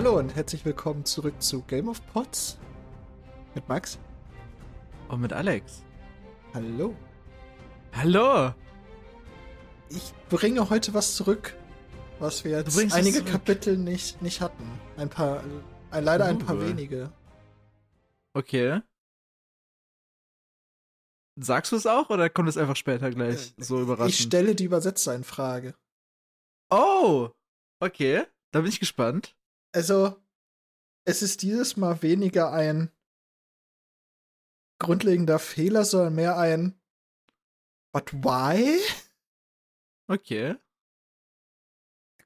Hallo und herzlich willkommen zurück zu Game of Pots mit Max. Und mit Alex. Hallo. Hallo. Ich bringe heute was zurück, was wir jetzt einige Kapitel nicht, nicht hatten. Ein paar, äh, leider ein paar wenige. Okay. Sagst du es auch oder kommt es einfach später gleich äh, so überraschend? Ich stelle die Übersetzer in Frage. Oh, okay. Da bin ich gespannt. Also, es ist dieses Mal weniger ein grundlegender Fehler, sondern mehr ein But why? Okay.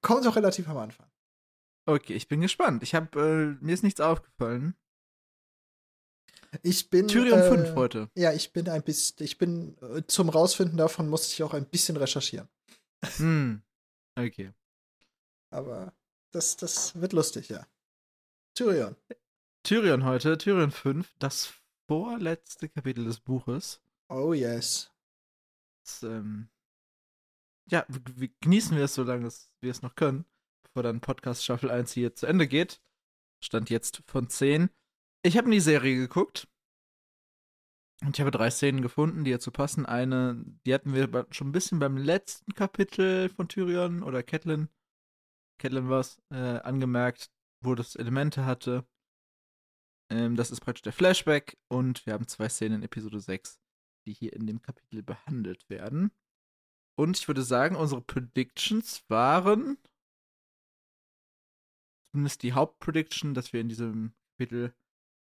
Kommt auch relativ am Anfang. Okay, ich bin gespannt. Ich habe äh, mir ist nichts aufgefallen. Ich bin Tyrion äh, 5 heute. Ja, ich bin ein bisschen ich bin äh, zum rausfinden davon musste ich auch ein bisschen recherchieren. Hm. Okay. Aber das, das wird lustig, ja. Tyrion. Tyrion heute, Tyrion 5, das vorletzte Kapitel des Buches. Oh yes. Das, ähm, ja, genießen wir es, solange wir es noch können, bevor dann Podcast Staffel 1 hier zu Ende geht. Stand jetzt von 10. Ich habe in die Serie geguckt. Und ich habe drei Szenen gefunden, die dazu passen. Eine, die hatten wir schon ein bisschen beim letzten Kapitel von Tyrion oder Catelyn. Catelyn war es, äh, angemerkt, wo das Elemente hatte. Ähm, das ist praktisch der Flashback und wir haben zwei Szenen in Episode 6, die hier in dem Kapitel behandelt werden. Und ich würde sagen, unsere Predictions waren zumindest die Hauptprediction, dass wir in diesem Kapitel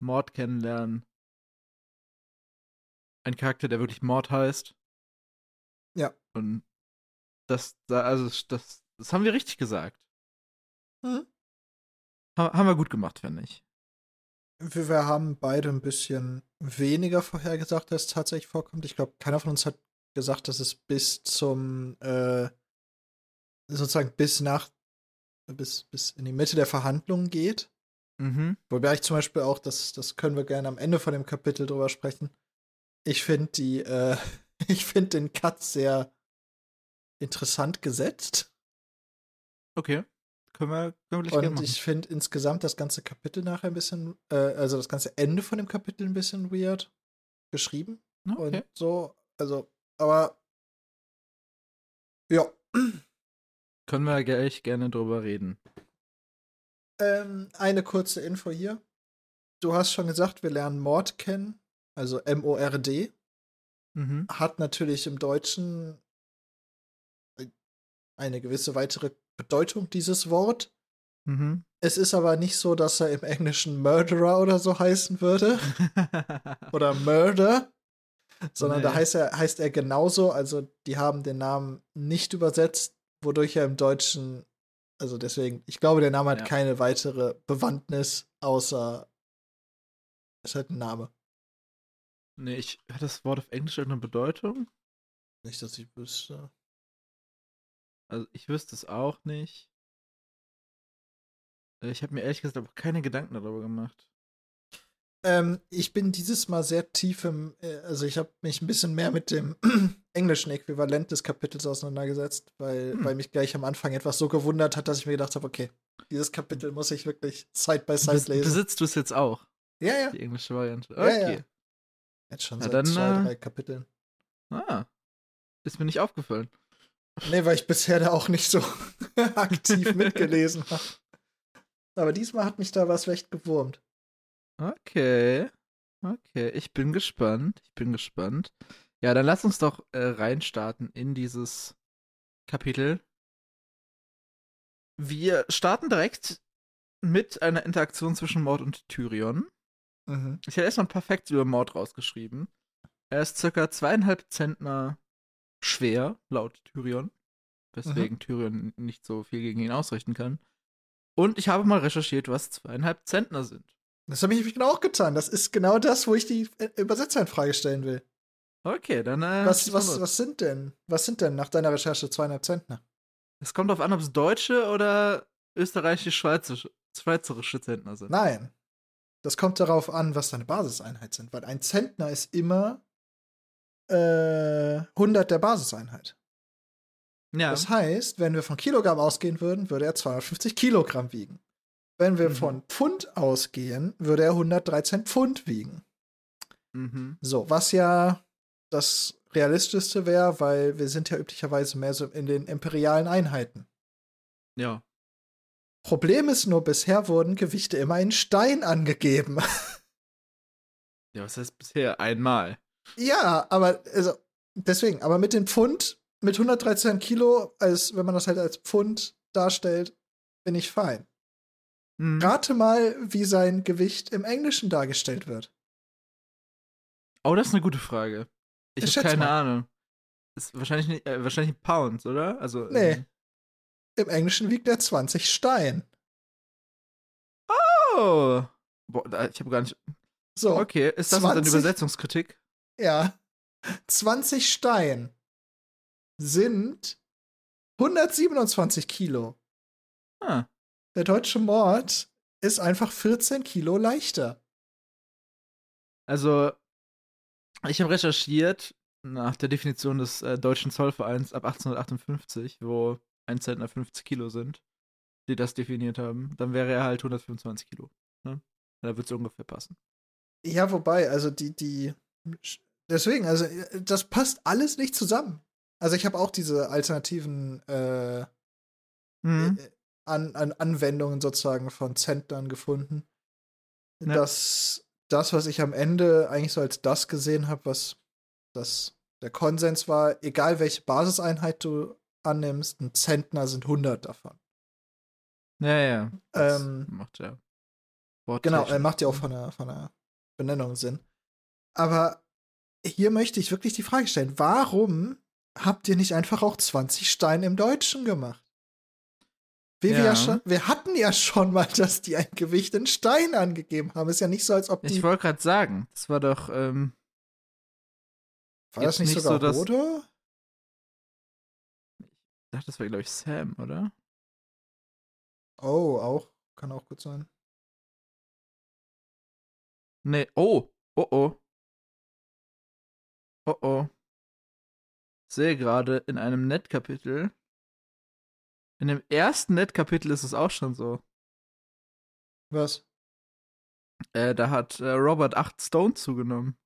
Mord kennenlernen. Ein Charakter, der wirklich Mord heißt. Ja. Und das, also das, das haben wir richtig gesagt. Mhm. Ha haben wir gut gemacht, finde ich. Wir, wir haben beide ein bisschen weniger vorhergesagt, als es tatsächlich vorkommt. Ich glaube, keiner von uns hat gesagt, dass es bis zum, äh, sozusagen bis nach, bis, bis in die Mitte der Verhandlungen geht. Mhm. Wobei ich zum Beispiel auch, das, das können wir gerne am Ende von dem Kapitel drüber sprechen. Ich finde die, äh, ich finde den Cut sehr interessant gesetzt. Okay. Können wir, können wir gleich Und ich finde insgesamt das ganze Kapitel nachher ein bisschen, äh, also das ganze Ende von dem Kapitel ein bisschen weird geschrieben. Okay. Und so, also, aber ja. Können wir gleich gerne drüber reden. Ähm, eine kurze Info hier. Du hast schon gesagt, wir lernen Mord kennen, also M-O-R-D. Mhm. Hat natürlich im Deutschen eine gewisse weitere Bedeutung, dieses Wort. Mhm. Es ist aber nicht so, dass er im Englischen Murderer oder so heißen würde. oder Murder. Sondern nee. da heißt er, heißt er genauso. Also, die haben den Namen nicht übersetzt, wodurch er im Deutschen, also deswegen, ich glaube, der Name hat ja. keine weitere Bewandtnis, außer es hat ein Name. Nee, ich, hat das Wort auf Englisch irgendeine Bedeutung? Nicht, dass ich wüsste. Also ich wüsste es auch nicht. Äh, ich habe mir ehrlich gesagt auch keine Gedanken darüber gemacht. Ähm, ich bin dieses Mal sehr tief im, äh, also ich habe mich ein bisschen mehr mit dem englischen Äquivalent des Kapitels auseinandergesetzt, weil, hm. weil mich gleich am Anfang etwas so gewundert hat, dass ich mir gedacht habe, okay, dieses Kapitel muss ich wirklich Side by Side Bes lesen. Besitzt du es jetzt auch? Ja, ja. Die englische Variante. Okay. Ja, ja. Jetzt schon seit dann, zwei, äh, drei Kapiteln. Ah. Ist mir nicht aufgefallen. Nee, weil ich bisher da auch nicht so aktiv mitgelesen habe. Aber diesmal hat mich da was recht gewurmt. Okay. Okay, ich bin gespannt. Ich bin gespannt. Ja, dann lass uns doch äh, reinstarten in dieses Kapitel. Wir starten direkt mit einer Interaktion zwischen Mord und Tyrion. Mhm. Ich habe erstmal Facts über Mord rausgeschrieben. Er ist circa zweieinhalb Zentner schwer, laut Tyrion. Weswegen mhm. Tyrion nicht so viel gegen ihn ausrichten kann. Und ich habe mal recherchiert, was zweieinhalb Zentner sind. Das habe ich genau auch getan. Das ist genau das, wo ich die äh, Übersetzer in Frage stellen will. Okay, dann. Äh, was, was, was sind denn? Was sind denn nach deiner Recherche zweieinhalb Zentner? Es kommt darauf an, ob es deutsche oder österreichisch-schweizerische schweizerische Zentner sind. Nein. Das kommt darauf an, was deine Basiseinheit sind, weil ein Zentner ist immer äh, 100 der Basiseinheit. Ja. Das heißt, wenn wir von Kilogramm ausgehen würden, würde er 250 Kilogramm wiegen. Wenn wir Mhm. von Pfund ausgehen, würde er 113 Pfund wiegen. Mhm. So, was ja das realistischste wäre, weil wir sind ja üblicherweise mehr so in den imperialen Einheiten. Ja. Problem ist nur, bisher wurden Gewichte immer in Stein angegeben. Ja, was heißt bisher? Einmal. Ja, aber also, deswegen, aber mit den Pfund, mit 113 Kilo, als wenn man das halt als Pfund darstellt, bin ich fein. Mhm. Rate mal, wie sein Gewicht im Englischen dargestellt wird. Oh, das ist eine gute Frage. Ich habe keine mal. Ahnung. Ist wahrscheinlich nicht, äh, wahrscheinlich Pounds, oder? Also Nee. ähm, Im Englischen wiegt er 20 Stein. Oh. Boah, ich habe gar nicht. So, Okay, ist das dann 20? Übersetzungskritik? Ja. 20 Stein sind 127 Kilo. Ah. Der deutsche Mord ist einfach 14 Kilo leichter. Also, ich habe recherchiert nach der Definition des äh, deutschen Zollvereins ab 1858, wo ein Zentner 50 Kilo sind, die das definiert haben. Dann wäre er halt 125 Kilo. Ne? Da würde es ungefähr passen. Ja, wobei, also die, die. Deswegen, also das passt alles nicht zusammen. Also ich habe auch diese alternativen äh, Mhm. äh, an, an Anwendungen sozusagen von Zentnern gefunden. Ja. Das, das, was ich am Ende eigentlich so als das gesehen habe, was das der Konsens war, egal welche Basiseinheit du annimmst, ein Zentner sind 100 davon. Ja, ja. Ähm, macht ja. Genau, worttechnisch äh, macht ja auch von der, von der Benennung Sinn. Aber hier möchte ich wirklich die Frage stellen, warum habt ihr nicht einfach auch 20 Steine im Deutschen gemacht? Wie wir, ja Ja. schon, wir hatten ja schon mal, dass die ein Gewicht in Stein angegeben haben. Ist ja nicht so, als ob die. Ich wollte gerade sagen, das war doch, ähm, war das nicht, nicht sogar so, dass- ich dachte, das war, glaube ich, Sam, oder? Oh, auch. Kann auch gut sein. Nee, oh, oh, oh. Oh, oh. Sehe gerade in einem Netkapitel. In dem ersten Netkapitel ist es auch schon so. Was? Äh, da hat äh, Robert 8 Stone zugenommen.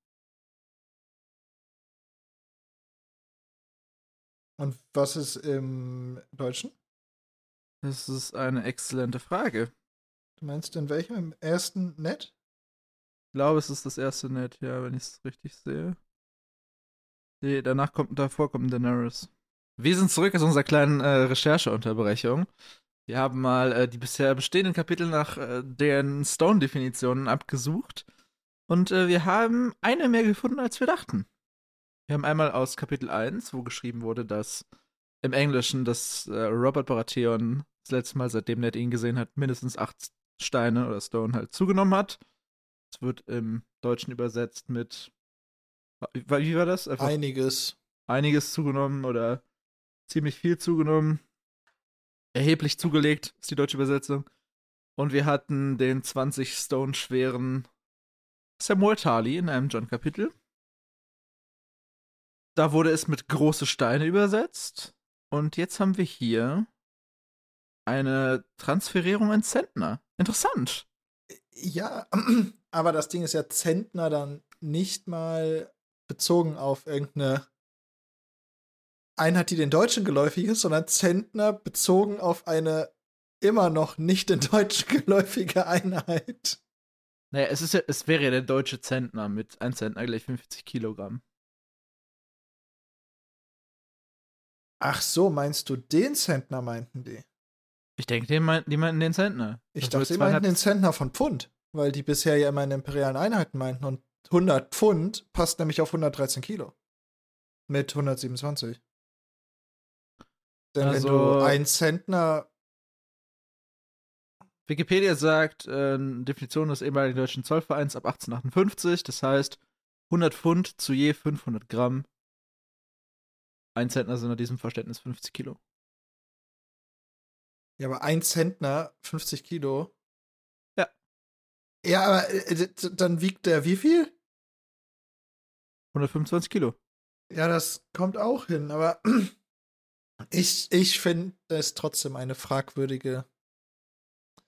Und was ist im Deutschen? Das ist eine exzellente Frage. Du meinst in welchem? Im ersten Net? Ich glaube, es ist das erste Net, ja, wenn ich es richtig sehe. Nee, danach kommt, davor kommt Daenerys. Wir sind zurück aus unserer kleinen äh, Rechercheunterbrechung. Wir haben mal äh, die bisher bestehenden Kapitel nach äh, deren Stone-Definitionen abgesucht. Und äh, wir haben eine mehr gefunden, als wir dachten. Wir haben einmal aus Kapitel 1, wo geschrieben wurde, dass im Englischen, dass äh, Robert Baratheon das letzte Mal, seitdem Ned ihn gesehen hat, mindestens acht Steine oder Stone halt zugenommen hat. Es wird im Deutschen übersetzt mit. Wie war das? Einfach Einiges. einiges zugenommen oder ziemlich viel zugenommen. Erheblich zugelegt ist die deutsche Übersetzung. Und wir hatten den 20 Stone schweren Samuel Tarly in einem John-Kapitel. Da wurde es mit große Steine übersetzt. Und jetzt haben wir hier eine Transferierung in Zentner. Interessant. Ja, aber das Ding ist ja Zentner dann nicht mal bezogen auf irgendeine Einheit, die den Deutschen geläufig ist, sondern Zentner bezogen auf eine immer noch nicht den Deutschen geläufige Einheit. Naja, es, ist ja, es wäre ja der deutsche Zentner mit 1 Zentner gleich 50 Kilogramm. Ach so, meinst du den Zentner meinten die? Ich denke, die meinten, die meinten den Zentner. Ich Das wird dachte, die meinten den Zentner von Pfund, weil die bisher ja immer in imperialen Einheiten meinten und 100 Pfund passt nämlich auf 113 Kilo. Mit 127. Denn wenn du Also- ein Zentner Wikipedia sagt, äh, Definition des ehemaligen deutschen Zollvereins ab 1858, das heißt 100 Pfund zu je 500 Gramm. Ein Zentner sind nach diesem Verständnis 50 Kilo. Ja, aber ein Zentner, 50 Kilo. Ja. Aber äh, dann wiegt der wie viel? 125 Kilo. Ja, das kommt auch hin, aber ich, ich finde es trotzdem eine fragwürdige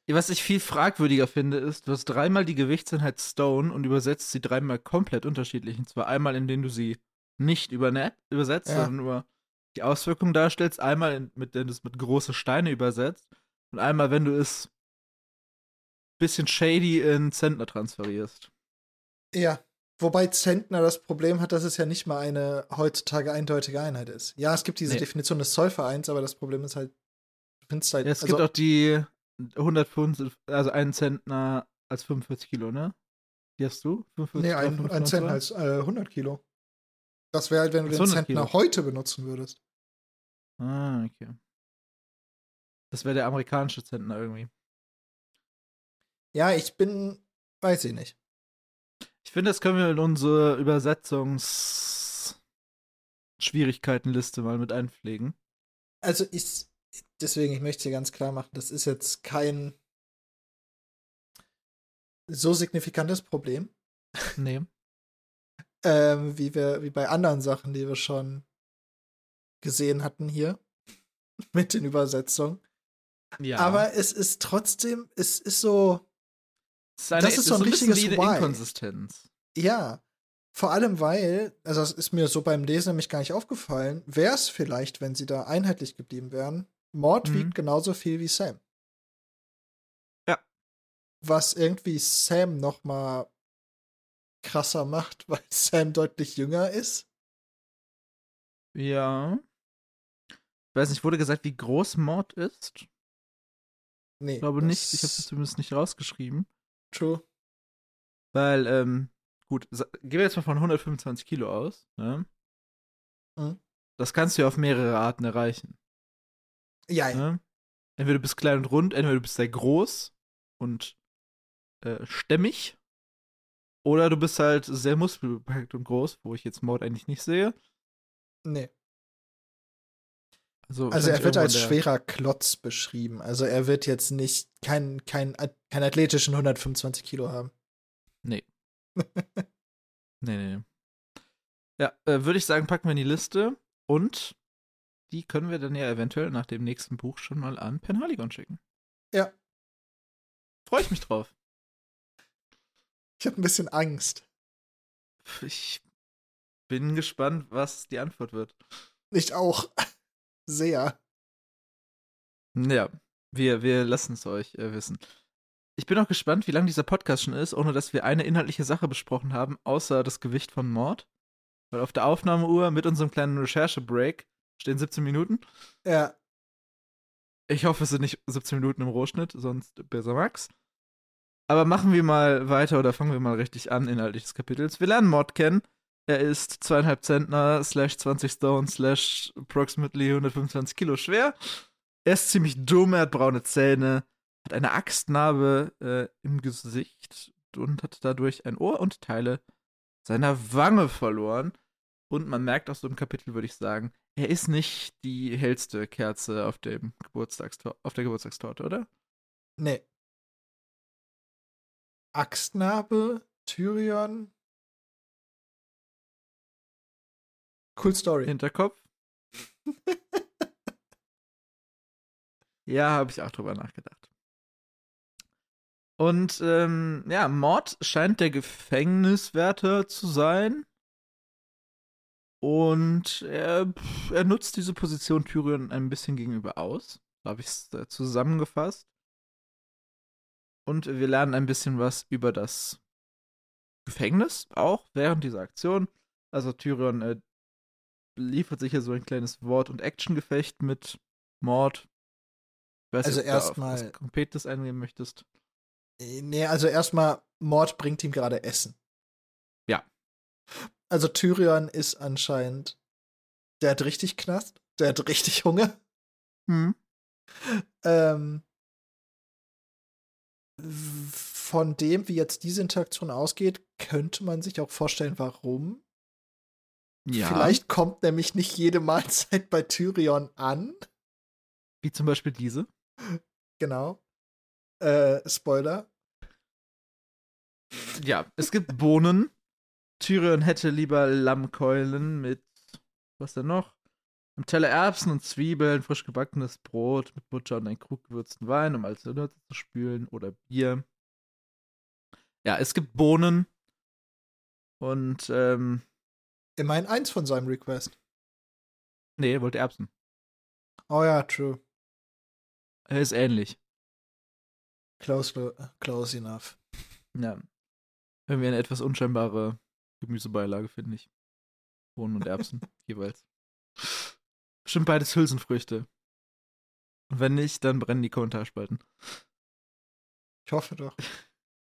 Was ich viel fragwürdiger finde, ist, du hast dreimal die Gewichtseinheit Stone und übersetzt sie dreimal komplett unterschiedlich. Und zwar einmal, indem du sie nicht übersetzt, ja. sondern nur die Auswirkungen darstellst. Einmal, in, mit, wenn du es mit große Steine übersetzt. Und einmal, wenn du es bisschen shady in Zentner transferierst. Ja, wobei Zentner das Problem hat, dass es ja nicht mal eine heutzutage eindeutige Einheit ist. Ja, es gibt diese nee. Definition des Zollvereins, aber das Problem ist halt, du findest halt. Ja, es also, gibt auch die 100 Pfund, also einen Zentner als 45 Kilo, ne? Die hast du? 45, nee, ein, ein Zentner als äh, 100 Kilo. Das wäre halt, wenn du den Zentner Kilo. heute benutzen würdest. Ah, okay. Das wäre der amerikanische Zentner irgendwie. Ja, ich bin, weiß ich nicht. Ich finde, das können wir in unsere Übersetzungsschwierigkeitenliste mal mit einpflegen. Also ich, deswegen, ich möchte hier ganz klar machen, das ist jetzt kein so signifikantes Problem. Nee. ähm, wie wir, wie bei anderen Sachen, die wir schon gesehen hatten hier. mit den Übersetzungen. Ja. Aber es ist trotzdem, es ist so, das ist, eine, das ist so ein, richtiges Why. Inkonsistenz. Ja. Vor allem, weil, also das ist mir so beim Lesen nämlich gar nicht aufgefallen, wäre es vielleicht, wenn sie da einheitlich geblieben wären, Mord mhm. wiegt genauso viel wie Sam. Ja. Was irgendwie Sam noch mal krasser macht, weil Sam deutlich jünger ist. Ja. Ich weiß nicht, wurde gesagt, wie groß Mord ist? Nee. Ich glaube nicht. Ich habe es zumindest nicht rausgeschrieben. True. Weil, ähm, gut, gehen wir jetzt mal von 125 Kilo aus, ne? Mhm. Das kannst du ja auf mehrere Arten erreichen. Ja, ja. Ne? Entweder du bist klein und rund, entweder du bist sehr groß und äh, stämmig. Oder du bist halt sehr muskelbepackt und groß, wo ich jetzt Mord eigentlich nicht sehe. Nee. Also, also er wird als schwerer Klotz beschrieben. Also er wird jetzt nicht kein, kein, kein athletischen 125 Kilo haben. Nee. nee, nee. Ja, äh, würde ich sagen, packen wir in die Liste und die können wir dann ja eventuell nach dem nächsten Buch schon mal an Penhaligon schicken. Ja. Freue ich mich drauf. Ich habe ein bisschen Angst. Ich bin gespannt, was die Antwort wird. Ich auch sehr. Ja, wir, wir lassen es euch äh, wissen. Ich bin auch gespannt, wie lang dieser Podcast schon ist, ohne dass wir eine inhaltliche Sache besprochen haben, außer das Gewicht von Mord. Weil auf der Aufnahmeuhr mit unserem kleinen Recherche-Break stehen 17 Minuten. Ja. Ich hoffe, es sind nicht 17 Minuten im Rohschnitt, sonst besser Max. Aber machen wir mal weiter oder fangen wir mal richtig an, inhaltlich des Kapitels. Wir lernen Mord kennen. Er ist zweieinhalb Zentner, slash 20 Stone, slash approximately 125 Kilo schwer. Er ist ziemlich dumm, er hat braune Zähne, hat eine Axtnarbe äh, im Gesicht und hat dadurch ein Ohr und Teile seiner Wange verloren. Und man merkt aus so einem Kapitel, würde ich sagen, er ist nicht die hellste Kerze auf, dem Geburtstagstor auf der Geburtstagstorte, oder? Nee. Axtnarbe, Tyrion, Cool Story. Hinterkopf. ja, habe ich auch drüber nachgedacht. Und ähm, ja, Mord scheint der Gefängniswärter zu sein. Und er, er nutzt diese Position Tyrion ein bisschen gegenüber aus. So habe ich es äh, zusammengefasst. Und wir lernen ein bisschen was über das Gefängnis auch während dieser Aktion. Also Tyrion äh, liefert sich ja so ein kleines Wort- und Actiongefecht mit Mord. Weiß also erstmal. Konkretes eingehen möchtest. Äh, nee, also erstmal, Mord bringt ihm gerade Essen. Ja. Also Tyrion ist anscheinend. Der hat richtig Knast. Der hat richtig Hunger. Hm. Ähm, von dem, wie jetzt diese Interaktion ausgeht, könnte man sich auch vorstellen, warum. Ja. Vielleicht kommt nämlich nicht jede Mahlzeit bei Tyrion an. Wie zum Beispiel diese. Genau. Äh, Spoiler. Ja, es gibt Bohnen. Tyrion hätte lieber Lammkeulen mit, was denn noch? Im Teller Erbsen und Zwiebeln, frisch gebackenes Brot mit Butter und ein Krug gewürzten Wein, um als Nüsse zu spülen oder Bier. Ja, es gibt Bohnen und ähm, Immerhin eins von seinem Request. nee, er wollte Erbsen. Oh ja, true. Er ist ähnlich. Close, close enough. Ja. Irgendwie eine etwas unscheinbare Gemüsebeilage, finde ich. Bohnen und Erbsen jeweils. Bestimmt beides Hülsenfrüchte. Und wenn nicht, dann brennen die Kommentarspalten. Ich hoffe doch.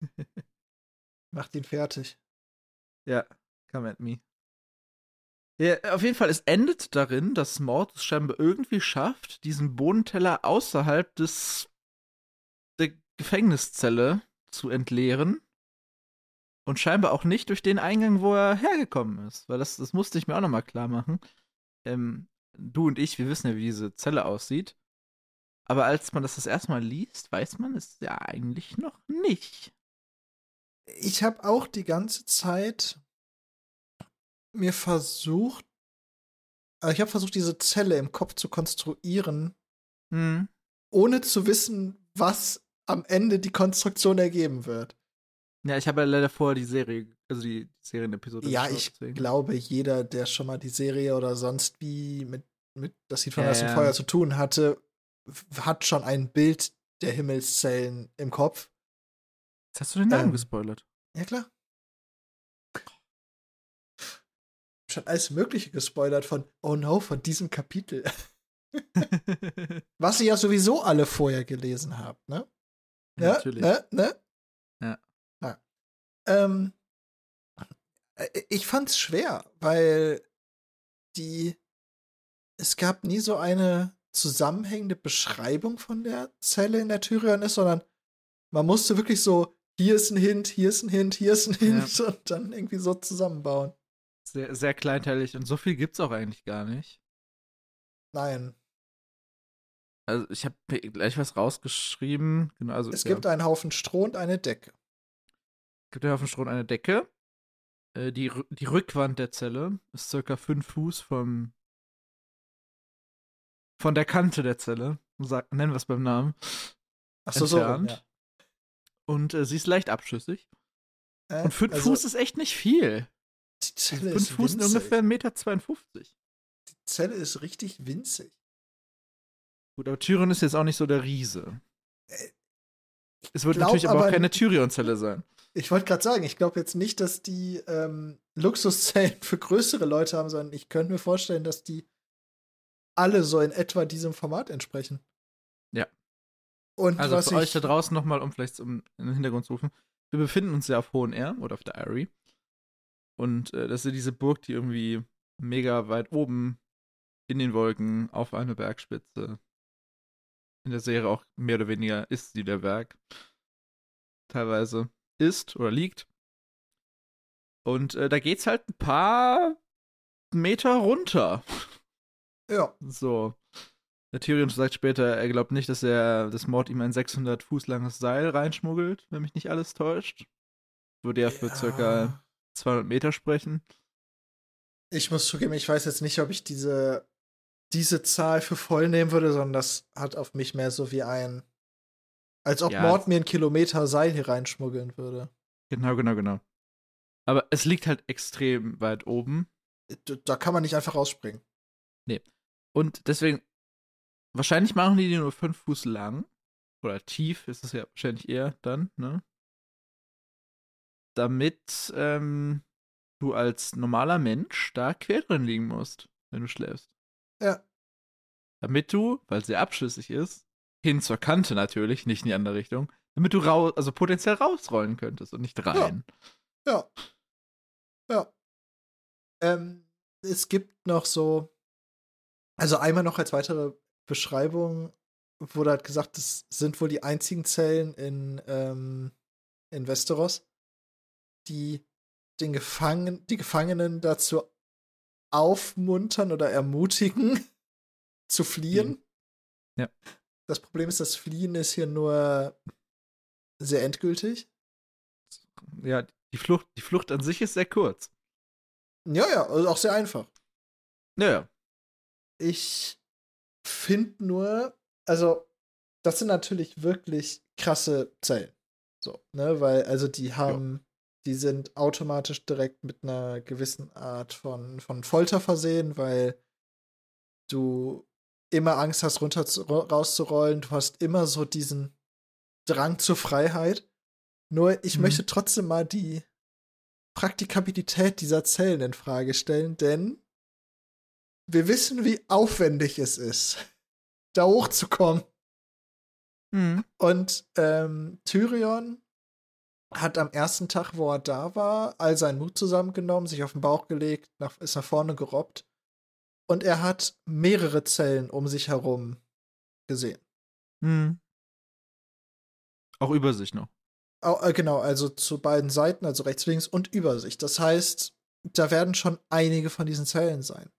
Macht ihn fertig. Ja, come at me. Ja, auf jeden Fall, es endet darin, dass Mord es scheinbar irgendwie schafft, diesen Bodenteller außerhalb des der Gefängniszelle zu entleeren. Und scheinbar auch nicht durch den Eingang, wo er hergekommen ist. Weil das, das musste ich mir auch nochmal klar machen. Ähm, du und ich, wir wissen ja, wie diese Zelle aussieht. Aber als man das das erste Mal liest, weiß man es ja eigentlich noch nicht. Ich habe auch die ganze Zeit mir versucht, also ich habe versucht, diese Zelle im Kopf zu konstruieren, Hm. ohne zu wissen, was am Ende die Konstruktion ergeben wird. Ja, ich habe ja leider vorher die Serie, also die Serienepisode. Ja, ich deswegen. glaube, jeder, der schon mal die Serie oder sonst wie mit, mit das Lied von Ja, ja. Feuer zu tun hatte, hat schon ein Bild der Himmelszellen im Kopf. Jetzt hast du den Namen Ähm. gespoilert. Ja, klar. Schon alles Mögliche gespoilert von, oh no, von diesem Kapitel. Was ihr ja sowieso alle vorher gelesen habt, ne? Ja, Natürlich. Ne? ne? Ja. ja. Ähm, äh, ich fand's schwer, weil die es gab nie so eine zusammenhängende Beschreibung von der Zelle in der Tyrion ist, sondern man musste wirklich so, hier ist ein Hint, hier ist ein Hint, hier ist ein Hint und dann irgendwie so zusammenbauen. Sehr, sehr kleinteilig und so viel gibt's auch eigentlich gar nicht. Nein. Also ich habe gleich was rausgeschrieben. Genau, also Es ja, gibt einen Haufen Stroh und eine Decke. gibt ja auf dem Stroh eine Decke. Äh, die, die Rückwand der Zelle ist circa fünf Fuß vom von der Kante der Zelle. Sag, nennen wir es beim Namen. Ach so, so. entfernt. Und äh, sie ist leicht abschüssig. ja. Äh, Und fünf also, Fuß ist echt nicht viel. Zelle Fünf ist Fuß winzig. ungefähr 1,52 Meter. Die Zelle ist richtig winzig. Gut, aber Tyrion ist jetzt auch nicht so der Riese. Äh, Es wird glaub natürlich aber auch aber- keine Tyrion-Zelle sein. Ich wollte gerade sagen, ich glaube jetzt nicht, dass die ähm, Luxuszellen für größere Leute haben, sondern ich könnte mir vorstellen, dass die alle so in etwa diesem Format entsprechen. Ja. Und Also für euch da draußen nochmal, um vielleicht um in den Hintergrund zu rufen. Wir befinden uns ja auf Hohen Air oder auf der Eyrie. Und äh, das ist diese Burg, die irgendwie mega weit oben in den Wolken auf einer Bergspitze. In der Serie auch mehr oder weniger ist sie der Berg. Teilweise ist oder liegt. Und äh, da geht's halt ein paar Meter runter. ja, So. Der Tyrion sagt später, er glaubt nicht, dass er das Mord ihm ein 600 Fuß langes Seil reinschmuggelt, wenn mich nicht alles täuscht. Würde ja für Ja. circa 200 Meter sprechen. Ich muss zugeben, ich weiß jetzt nicht, ob ich diese, diese Zahl für voll nehmen würde, sondern das hat auf mich mehr so wie ein, als ob Ja. Mord mir einen Kilometer Seil hier reinschmuggeln würde. Genau, genau, genau. Aber es liegt halt extrem weit oben. Da kann man nicht einfach rausspringen. Und deswegen, wahrscheinlich machen die die nur 5 Fuß lang. Oder tief ist es ja wahrscheinlich eher dann, ne? Damit ähm, du als normaler Mensch da quer drin liegen musst, wenn du schläfst. Ja. Damit du, weil sie abschüssig ist, hin zur Kante natürlich, nicht in die andere Richtung, damit du raus, also potenziell rausrollen könntest und nicht rein. Ja. Ja. Ähm, es gibt noch so, also einmal noch als weitere Beschreibung wurde halt gesagt, das sind wohl die einzigen Zellen in, ähm, in Westeros, die den Gefangen, die Gefangenen dazu aufmuntern oder ermutigen, zu fliehen. Ja. Das Problem ist, das Fliehen ist hier nur sehr endgültig. Ja, die Flucht, die Flucht an sich ist sehr kurz. Ja, ja, also auch sehr einfach. Naja. Ich finde nur, also, das sind natürlich wirklich krasse Zellen. So, ne, weil, also die haben, ja. Die sind automatisch direkt mit einer gewissen Art von, von Folter versehen, weil du immer Angst hast, runter zu, rauszurollen. Du hast immer so diesen Drang zur Freiheit. Nur ich mhm. möchte trotzdem mal die Praktikabilität dieser Zellen in Frage stellen, denn wir wissen, wie aufwendig es ist, da hochzukommen. Mhm. Und ähm, Tyrion hat am ersten Tag, wo er da war, all seinen Mut zusammengenommen, sich auf den Bauch gelegt, nach, ist nach vorne gerobbt. Und er hat mehrere Zellen um sich herum gesehen. Mhm. Auch über sich noch. Äh, genau, also zu beiden Seiten, also rechts, links und über sich. Das heißt, da werden schon einige von diesen Zellen sein.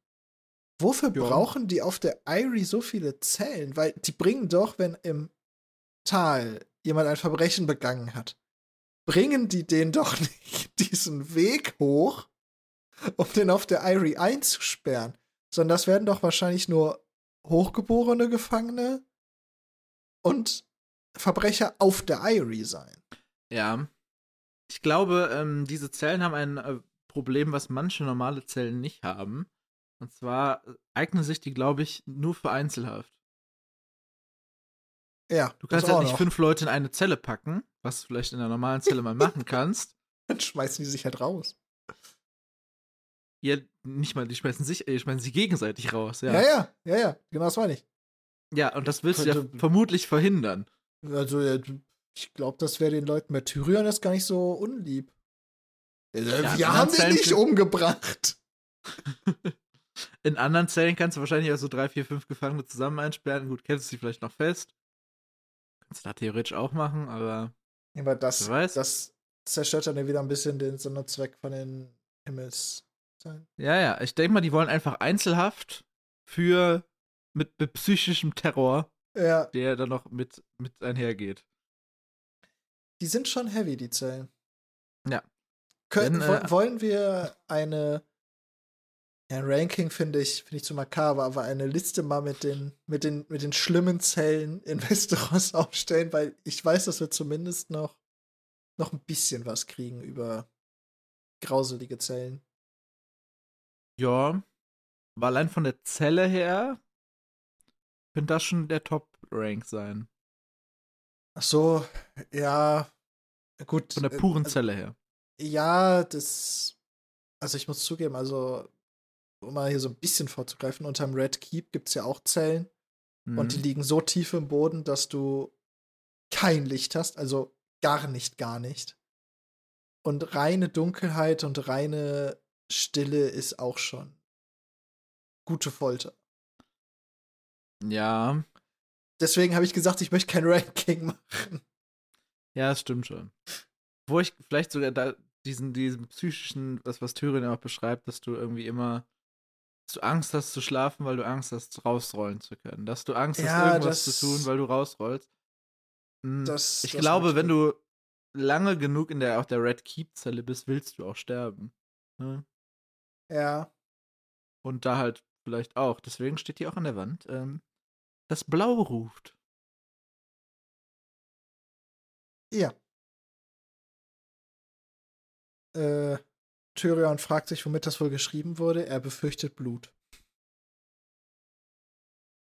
Wofür ja. brauchen die auf der Irie so viele Zellen? Weil die bringen doch, wenn im Tal jemand ein Verbrechen begangen hat, bringen die den doch nicht diesen Weg hoch, um den auf der Irie einzusperren, sondern das werden doch wahrscheinlich nur hochgeborene Gefangene und Verbrecher auf der Irie sein. Ja. Ich glaube, ähm, diese Zellen haben ein äh, Problem, was manche normale Zellen nicht haben. Und zwar äh, eignen sich die, glaube ich, nur für Einzelhaft. Ja. Du kannst halt nicht noch. fünf Leute in eine Zelle packen, was du vielleicht in einer normalen Zelle mal machen kannst. Dann schmeißen die sich halt raus. Ja, nicht mal, die schmeißen sich, die schmeißen sie gegenseitig raus, ja. Ja, ja, ja, ja, genau das meine ich. Ja, und das willst du ja vermutlich verhindern. Also, ich glaube, das wäre den Leuten bei Tyrion jetzt gar nicht so unlieb. Ja, wir haben den nicht umgebracht. in anderen Zellen kannst du wahrscheinlich auch so drei, vier, fünf Gefangene zusammen einsperren. Gut, kennst du sie vielleicht noch fest. Kannst du da theoretisch auch machen, aber. Ja, aber das, das zerstört dann wieder ein bisschen den Sinn und Zweck von den Himmels. Ja, ja. Ich denke mal, die wollen einfach Einzelhaft für mit, mit psychischem Terror, ja. der dann noch mit, mit einhergeht. Die sind schon heavy, die Zellen. Ja. Können, Denn, äh, wollen wir eine ja, Ranking finde ich, finde ich zu makaber, aber eine Liste mal mit den, mit den, mit den schlimmen Zellen in Westeros aufstellen, weil ich weiß, dass wir zumindest noch, noch ein bisschen was kriegen über grauselige Zellen. Ja, aber allein von der Zelle her könnte das schon der Top-Rank sein. Ach so, ja, gut. Von der puren äh, Zelle her. Ja, das. Also ich muss zugeben, also um mal hier so ein bisschen vorzugreifen, unterm Red Keep gibt es ja auch Zellen. Mhm. Und die mhm. liegen so tief im Boden, dass du kein Licht hast, also gar nicht, gar nicht. Und reine Dunkelheit und reine Stille ist auch schon gute Folter. Ja. Deswegen habe ich gesagt, ich möchte kein Ranking machen. Ja, das stimmt schon. Wo ich vielleicht sogar da diesen, diesen psychischen, das, was Tyrion auch beschreibt, dass du irgendwie immer du Angst hast zu schlafen, weil du Angst hast, rausrollen zu können. Dass du Angst ja, hast, irgendwas zu tun, weil du rausrollst. Hm, das, ich das glaube, wenn du lange genug in der, auch der Red Keep-Zelle bist, willst du auch sterben. Ne? Ja. Und da halt vielleicht auch. Deswegen steht hier auch an der Wand, ähm, das Blau ruft. Ja. Äh, Tyrion fragt sich, womit das wohl geschrieben wurde. Er befürchtet Blut.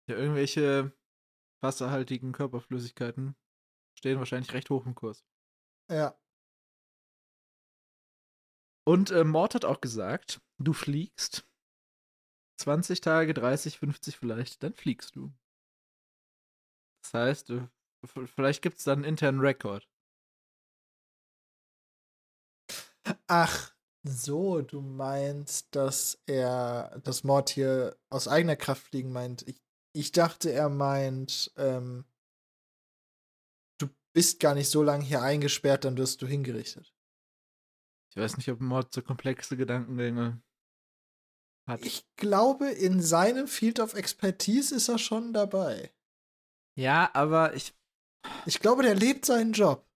Ja, irgendwelche wasserhaltigen Körperflüssigkeiten stehen wahrscheinlich recht hoch im Kurs. Ja. Und äh, Mord hat auch gesagt, du fliegst 20 Tage, 30, 50 vielleicht, dann fliegst du. Das heißt, äh, vielleicht gibt es dann einen internen Rekord. Ach, so, du meinst, dass er das Mord hier aus eigener Kraft fliegen meint. Ich, ich dachte, er meint, ähm, du bist gar nicht so lange hier eingesperrt, dann wirst du hingerichtet. Ich weiß nicht, ob Mord so komplexe Gedankengänge hat. Ich glaube, in seinem Field of Expertise ist er schon dabei. Ja, aber ich. Ich glaube, der lebt seinen Job.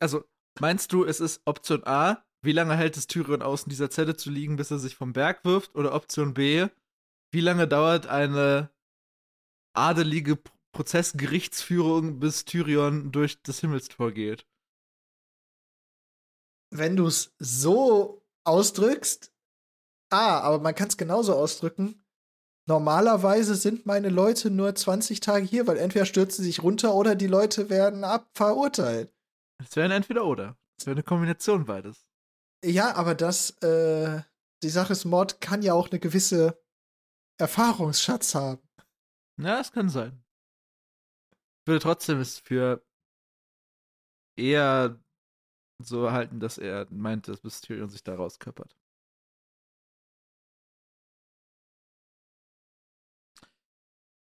Also, meinst du, es ist Option A, wie lange hält es Tyrion aus, in dieser Zelle zu liegen, bis er sich vom Berg wirft? Oder Option B, Wie lange dauert eine adelige Prozessgerichtsführung, bis Tyrion durch das Himmelstor geht? Wenn du es so ausdrückst, ah, aber man kann es genauso ausdrücken. Normalerweise sind meine Leute nur 20 Tage hier, weil entweder stürzen sie sich runter oder die Leute werden abverurteilt. Es wäre ein entweder oder. Es wäre eine Kombination beides. Ja, aber das, äh, die Sache ist, Mord kann ja auch eine gewisse Erfahrungsschatz haben. Ja, es kann sein. Ich würde trotzdem es für eher so halten, dass er meint, dass Mysterion sich da rausköppert.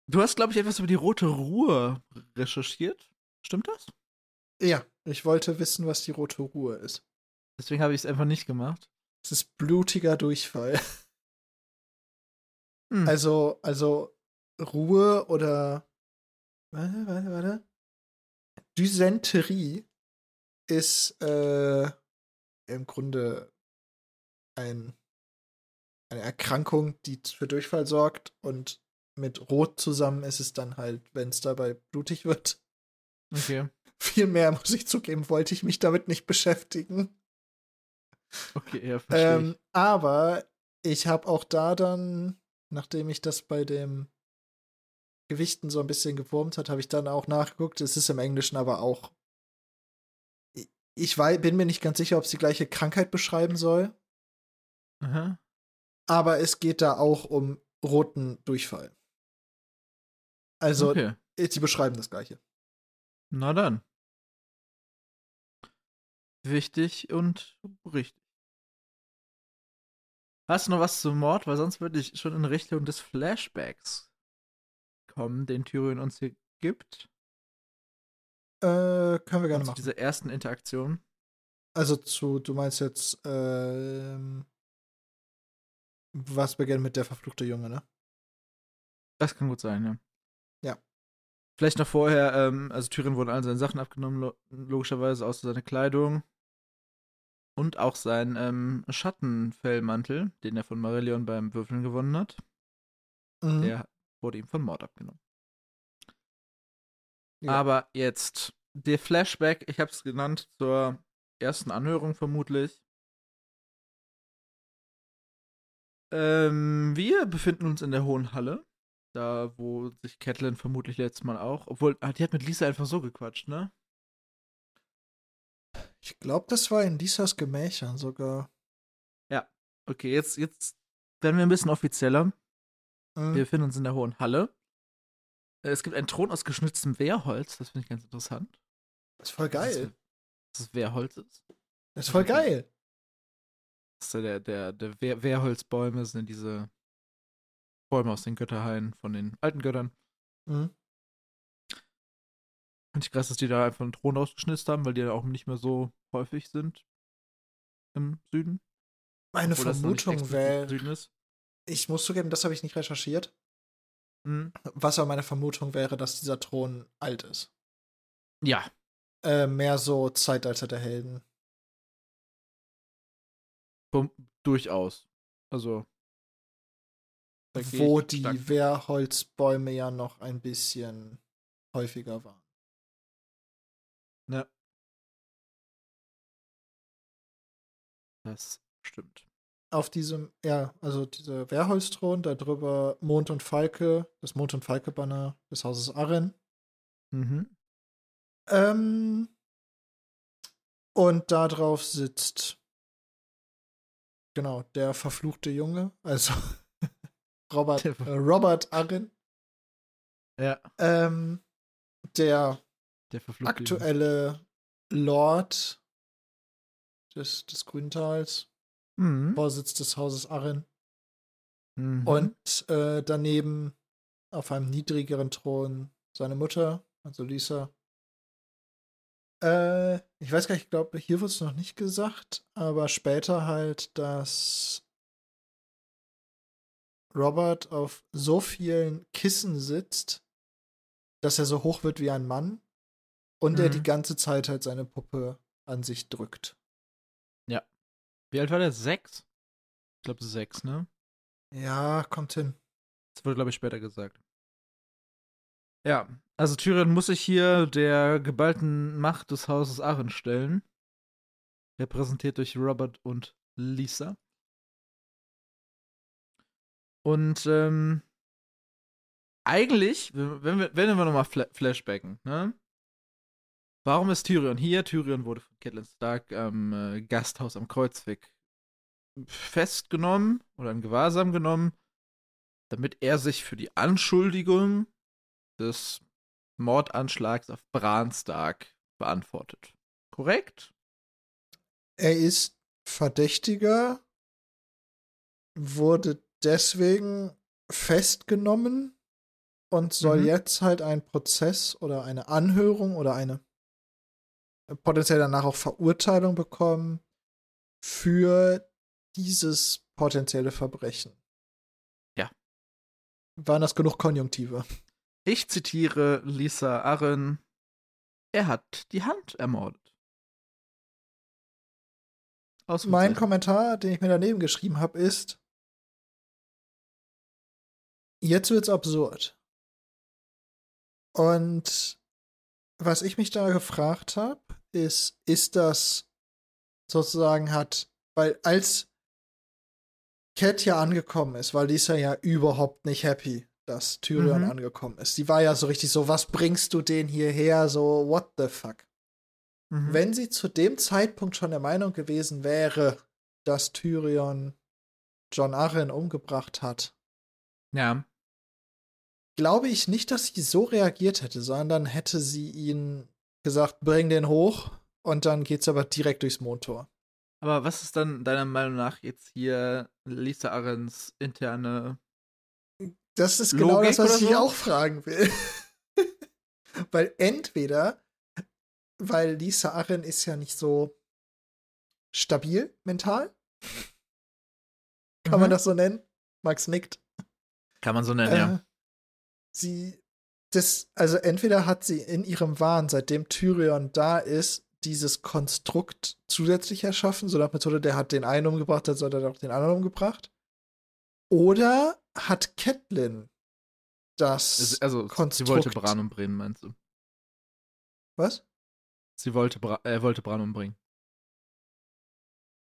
Du hast, glaube ich, etwas über die Rote Ruhe recherchiert. Stimmt das? Ja, ich wollte wissen, was die Rote Ruhe ist. Deswegen habe ich es einfach nicht gemacht. Es ist blutiger Durchfall. Hm. Also, also Ruhe oder warte, warte, warte. Dysenterie ist äh, im Grunde ein, eine Erkrankung, die für Durchfall sorgt und mit Rot zusammen ist es dann halt, wenn es dabei blutig wird. Okay. Viel mehr, muss ich zugeben, wollte ich mich damit nicht beschäftigen. Okay, ja, verstehe. Ähm, aber ich habe auch da dann, nachdem ich das bei dem Gewichten so ein bisschen gewurmt hat, habe ich dann auch nachgeguckt. Es ist im Englischen aber auch. Ich weiß, bin mir nicht ganz sicher, ob es die gleiche Krankheit beschreiben soll. Aha. Aber es geht da auch um roten Durchfall. Also, okay. sie beschreiben das gleiche. Na dann. Wichtig und richtig. Hast du noch was zum Mord? Weil sonst würde ich schon in Richtung des Flashbacks kommen, den Tyrion uns hier gibt. Äh, können wir gerne also machen. Diese ersten Interaktionen. Also zu, du meinst jetzt, ähm, was beginnt mit der verfluchte Junge, ne? Das kann gut sein, ja. Ja. Vielleicht noch vorher, ähm, also Tyrion wurden all seine Sachen abgenommen, lo logischerweise, außer seine Kleidung. Und auch sein ähm, Schattenfellmantel, den er von Marillion beim Würfeln gewonnen hat. Mhm. Der wurde ihm von Mord abgenommen. Ja. Aber jetzt, der Flashback, ich habe es genannt, zur ersten Anhörung vermutlich. Ähm, wir befinden uns in der Hohen Halle. Da, wo sich Catelyn vermutlich letztes Mal auch. Obwohl, ah, die hat mit Lisa einfach so gequatscht, ne? Ich glaube, das war in Lisas Gemächern sogar. Ja, okay, jetzt, jetzt werden wir ein bisschen offizieller. Mhm. Wir befinden uns in der Hohen Halle. Äh, es gibt einen Thron aus geschnitztem Wehrholz, das finde ich ganz interessant. Das ist voll geil. Dass es Wehrholz ist. Das ist voll geil. Das ist der, der, der Wehr, Wehrholzbäume sind diese Bäume aus den Götterhainen von den alten Göttern. Mhm. Finde ich krass, dass die da einfach einen Thron ausgeschnitzt haben, weil die ja auch nicht mehr so häufig sind im Süden. Meine Obwohl Vermutung wäre. Ich muss zugeben, das habe ich nicht recherchiert. Mhm. Was aber meine Vermutung wäre, dass dieser Thron alt ist. Ja. Äh, mehr so Zeitalter der Helden. Bum, durchaus. Also. Wo die Wehrholzbäume ja noch ein bisschen häufiger waren. Ja. Das stimmt. Auf diesem, ja, also dieser Wehrholzthron, da drüber Mond und Falke, das Mond- und Falke-Banner des Hauses Arren. Mhm. Ähm, und da drauf sitzt, genau, der verfluchte Junge, also Robert, äh, Robert Arren. Ja. Ähm, der der aktuelle Lord des, des Grüntals, mhm. Vorsitz des Hauses Arren. Mhm. Und äh, daneben auf einem niedrigeren Thron seine Mutter, also Lisa. Äh, ich weiß gar nicht, ich glaube, hier wird es noch nicht gesagt, aber später halt, dass Robert auf so vielen Kissen sitzt, dass er so hoch wird wie ein Mann und mhm. er die mhm. ganze Zeit halt seine Puppe an sich drückt. Ja. Wie alt war der? Sechs? Ich glaube sechs, ne? Ja, kommt hin. Das wurde, glaube ich, später gesagt. Ja, also Tyrion muss sich hier der geballten Macht des Hauses Arryn stellen. Repräsentiert durch Robert und Lisa. Und ähm, eigentlich, wenn wir, wenn wir nochmal fla flashbacken, ne? Warum ist Tyrion hier? Tyrion wurde von Catelyn Stark am äh, Gasthaus am Kreuzweg festgenommen oder in Gewahrsam genommen, damit er sich für die Anschuldigung des Mordanschlags auf Bran Stark beantwortet. Korrekt? Er ist Verdächtiger, wurde deswegen festgenommen und soll mhm. jetzt halt einen Prozess oder eine Anhörung oder eine potenziell danach auch Verurteilung bekommen für dieses potenzielle Verbrechen. Ja. Waren das genug Konjunktive? Ich zitiere Lisa Arren. Er hat die Hand ermordet. Mein Kommentar, den ich mir daneben geschrieben habe, ist: Jetzt wird's absurd. Und was ich mich da gefragt habe, ist, ist das sozusagen hat, weil als Cat ja angekommen ist, weil die ist ja, ja überhaupt nicht happy, dass Tyrion mhm. angekommen ist. Die war ja so richtig so, was bringst du den hierher? So, what the fuck? Mhm. Wenn sie zu dem Zeitpunkt schon der Meinung gewesen wäre, dass Tyrion John Arryn umgebracht hat, ja. glaube ich nicht, dass sie so reagiert hätte, sondern hätte sie ihn gesagt, bring den hoch und dann geht's aber direkt durchs Mondtor. Aber was ist dann deiner Meinung nach jetzt hier Lisa Arrens interne Das ist genau Logik das, was ich so? auch fragen will. Weil entweder weil Lisa Arren ist ja nicht so stabil mental. Kann mhm. man das so nennen? Max nickt. Kann man so nennen, äh, ja. Sie, das, also entweder hat sie in ihrem Wahn, seitdem Tyrion da ist, dieses Konstrukt zusätzlich erschaffen, so nach Methode, der hat den einen umgebracht, dann soll er auch den anderen umgebracht. Oder hat Catelyn das also, Konstrukt. Sie wollte Bran umbringen, meinst du? Was? Sie wollte, Bra er wollte Bran umbringen.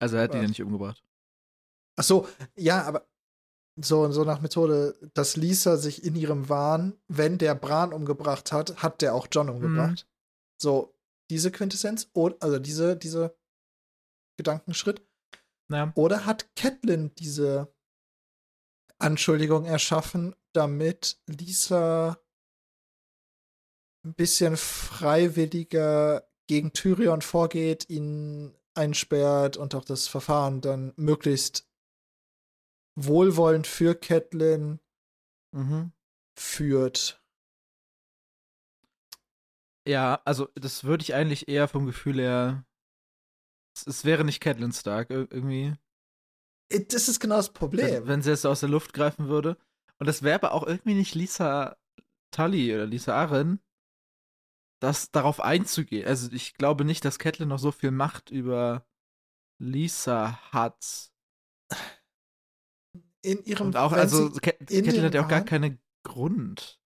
Also er hat Was? ihn ja nicht umgebracht. Ach so, ja, aber so, so nach Methode, dass Lisa sich in ihrem Wahn, wenn der Bran umgebracht hat, hat der auch John umgebracht. Mhm. So, diese Quintessenz, also diese, diese Gedankenschritt. Ja. Oder hat Catelyn diese Anschuldigung erschaffen, damit Lisa ein bisschen freiwilliger gegen Tyrion vorgeht, ihn einsperrt und auch das Verfahren dann möglichst wohlwollend für Catelyn mhm. führt. Ja, also das würde ich eigentlich eher vom Gefühl her. Es, es wäre nicht Catelyn Stark irgendwie. Das ist genau das Problem. Wenn, wenn sie es aus der Luft greifen würde. Und das wäre aber auch irgendwie nicht Lisa Tully oder Lisa Arryn, das darauf einzugehen. Also ich glaube nicht, dass Catelyn noch so viel Macht über Lisa hat. In ihrem Und auch, also Catelyn hat ja auch gar keinen Grund.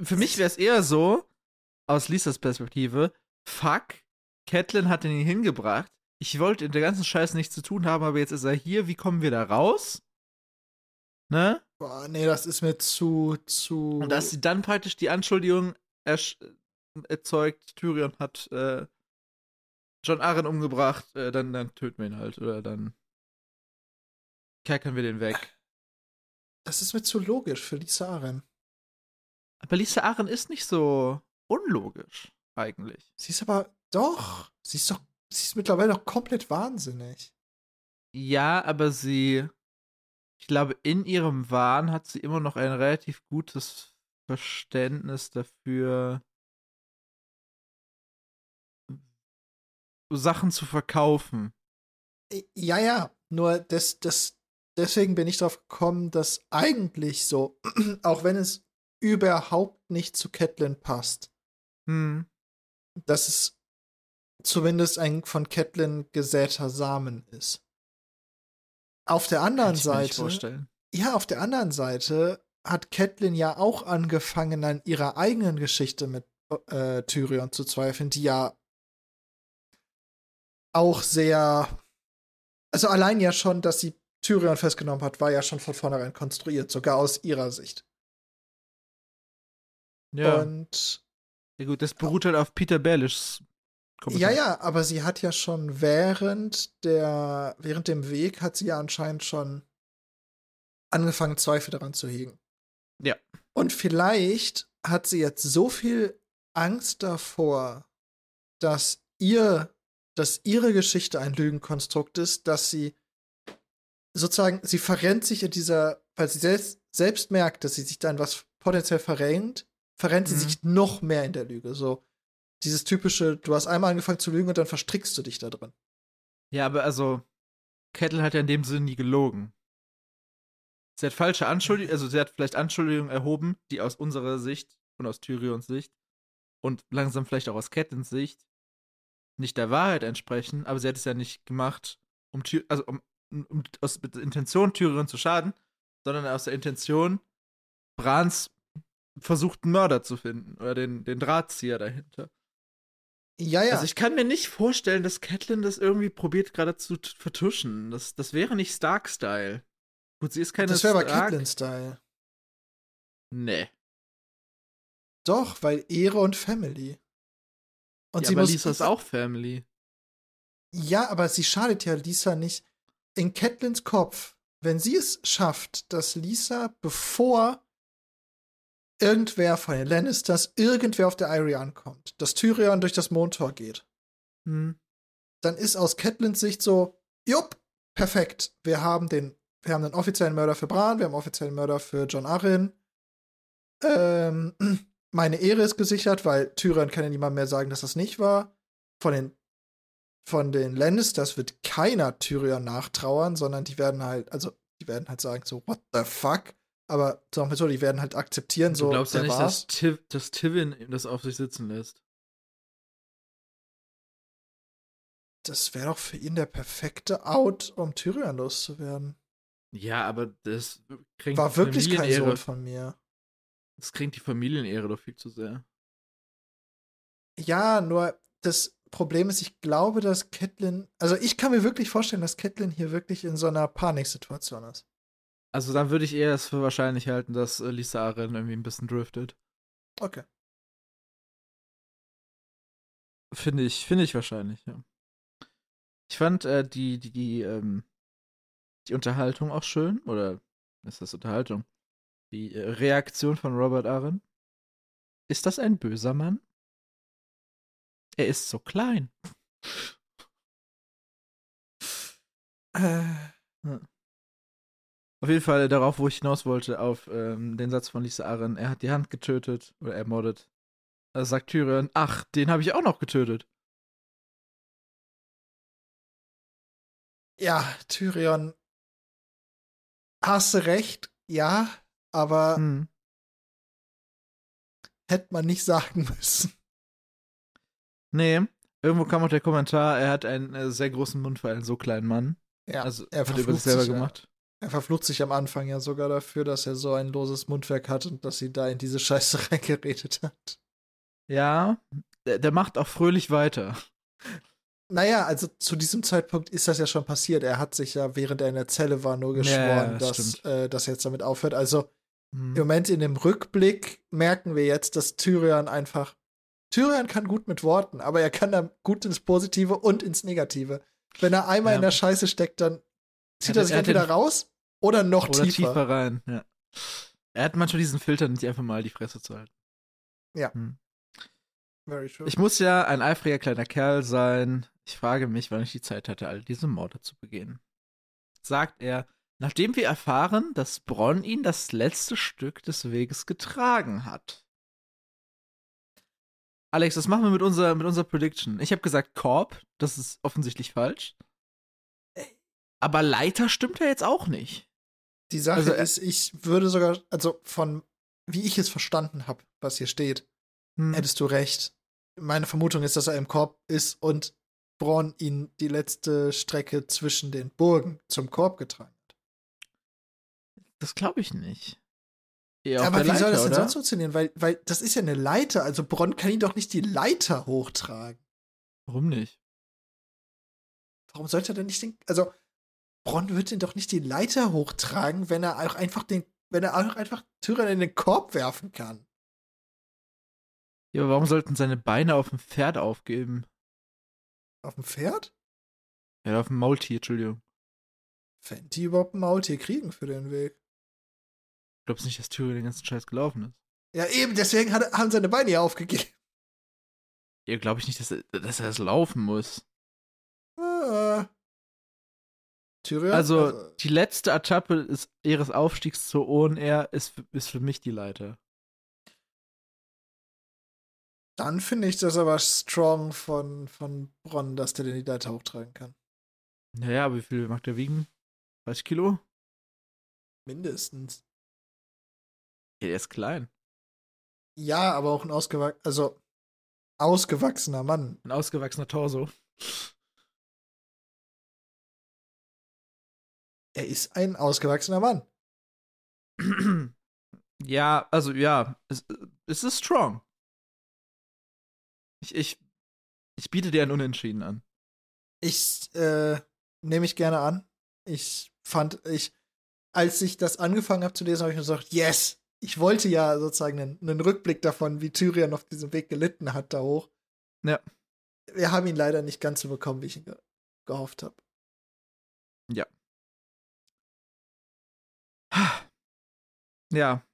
Für mich wäre es eher so, aus Lisas Perspektive, fuck, Catelyn hat ihn hingebracht. Ich wollte in der ganzen Scheiße nichts zu tun haben, aber jetzt ist er hier. Wie kommen wir da raus? Ne? Boah, nee, das ist mir zu, zu. Und dass sie dann praktisch die Anschuldigung erzeugt, Tyrion hat äh, John Arryn umgebracht, äh, dann, dann töten wir ihn halt. Oder dann kerkern wir den weg. Das ist mir zu logisch für Lisa Arryn. Aber Lisa Arryn ist nicht so unlogisch, eigentlich. Sie ist aber doch. Sie ist doch. Sie ist mittlerweile doch komplett wahnsinnig. Ja, aber sie. Ich glaube, in ihrem Wahn hat sie immer noch ein relativ gutes Verständnis dafür, Sachen zu verkaufen. Ja, ja, nur das, das, deswegen bin ich darauf gekommen, dass eigentlich so, auch wenn es überhaupt nicht zu Catelyn passt, hm. dass es zumindest ein von Catelyn gesäter Samen ist. Auf der anderen Seite, ja, auf der anderen Seite hat Catelyn ja auch angefangen, an ihrer eigenen Geschichte mit äh, Tyrion zu zweifeln, die ja auch sehr. Also allein ja schon, dass sie Tyrion festgenommen hat, war ja schon von vornherein konstruiert, sogar aus ihrer Sicht. Ja. Und ja gut, das beruht halt auf Peter Baelishs ja, ja, aber sie hat ja schon während der, während dem Weg hat sie ja anscheinend schon angefangen, Zweifel daran zu hegen. Ja. Und vielleicht hat sie jetzt so viel Angst davor, dass ihr, dass ihre Geschichte ein Lügenkonstrukt ist, dass sie sozusagen, sie verrennt sich in dieser, weil sie selbst, selbst merkt, dass sie sich dann was potenziell verrennt, verrennt mhm. sie sich noch mehr in der Lüge. So, dieses typische, du hast einmal angefangen zu lügen und dann verstrickst du dich da drin. Ja, aber also, Kettle hat ja in dem Sinne nie gelogen. Sie hat falsche Anschuldigungen, also sie hat vielleicht Anschuldigungen erhoben, die aus unserer Sicht und aus Tyrions Sicht und langsam vielleicht auch aus Kettens Sicht nicht der Wahrheit entsprechen, aber sie hat es ja nicht gemacht, um, Ty also um, um aus der Intention Tyrion zu schaden, sondern aus der Intention, Brans versuchten Mörder zu finden oder den, den Drahtzieher dahinter. Ja, ja. Also ich kann mir nicht vorstellen, dass Catelyn das irgendwie probiert gerade zu vertuschen. Das, das wäre nicht Stark-Style. Gut, sie ist keine Das wäre aber Catelyn-Style. Nee. Doch, weil Ehre und Family. Und ja, sie aber muss, Lisa ist auch Family. Ja, aber sie schadet ja Lisa nicht. In Catelyns Kopf, wenn sie es schafft, dass Lisa, bevor irgendwer von den Lannisters, irgendwer auf der Irie ankommt, dass Tyrion durch das Mondtor geht, hm. dann ist aus Catelyns Sicht so, jupp, perfekt. Wir haben den, wir haben den offiziellen Mörder für Bran, wir haben offiziellen Mörder für John Arryn. Ähm, meine Ehre ist gesichert, weil Tyrion kann ja niemand mehr sagen, dass das nicht war. Von den von den Lannisters wird keiner Tyrion nachtrauern, sondern die werden halt, also die werden halt sagen so, what the fuck? Aber sagen wir so, die werden halt akzeptieren, so. Du glaubst ja nicht, dass, Tiv dass Tivin das auf sich sitzen lässt. Das wäre doch für ihn der perfekte Out, um Tyrion loszuwerden. Ja, aber das kränkt War wirklich kein Sohn von mir. Das kränkt die Familienehre doch viel zu sehr. Ja, nur das Problem ist, ich glaube, dass Catelyn, also ich kann mir wirklich vorstellen, dass Catelyn hier wirklich in so einer Paniksituation ist. Also dann würde ich eher es für wahrscheinlich halten, dass äh, Lisa Aren irgendwie ein bisschen driftet. Okay. Finde ich, finde ich wahrscheinlich, ja. Ich fand äh, die, die, die, ähm, die Unterhaltung auch schön, oder ist das Unterhaltung? Die äh, Reaktion von Robert Aren. Ist das ein böser Mann? Er ist so klein. Äh. Auf jeden Fall darauf, wo ich hinaus wollte, auf ähm, den Satz von Lisa Aren. Er hat die Hand getötet oder ermordet. Da sagt Tyrion, ach, den habe ich auch noch getötet. Ja, Tyrion. Hast du recht, ja, aber hm. hätte man nicht sagen müssen. Nee, irgendwo kam auch der Kommentar, er hat einen äh, sehr großen Mund für einen so kleinen Mann. Ja, also er hat über sich selber gemacht. Er verflucht sich am Anfang ja sogar dafür, dass er so ein loses Mundwerk hat und dass sie da in diese Scheiße reingeredet hat. Ja, der, der macht auch fröhlich weiter. Naja, also zu diesem Zeitpunkt ist das ja schon passiert. Er hat sich ja, während er in der Zelle war, nur geschworen, ja, das dass, äh, dass er jetzt damit aufhört. Also hm. im Moment in dem Rückblick merken wir jetzt, dass Tyrion einfach. Tyrion kann gut mit Worten, aber er kann da gut ins Positive und ins Negative. Wenn er einmal ja. in der Scheiße steckt, dann zieht er, er sich entweder raus oder noch oder tiefer. tiefer rein, ja. Er hat manchmal diesen Filter, nicht einfach mal die Fresse zu halten. Ja. Hm. Very true. Ich muss ja ein eifriger kleiner Kerl sein. Ich frage mich, wann ich die Zeit hatte, all diese Morde zu begehen. Sagt er, nachdem wir erfahren, dass Bronn ihn das letzte Stück des Weges getragen hat. Alex, was machen wir mit unserer, mit unserer Prediction? Ich habe gesagt Korb, das ist offensichtlich falsch. Aber Leiter stimmt ja jetzt auch nicht. Die Sache also, ist, ich würde sogar, also von wie ich es verstanden habe, was hier steht, hm. hättest du recht. Meine Vermutung ist, dass er im Korb ist und Braun ihn die letzte Strecke zwischen den Burgen zum Korb getragen hat. Das glaube ich nicht. Auf Aber wie Leiter, soll das denn oder? sonst funktionieren? Weil, weil das ist ja eine Leiter. Also Bronn kann ihn doch nicht die Leiter hochtragen. Warum nicht? Warum sollte er denn nicht den. Also, Bronn wird ihn doch nicht die Leiter hochtragen, wenn er auch einfach den. Wenn er auch einfach Tyrion in den Korb werfen kann. Ja, aber warum sollten seine Beine auf dem Pferd aufgeben? Auf dem Pferd? Ja, auf dem Maultier, Entschuldigung. Wenn die überhaupt ein Maultier kriegen für den Weg. Glaubst nicht, dass Tyrion den ganzen Scheiß gelaufen ist? Ja, eben, deswegen hat, haben seine Beine ja aufgegeben. Ja, glaube ich nicht, dass er, dass er das laufen muss. Ah. Tyrion? Also, die letzte Etappe ist ihres Aufstiegs zur ONR ist, ist für mich die Leiter. dann finde ich das aber strong von, von Bronn, dass der den die Leiter hochtragen kann. Naja, aber wie viel mag der wiegen? 30 Kilo? Mindestens. Der ist klein. Ja, aber auch ein ausgewachsener, also ausgewachsener Mann. Ein ausgewachsener Torso. Er ist ein ausgewachsener Mann. ja, also ja, es, es ist strong. Ich, ich, ich biete dir ein Unentschieden an. Ich äh, nehme ich gerne an. Ich fand, ich, als ich das angefangen habe zu lesen, habe ich mir gesagt, yes! Ich wollte ja sozusagen einen, einen Rückblick davon, wie Tyrion auf diesem Weg gelitten hat, da hoch. Ja. Wir haben ihn leider nicht ganz so bekommen, wie ich ihn ge gehofft habe. Ja.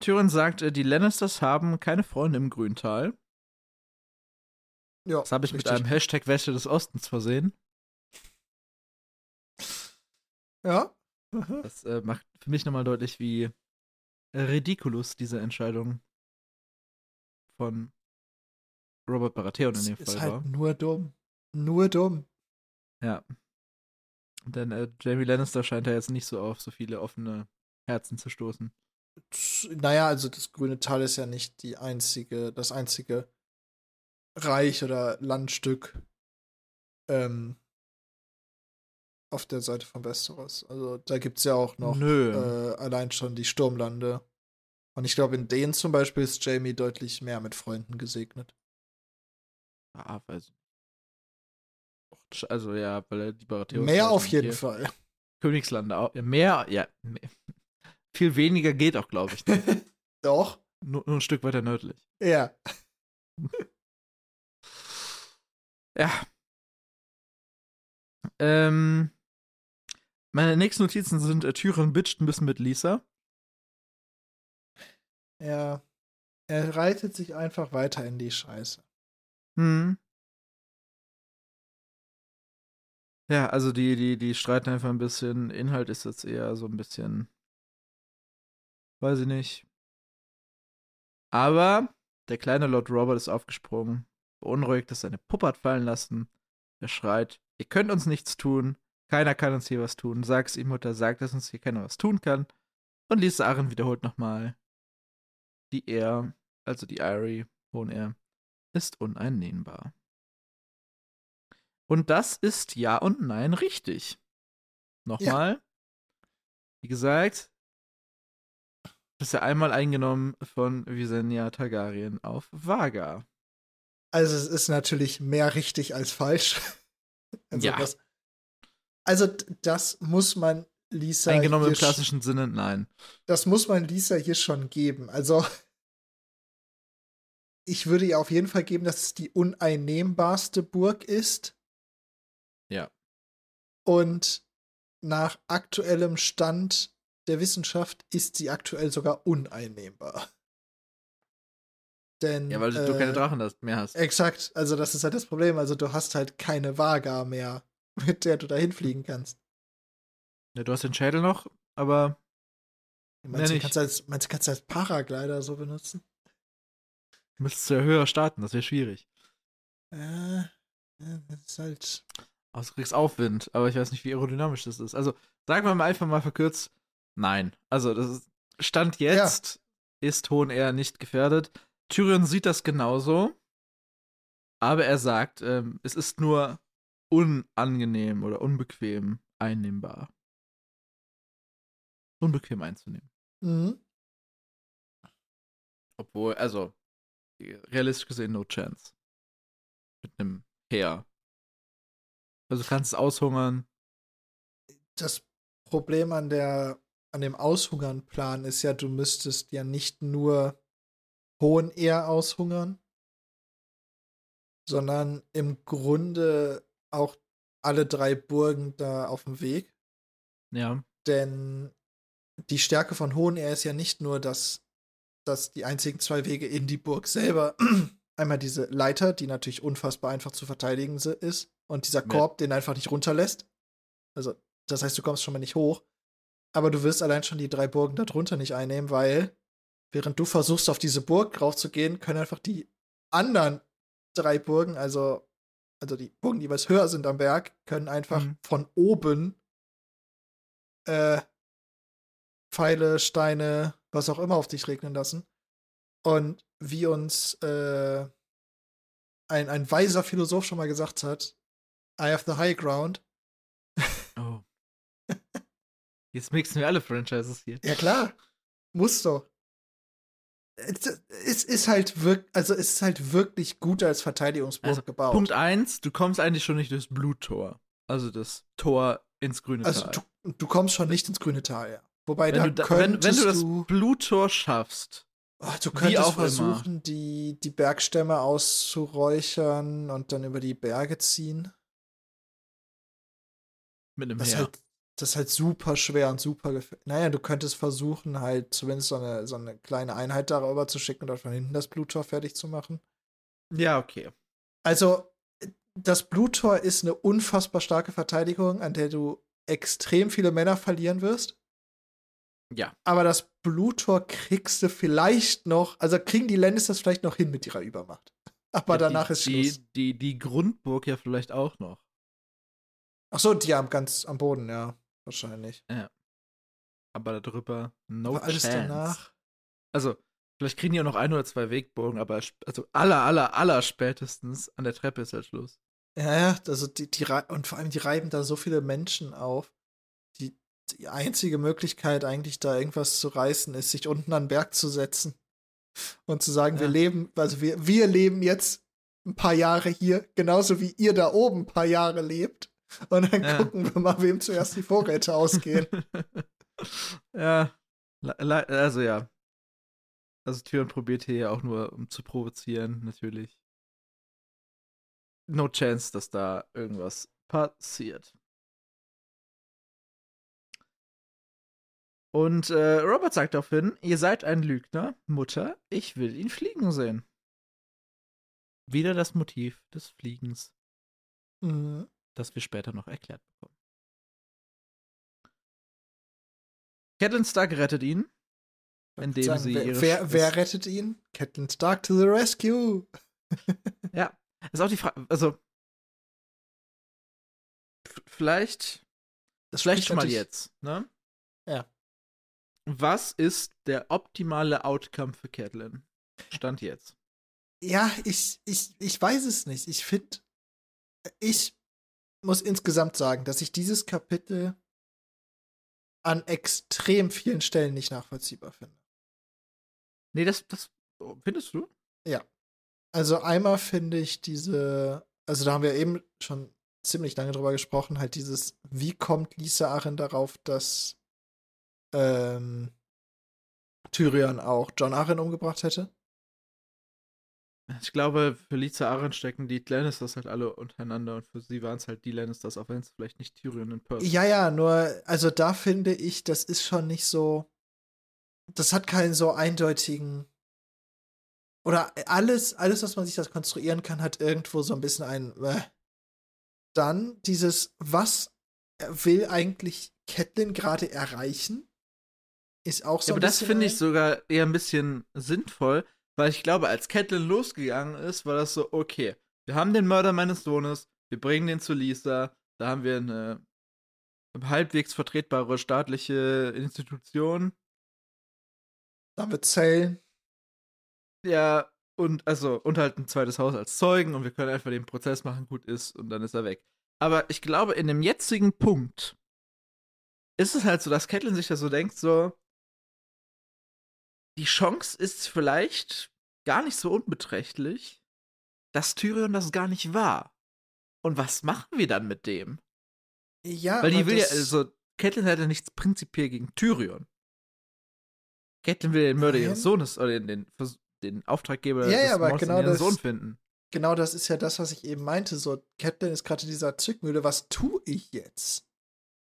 Tyrion sagt, äh, die Lannisters haben keine Freunde im Grüntal. Ja, Das habe ich mit richtig. einem Hashtag Wäsche des Ostens versehen. Ja. Das äh, macht für mich nochmal deutlich, wie ridiculous diese Entscheidung von Robert Baratheon in dem ist Fall halt war. nur dumm. Nur dumm. Ja. Denn äh, Jamie Lannister scheint ja jetzt nicht so auf so viele offene Herzen zu stoßen. Naja, also das grüne Tal ist ja nicht die einzige, das einzige Reich oder Landstück ähm, auf der Seite von Westeros. Also da gibt es ja auch noch äh, allein schon die Sturmlande. Und ich glaube, in denen zum Beispiel ist Jamie deutlich mehr mit Freunden gesegnet. Ah, nicht. Also ja, weil er die Baratheons mehr ja auf jeden hier- Fall. Königslande auch. Mehr, ja. Mehr. Viel weniger geht auch, glaube ich. Doch. nur, nur ein Stück weiter nördlich. Ja. Ja. Ähm, meine nächsten Notizen sind, äh, Tyrion bitcht ein bisschen mit Lisa. Er, er reitet sich einfach weiter in die Scheiße. Hm. Ja, also die, die, die streiten einfach ein bisschen. Inhalt ist jetzt eher so ein bisschen. Weiß ich nicht. Aber der kleine Lord Robert ist aufgesprungen, beunruhigt, dass seine Puppe hat fallen lassen. Er schreit: Ihr könnt uns nichts tun. Keiner kann uns hier was tun. Sag's ihm, Mutter, sagt, dass uns hier keiner was tun kann. Und Lisa Arryn wiederholt nochmal: Die er, also die Irie, Hohen er, ist uneinnehmbar. Und das ist ja und nein richtig. Nochmal. Wie gesagt, ist ja einmal eingenommen von Visenya Targaryen auf Vaga. Also es ist natürlich mehr richtig als falsch. Also Ja. Das, also das muss man Lisa eingenommen im klassischen Sinne, nein. das muss man Lisa hier schon geben. Also ich würde ihr auf jeden Fall geben, dass es die uneinnehmbarste Burg ist. Ja. Und nach aktuellem Stand der Wissenschaft ist sie aktuell sogar uneinnehmbar. Denn Ja, weil du äh, keine Drachen mehr hast. Exakt, also das ist halt das Problem. Also du hast halt keine Vaga mehr, mit der du dahin fliegen kannst. Ja, du hast den Schädel noch, aber Meinst, du, kannst du als, meinst du, kannst als Paraglider so benutzen? müsstest du ja höher starten, das wäre schwierig. Äh, ja, das ist halt. Außer du kriegst Aufwind, aber ich weiß nicht, wie aerodynamisch das ist. Also, sagen wir mal einfach mal verkürzt, nein. Also, das ist, Stand jetzt ist Hohen eher nicht gefährdet. Tyrion sieht das genauso, aber er sagt, ähm, es ist nur unangenehm oder unbequem einnehmbar. unbequem einzunehmen. Mhm. Obwohl, also, realistisch gesehen, no chance. Mit einem Heer. Also du kannst es aushungern. Das Problem an der an dem Aushungern-Plan ist ja, du müsstest ja nicht nur hohen eher aushungern, sondern im Grunde auch alle drei Burgen da auf dem Weg. Ja. Denn die Stärke von Hohen Air ist ja nicht nur, dass, dass die einzigen zwei Wege in die Burg selber einmal diese Leiter, die natürlich unfassbar einfach zu verteidigen ist, und dieser Korb, ja. den einfach nicht runterlässt. Also, das heißt, du kommst schon mal nicht hoch. Aber du wirst allein schon die drei Burgen darunter nicht einnehmen, weil während du versuchst, auf diese Burg raufzugehen, können einfach die anderen drei Burgen, also, also die Burgen, die was höher sind am Berg, können einfach mhm. von oben äh, Pfeile, Steine, was auch immer auf dich regnen lassen. Und wie uns äh, ein, ein weiser Philosoph schon mal gesagt hat, I have the high ground. Oh. Jetzt mixen wir alle Franchises hier. Ja, klar. Muss doch. Es ist halt wirklich, also es ist halt wirklich gut als Verteidigungsburg also, gebaut. Punkt 1, du kommst eigentlich schon nicht durchs Bluttor. Also das Tor ins grüne also Tal. Also du, du, kommst schon nicht ins grüne Tal, ja. Wobei wenn da du, wenn, wenn, du das Bluttor schaffst. Oh, du könntest versuchen, die, die Bergstämme auszuräuchern und dann über die Berge ziehen. Mit einem das Heer. Halt, das ist halt super schwer und super gefährlich. Naja, du könntest versuchen, halt zumindest so eine, so eine kleine Einheit darüber zu schicken und dort von hinten das Bluttor fertig zu machen. Ja, okay. Also, das Bluttor ist eine unfassbar starke Verteidigung, an der du extrem viele Männer verlieren wirst. Ja. Aber das Bluttor kriegst du vielleicht noch, also kriegen die Lannisters vielleicht noch hin mit ihrer Übermacht. Aber ja, danach die, ist Schluss. Die, die, die Grundburg ja vielleicht auch noch. Ach so, die am ganz am Boden, ja, wahrscheinlich. Ja. Aber darüber no aber alles chance. danach. Also, vielleicht kriegen die auch noch ein oder zwei Wegbogen, aber also aller, aller, aller spätestens an der Treppe ist halt Schluss. Ja, ja, also die, die und vor allem die reiben da so viele Menschen auf. Die, die einzige Möglichkeit, eigentlich da irgendwas zu reißen, ist, sich unten an den Berg zu setzen und zu sagen, ja. wir leben, also wir, wir leben jetzt ein paar Jahre hier, genauso wie ihr da oben ein paar Jahre lebt. Und dann ja. gucken wir mal, wem zuerst die Vorräte ausgehen. ja, also ja. Also Türen probiert hier ja auch nur, um zu provozieren, natürlich. No chance, dass da irgendwas passiert. Und äh, Robert sagt daraufhin, ihr seid ein Lügner, Mutter, ich will ihn fliegen sehen. Wieder das Motiv des Fliegens. Mhm. Das wir später noch erklärt bekommen. Catelyn Stark rettet ihn, indem sagen, sie wer, ihre wer, wer rettet ihn? Catelyn Stark to the rescue. ja, ist auch die Frage, also vielleicht das vielleicht schon mal jetzt, ne? Ja. Was ist der optimale Outcome für Catelyn? Stand jetzt. Ja, ich, ich, ich weiß es nicht. Ich finde, ich muss insgesamt sagen, dass ich dieses Kapitel an extrem vielen Stellen nicht nachvollziehbar finde. Nee, das, das findest du? Ja. Also einmal finde ich diese, also da haben wir eben schon ziemlich lange drüber gesprochen, halt dieses, wie kommt Lisa Aachen darauf, dass ähm, Tyrion auch John Arryn umgebracht hätte. Ich glaube, für Lisa Arryn stecken die Lannisters halt alle untereinander und für sie waren es halt die Lannisters, auch wenn es vielleicht nicht Tyrion in Person Ja, ja, nur, also da finde ich, das ist schon nicht so. Das hat keinen so eindeutigen. Oder alles, alles, was man sich das konstruieren kann, hat irgendwo so ein bisschen ein. Äh. Dann dieses, was will eigentlich Catelyn gerade erreichen? Ist auch so. Ja, aber das finde ich sogar eher ein bisschen sinnvoll, weil ich glaube, als Catelyn losgegangen ist, war das so, okay, wir haben den Mörder meines Sohnes, wir bringen den zu Lisa, da haben wir eine halbwegs vertretbare staatliche Institution. Da haben wir. Ja, und also, und halt ein zweites Haus als Zeugen und wir können einfach den Prozess machen, gut ist und dann ist er weg. Aber ich glaube, in dem jetzigen Punkt ist es halt so, dass Catelyn sich da so denkt, so, die Chance ist vielleicht gar nicht so unbeträchtlich, dass Tyrion das gar nicht war. Und was machen wir dann mit dem? Ja, Weil die will ja, also, Catelyn hat ja nichts prinzipiell gegen Tyrion. Catelyn will den Mörder Nein. ihres Sohnes oder den, den, den Auftraggeber Ja, des ja, aber Mords genau das- Sohn finden. genau das ist ja das, was ich eben meinte. So, Captain ist gerade in dieser Zwickmühle. Was tue ich jetzt?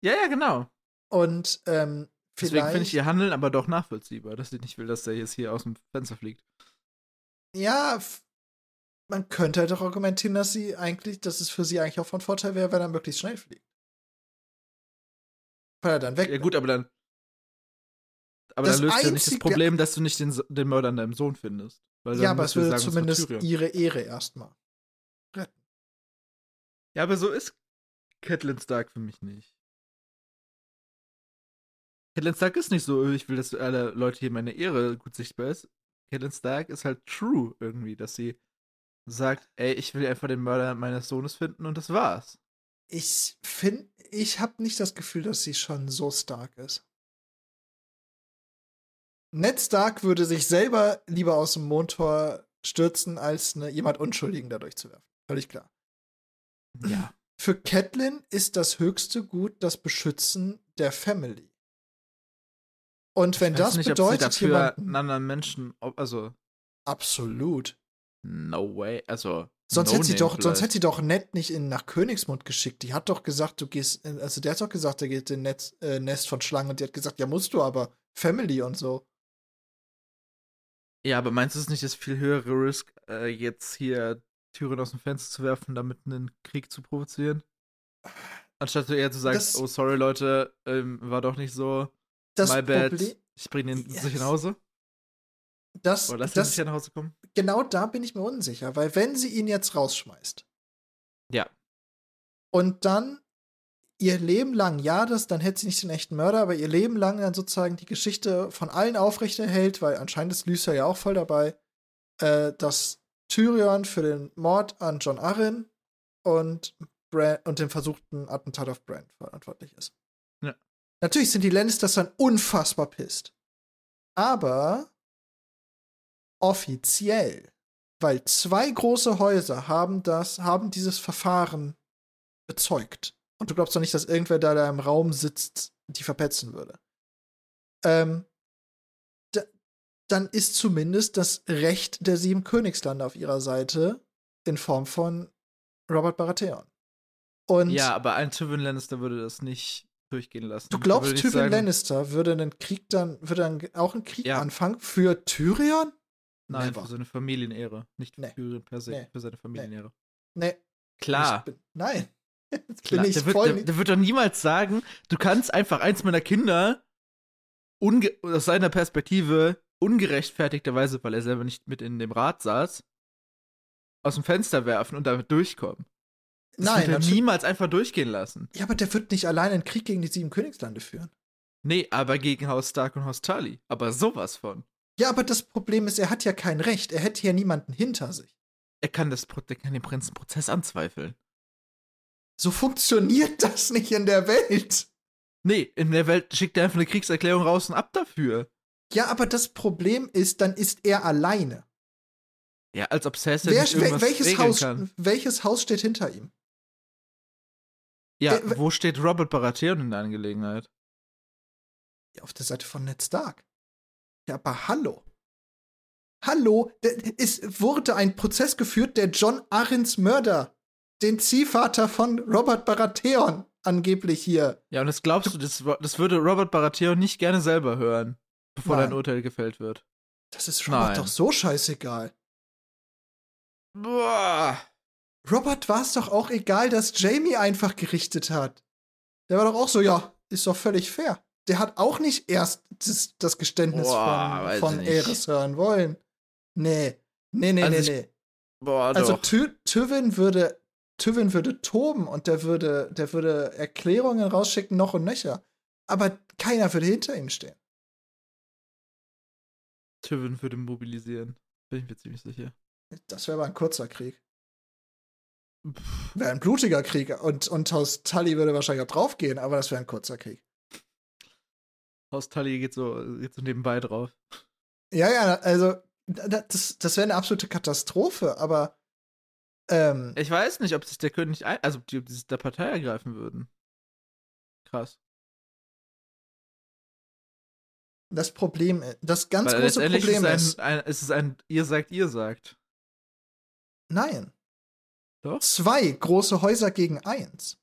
Ja, ja, genau. Und ähm, Deswegen finde ich ihr Handeln aber doch nachvollziehbar, dass sie nicht will, dass der jetzt hier aus dem Fenster fliegt. Ja, man könnte halt auch argumentieren, dass sie eigentlich, dass es für sie eigentlich auch von Vorteil wäre, wenn er möglichst schnell fliegt. Weil er dann weg. Ja, gut, aber dann. Aber Das dann löst ja nicht das Problem, dass du nicht den, den Mörder an deinem Sohn findest. Weil ja, aber es würde sagen, zumindest ihre Ehre erstmal. Ja, aber so ist Catelyn Stark für mich nicht. Catelyn Stark ist nicht so, ich will, dass alle Leute hier meine Ehre gut sichtbar ist. Catelyn Stark ist halt true irgendwie, dass sie sagt, ey, ich will einfach den Mörder meines Sohnes finden und das war's. Ich finde, ich habe nicht das Gefühl, dass sie schon so stark ist. Ned Stark würde sich selber lieber aus dem Mondtor stürzen, als ne, jemand Unschuldigen dadurch zu werfen. Völlig klar. Ja. Für Catelyn ist das höchste Gut das Beschützen der Family. Und wenn das nicht, ob bedeutet, sie dafür jemanden. anderen Menschen, ob- also, Absolut. no way, also. Sonst no hätte sie doch, sonst vielleicht. hätte sie doch Ned nicht in, nach Königsmund geschickt. Die hat doch gesagt, du gehst, in- also der hat doch gesagt, der geht in Netz, äh, Nest von Schlangen und die hat gesagt, ja musst du aber Family und so. Ja, aber meinst du es nicht das viel höhere Risk, äh, jetzt hier Türen aus dem Fenster zu werfen, damit einen Krieg zu provozieren? Anstatt du eher zu sagen, Das- oh sorry Leute, ähm, war doch nicht so, Das my bad, Problem, ich bring den Yes. sicher nach Hause. das, Oder lass ihn das, sicher nach Hause kommen. genau da bin ich mir unsicher, weil wenn sie ihn jetzt rausschmeißt Ja. und dann ihr Leben lang, ja, das, dann hätte sie nicht den echten Mörder, aber ihr Leben lang dann sozusagen die Geschichte von allen aufrechterhält, weil anscheinend ist Lysa ja auch voll dabei, äh, dass Tyrion für den Mord an John Arryn und, Bran und den versuchten Attentat auf Bran verantwortlich ist. Natürlich sind die Lannisters dann unfassbar pisst. Aber offiziell, weil zwei große Häuser haben das, haben dieses Verfahren bezeugt. Und du glaubst doch nicht, dass irgendwer da, da im Raum sitzt, die verpetzen würde. Ähm, da, dann ist zumindest das Recht der sieben Königslande auf ihrer Seite in Form von Robert Baratheon. Und Ja, aber ein Tywin Lannister würde das nicht durchgehen lassen. du glaubst, Tyrion sagen, Lannister würde einen Krieg dann, würde dann auch einen Krieg Ja. anfangen für Tyrion? Nein, Never. für seine Familienehre. Nicht für Nee. Tyrion per se, Nee. für seine Familienehre. Nee. Klar. Bin, nein. Jetzt Klar, bin ich der, wird, voll der, der wird doch niemals sagen, du kannst einfach eins meiner Kinder aus seiner Perspektive ungerechtfertigterweise, weil er selber nicht mit in dem Rat saß, aus dem Fenster werfen und damit durchkommen. Das Nein, wird er niemals einfach durchgehen lassen. Ja, aber der wird nicht allein einen Krieg gegen die sieben Königslande führen. Nee, aber gegen Haus Stark und Haus Tully. Aber sowas von. Ja, aber das Problem ist, er hat ja kein Recht. Er hätte ja niemanden hinter sich. Er kann, das, der kann den Prinzenprozess anzweifeln. So funktioniert das nicht in der Welt. Nee, in der Welt schickt er einfach eine Kriegserklärung raus und ab dafür. Ja, aber das Problem ist, dann ist er alleine. Ja, als ob Cersei Wer, welches, Haus, kann. welches Haus steht hinter ihm? Ja, Äh, wo steht Robert Baratheon in der Angelegenheit? Ja, auf der Seite von Ned Stark. Ja, aber hallo. Hallo, es wurde ein Prozess geführt, der John Arryns Mörder, den Ziehvater von Robert Baratheon, angeblich hier. Ja, und das glaubst du, das, das würde Robert Baratheon nicht gerne selber hören, bevor Nein. dein Urteil gefällt wird. Das ist Robert Nein. doch so scheißegal. Boah. Robert war es doch auch egal, dass Jamie einfach gerichtet hat. Der war doch auch so, ja, ist doch völlig fair. Der hat auch nicht erst das, das Geständnis Boah, von, von ich. Aerys hören wollen. Nee. Nee, nee, Also nee, ich- nee. Boah, Also. Ty Tywin würde Tywin würde toben und der würde der würde Erklärungen rausschicken noch und nöcher. Aber keiner würde hinter ihm stehen. Tywin würde mobilisieren. Bin ich mir ziemlich sicher. Das wäre aber ein kurzer Krieg. Wäre ein blutiger Krieg und und Haus Tully würde wahrscheinlich auch draufgehen, aber das wäre ein kurzer Krieg. Haus Tully geht so, geht so nebenbei drauf. Ja, ja, also das, das wäre eine absolute Katastrophe, aber ähm, Ich weiß nicht, ob sich der König, ein also ob die, ob die sich der Partei ergreifen würden. Krass. das Problem, das ganz Weil große Problem ist, ist, ein, ein, es ist ein, ihr sagt, ihr sagt. nein, Doch? zwei große Häuser gegen eins.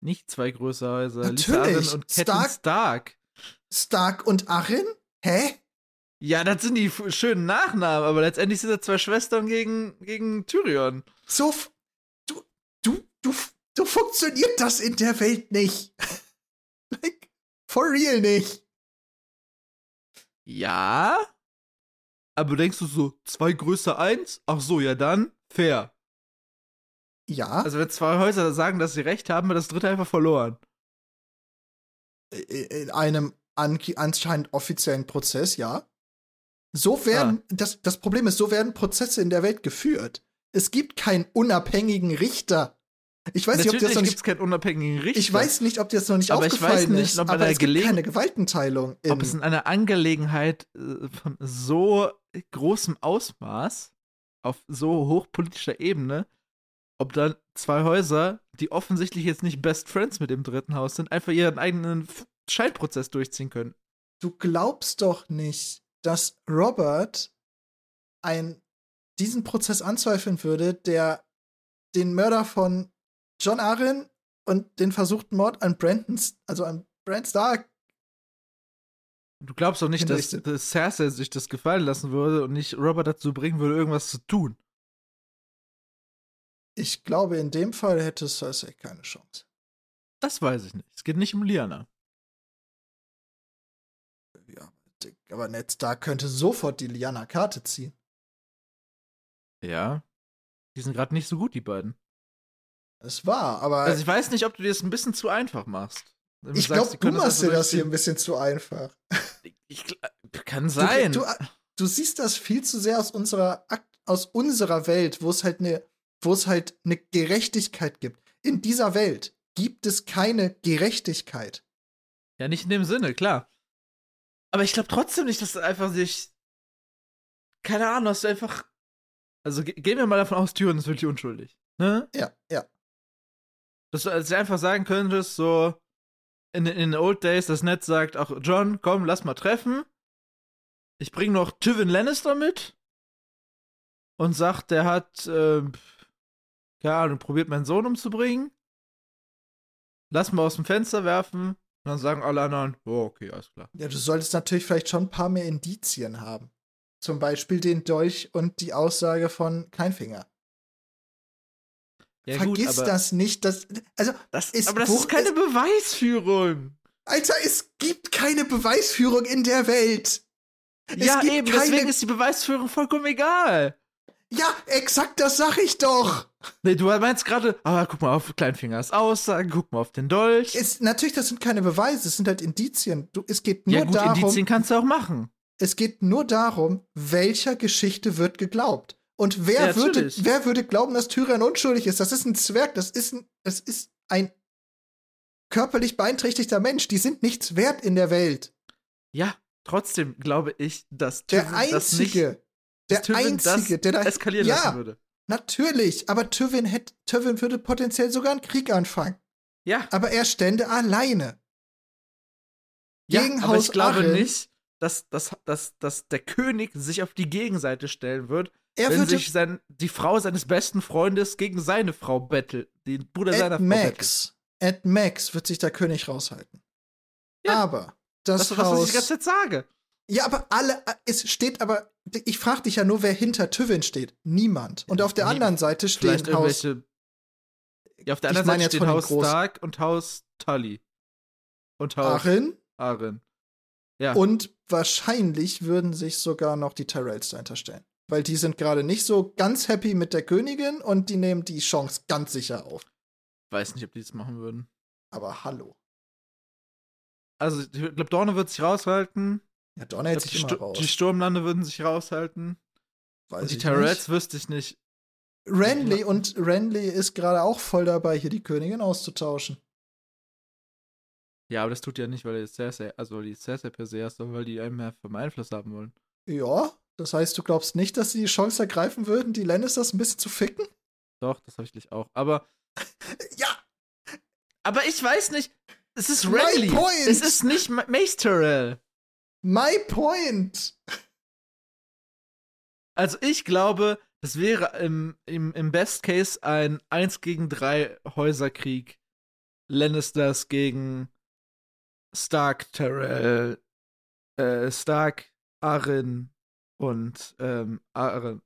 Nicht zwei größere Häuser. Natürlich. Und Stark- Stark. Stark und Arryn? Hä? Ja, das sind die schönen Nachnamen, aber letztendlich sind das zwei Schwestern gegen, gegen Tyrion. So, du, du, du, du funktioniert das in der Welt nicht. like, for real nicht. Ja. Aber denkst du so, zwei größer eins? Ach so, ja dann, fair. Ja, Also wenn zwei Häuser sagen, dass sie recht haben, wird das dritte einfach verloren. in einem an, anscheinend offiziellen Prozess, ja. So werden, das, das Problem ist, so werden Prozesse in der Welt geführt. Es gibt keinen unabhängigen Richter. Ich weiß nicht, ob dir das Natürlich noch nicht, keinen unabhängigen Richter. ich weiß nicht, ob dir das noch nicht Aber ich aufgefallen weiß nicht, ist, ob aber es gibt keine Gewaltenteilung. Ob es in einer Angelegenheit äh, von so großem Ausmaß, auf so hochpolitischer Ebene, ob dann zwei Häuser, die offensichtlich jetzt nicht Best Friends mit dem dritten Haus sind, einfach ihren eigenen Scheidprozess durchziehen können. du glaubst doch nicht, dass Robert ein, diesen Prozess anzweifeln würde, der den Mörder von John Arryn und den versuchten Mord an Brandon, also an Brand Stark, Du glaubst doch nicht, dass, dass Cersei sich das gefallen lassen würde und nicht Robert dazu bringen würde, irgendwas zu tun. Ich glaube, in dem Fall hätte Cersei keine Chance. Das weiß ich nicht. Es geht nicht um Liana. Ja, aber Ned Stark könnte sofort die Lyanna-Karte ziehen. Ja. Die sind gerade nicht so gut, die beiden. Es war, aber Also ich weiß nicht, ob du dir das ein bisschen zu einfach machst. Wenn ich glaube, du machst dir einfach das hier ein bisschen zu einfach. Ich, kann sein. Du, du, du siehst das viel zu sehr aus unserer aus unserer Welt, wo es halt eine wo es halt eine Gerechtigkeit gibt. In dieser Welt gibt es keine Gerechtigkeit. ja, nicht in dem Sinne, klar. Aber ich glaube trotzdem nicht, dass du einfach sich. Keine Ahnung, dass du einfach. Also ge gehen wir mal davon aus, Tyrion ist wirklich unschuldig. Ne? Ja, ja. Dass du also einfach sagen könntest, so. In, in den Old Days, dass Ned sagt, ach, John, komm, lass mal treffen. Ich bring noch Tywin Lannister mit. Und sagt, der hat, ähm, keine Ahnung, probiert meinen Sohn umzubringen. Lass mal aus dem Fenster werfen. Und dann sagen alle anderen, oh, okay, alles klar. Ja, du solltest natürlich vielleicht schon ein paar mehr Indizien haben. Zum Beispiel den Dolch und die Aussage von Kleinfinger. Ja, Vergiss aber das nicht, dass. Also, Das, ist- aber das ist keine Beweisführung. Alter, es gibt keine Beweisführung in der Welt. Es ja, eben, keine- deswegen ist die Beweisführung vollkommen egal. Ja, exakt das sag ich doch. Nee, du meinst gerade, aber guck mal auf Kleinfingers Aussagen, guck mal auf den Dolch. Es, natürlich, das sind keine Beweise, es sind halt Indizien. Du, es geht nur ja, gut, darum, Indizien kannst du auch machen. es geht nur darum, welcher Geschichte wird geglaubt. Und wer, Ja, würde, wer würde glauben, dass Tyrion unschuldig ist? Das ist ein Zwerg, das ist ein, das ist ein körperlich beeinträchtigter Mensch. Die sind nichts wert in der Welt. Ja, trotzdem glaube ich, dass Der Tywin das nicht Einzige, der Tywin Einzige, das der da. eskalieren ja, lassen würde. Natürlich, aber Tywin, hätte, Tywin würde potenziell sogar einen Krieg anfangen. Ja, Aber er stände alleine. ja gegen aber Haus ich glaube Arryn- nicht, dass, dass, dass, dass der König sich auf die Gegenseite stellen wird, Er wenn würde sich sein, die Frau seines besten Freundes gegen seine Frau bettelt, den Bruder seiner at Frau bettelt. Max, at Max wird sich der König raushalten. Ja, aber das, Das ist das, was Haus. ich die ganze Zeit sage. Ja, aber alle, es steht aber, ich frage dich ja nur, wer hinter Tywin steht. Niemand. Und auf der Nie- anderen Seite stehen Vielleicht Haus. Ja, auf der anderen Seite steht Haus. Stark und Haus Tully. Und Haus Arryn. Arryn. Ja. Und wahrscheinlich würden sich sogar noch die Tyrells dahinter stellen. Weil die sind gerade nicht so ganz happy mit der Königin und die nehmen die Chance ganz sicher auf. weiß nicht, ob die das machen würden. Aber hallo. Also, ich glaube, Dorne wird sich raushalten. Ja, Donner hält Ich sich immer raus. die Sturmlande würden sich raushalten. Weiß und die Tyrells wüsste ich nicht. nicht. Renly und Renly ist gerade auch voll dabei, hier die Königin auszutauschen. Ja, aber das tut ja nicht, weil die Cersei, also weil die Cersei per se hast, sondern weil die einen mehr vom Einfluss haben wollen. Ja, das heißt, du glaubst nicht, dass sie die Chance ergreifen würden, die Lannisters ein bisschen zu ficken? Doch, das habe ich auch. Aber. ja! Aber ich weiß nicht. Es ist Renly. Es ist nicht Ma- Mace Tyrell. My point! Also ich glaube, das wäre im, im, im Best Case ein 1 gegen 3 Häuserkrieg. Lannisters gegen Stark, Tyrell, äh, Stark, Arryn und ähm, Arryn.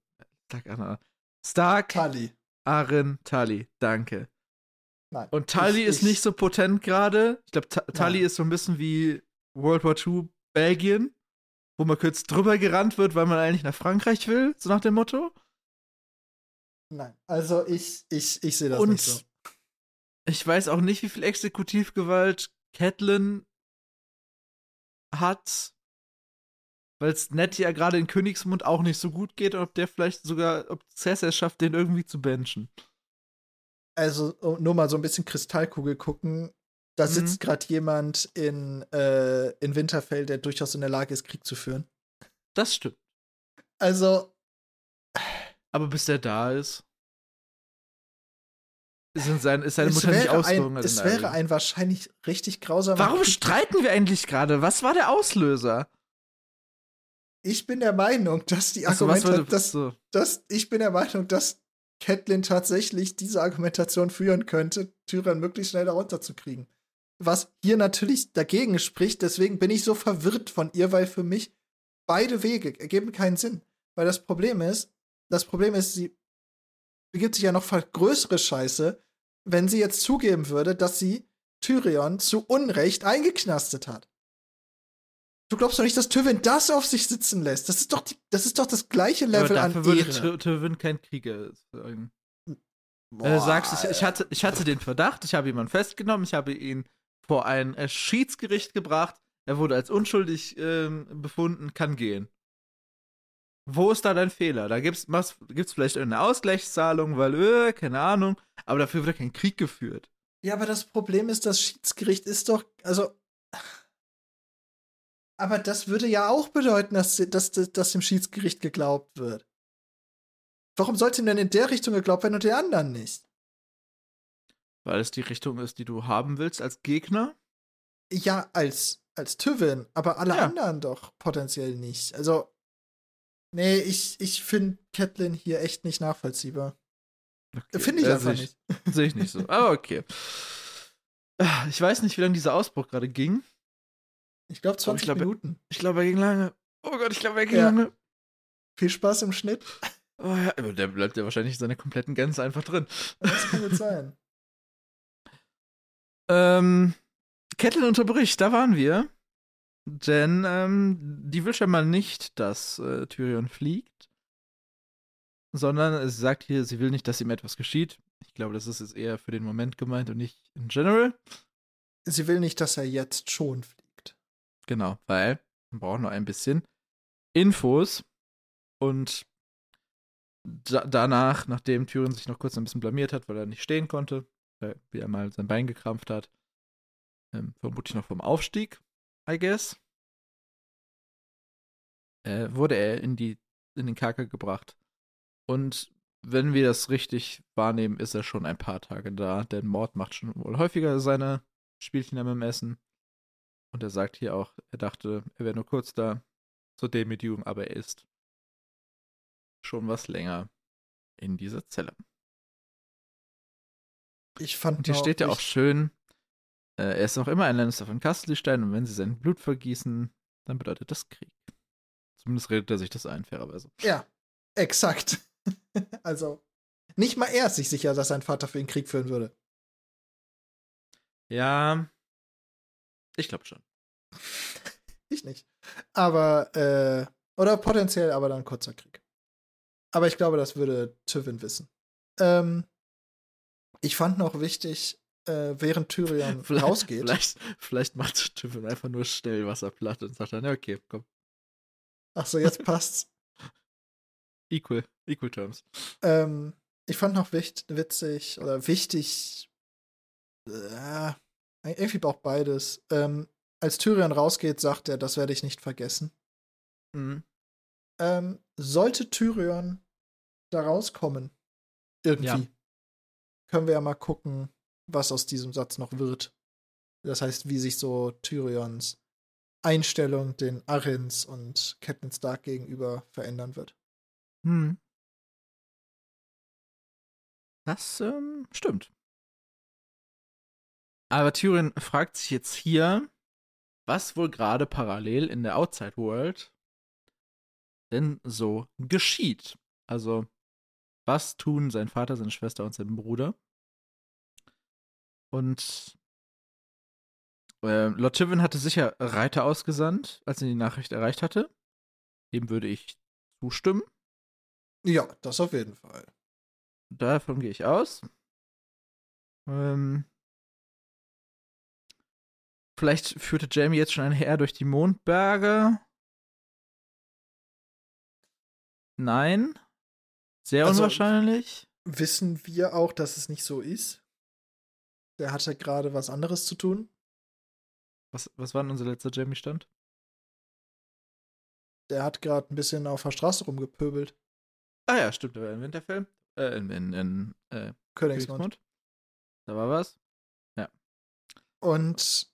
Stark, Arryn. Stark, Tully. Arryn, Tully. Danke. Nein. Und Tully Ich- ist ich- nicht so potent gerade. Ich glaube, Tully ist so ein bisschen wie World War II Belgien, wo man kurz drüber gerannt wird, weil man eigentlich nach Frankreich will, so nach dem Motto. Nein. Also ich, ich, ich sehe das Und nicht so. ich weiß auch nicht, wie viel Exekutivgewalt Catelyn hat, weil es Nettie ja gerade in Königsmund auch nicht so gut geht und ob der vielleicht sogar, ob Cersei es schafft, den irgendwie zu benchen. Also nur mal so ein bisschen Kristallkugel gucken. Da Mhm. sitzt gerade jemand in, äh, in Winterfell, der durchaus in der Lage ist, Krieg zu führen. Das stimmt. Also, Aber bis der da ist, sind sein, ist seine es Mutter nicht ein, ausgehungert. es wäre Aldi. ein wahrscheinlich richtig grausamer Warum Krieg. streiten wir eigentlich gerade? Was war der Auslöser? Ich bin der Meinung, dass die Argumente, war dass, so. dass, ich bin der Meinung, dass Catelyn tatsächlich diese Argumentation führen könnte, Tyrion möglichst schnell darunter zu kriegen. Was hier natürlich dagegen spricht, deswegen bin ich so verwirrt von ihr, weil für mich beide Wege ergeben keinen Sinn. Weil das Problem ist, das Problem ist, sie begibt sich ja noch größere Scheiße, wenn sie jetzt zugeben würde, dass sie Tyrion zu Unrecht eingeknastet hat. Du glaubst doch nicht, dass Tywin das auf sich sitzen lässt. Das ist doch, die, das, ist doch das gleiche Aber Level dafür an würde Ehre. Ty- Tywin kein Krieger. Wenn Boah, du sagst, ich, ich, hatte, ich hatte den Verdacht, ich habe jemanden festgenommen, ich habe ihn vor ein äh, Schiedsgericht gebracht, er wurde als unschuldig ähm, befunden, kann gehen. Wo ist da dein Fehler? Da machst, gibt's vielleicht eine Ausgleichszahlung, weil, äh, keine Ahnung, aber dafür wird kein Krieg geführt. Ja, aber das Problem ist, das Schiedsgericht ist doch, also. Aber das würde ja auch bedeuten, dass, dass, dass, dass dem Schiedsgericht geglaubt wird. Warum sollte ihm denn in der Richtung geglaubt werden und der anderen nicht? Weil es die Richtung ist, die du haben willst als Gegner. Ja, als, als Tywin, aber alle Ja. anderen doch potenziell nicht. Also, nee, ich, ich finde Catelyn hier echt nicht nachvollziehbar. Okay, Finde ich äh, einfach nicht. Sehe ich nicht so. Aber okay. Ah, Ich weiß nicht, wie lange dieser Ausbruch gerade ging. Ich glaube 20 glaub, Minuten. Ich glaube, er ging lange. Oh Gott, ich glaube, er ging Ja. lange. Viel Spaß im Schnitt. Oh ja, aber der bleibt ja wahrscheinlich in seiner kompletten Gänze einfach drin. Das kann gut sein. Ähm, Kettle unterbricht, da waren wir. Denn ähm, die will schon mal nicht, dass äh, Tyrion fliegt. Sondern sie sagt hier, sie will nicht, dass ihm etwas geschieht. Ich glaube, das ist jetzt eher für den Moment gemeint und nicht in general. Sie will nicht, dass er jetzt schon fliegt. Genau, weil man braucht noch ein bisschen Infos. Und da danach, nachdem Tyrion sich noch kurz ein bisschen blamiert hat, weil er nicht stehen konnte, weil wie er mal sein Bein gekrampft hat, ähm, vermutlich noch vom Aufstieg, I guess, äh, wurde er in, die, in den Kerker gebracht. Und wenn wir das richtig wahrnehmen, ist er schon ein paar Tage da, denn Mord macht schon wohl häufiger seine Spielchen am Essen. Und er sagt hier auch, er dachte, er wäre nur kurz da zur Demütigung, aber er ist schon was länger in dieser Zelle. Ich fand Und hier steht ja auch schön, äh, er ist noch immer ein Lannister von Castlestein und wenn sie sein Blut vergießen, dann bedeutet das Krieg. Zumindest redet er sich das ein, fairerweise. Ja, exakt. also, nicht mal er ist sich sicher, dass sein Vater für ihn Krieg führen würde. Ja, ich glaube schon. Ich nicht. Aber, äh, oder potenziell aber dann kurzer Krieg. Aber ich glaube, das würde Tywin wissen. Ähm, ich fand noch wichtig, äh, während Tyrion Vielleicht, rausgeht. vielleicht, vielleicht macht Tyrion einfach nur Stellwasser platt und sagt dann, ja, okay, komm, Ach so, jetzt passt's. equal, equal terms. ähm, ich fand noch wicht, witzig oder wichtig, äh, Irgendwie braucht beides. Ähm, als Tyrion rausgeht, sagt er, das werde ich nicht vergessen. Mhm. Ähm, sollte Tyrion da rauskommen, irgendwie, Ja. Können wir ja mal gucken, was aus diesem Satz noch wird. Das heißt, wie sich so Tyrions Einstellung den Arryns und Captain Stark gegenüber verändern wird. Hm. Das ähm, stimmt. Aber Tyrion fragt sich jetzt hier, was wohl gerade parallel in der Outside World denn so geschieht. Also, was tun sein Vater, seine Schwester und sein Bruder? Und äh, Lord Tywin hatte sicher Reiter ausgesandt, als er die Nachricht erreicht hatte. Dem würde ich zustimmen. Ja, das auf jeden Fall. Davon gehe ich aus. Ähm, vielleicht führte Jamie jetzt schon ein Heer durch die Mondberge. Nein. Sehr Also- unwahrscheinlich. Wissen wir auch, dass es nicht so ist? Der hatte gerade was anderes zu tun. Was, was war denn unser letzter Jamie-Stand? Der hat gerade ein bisschen auf der Straße rumgepöbelt. Ah ja, stimmt, der war in Winterfell. Äh, in, in, in äh, Königsmund. Königsmund. Da war was. Und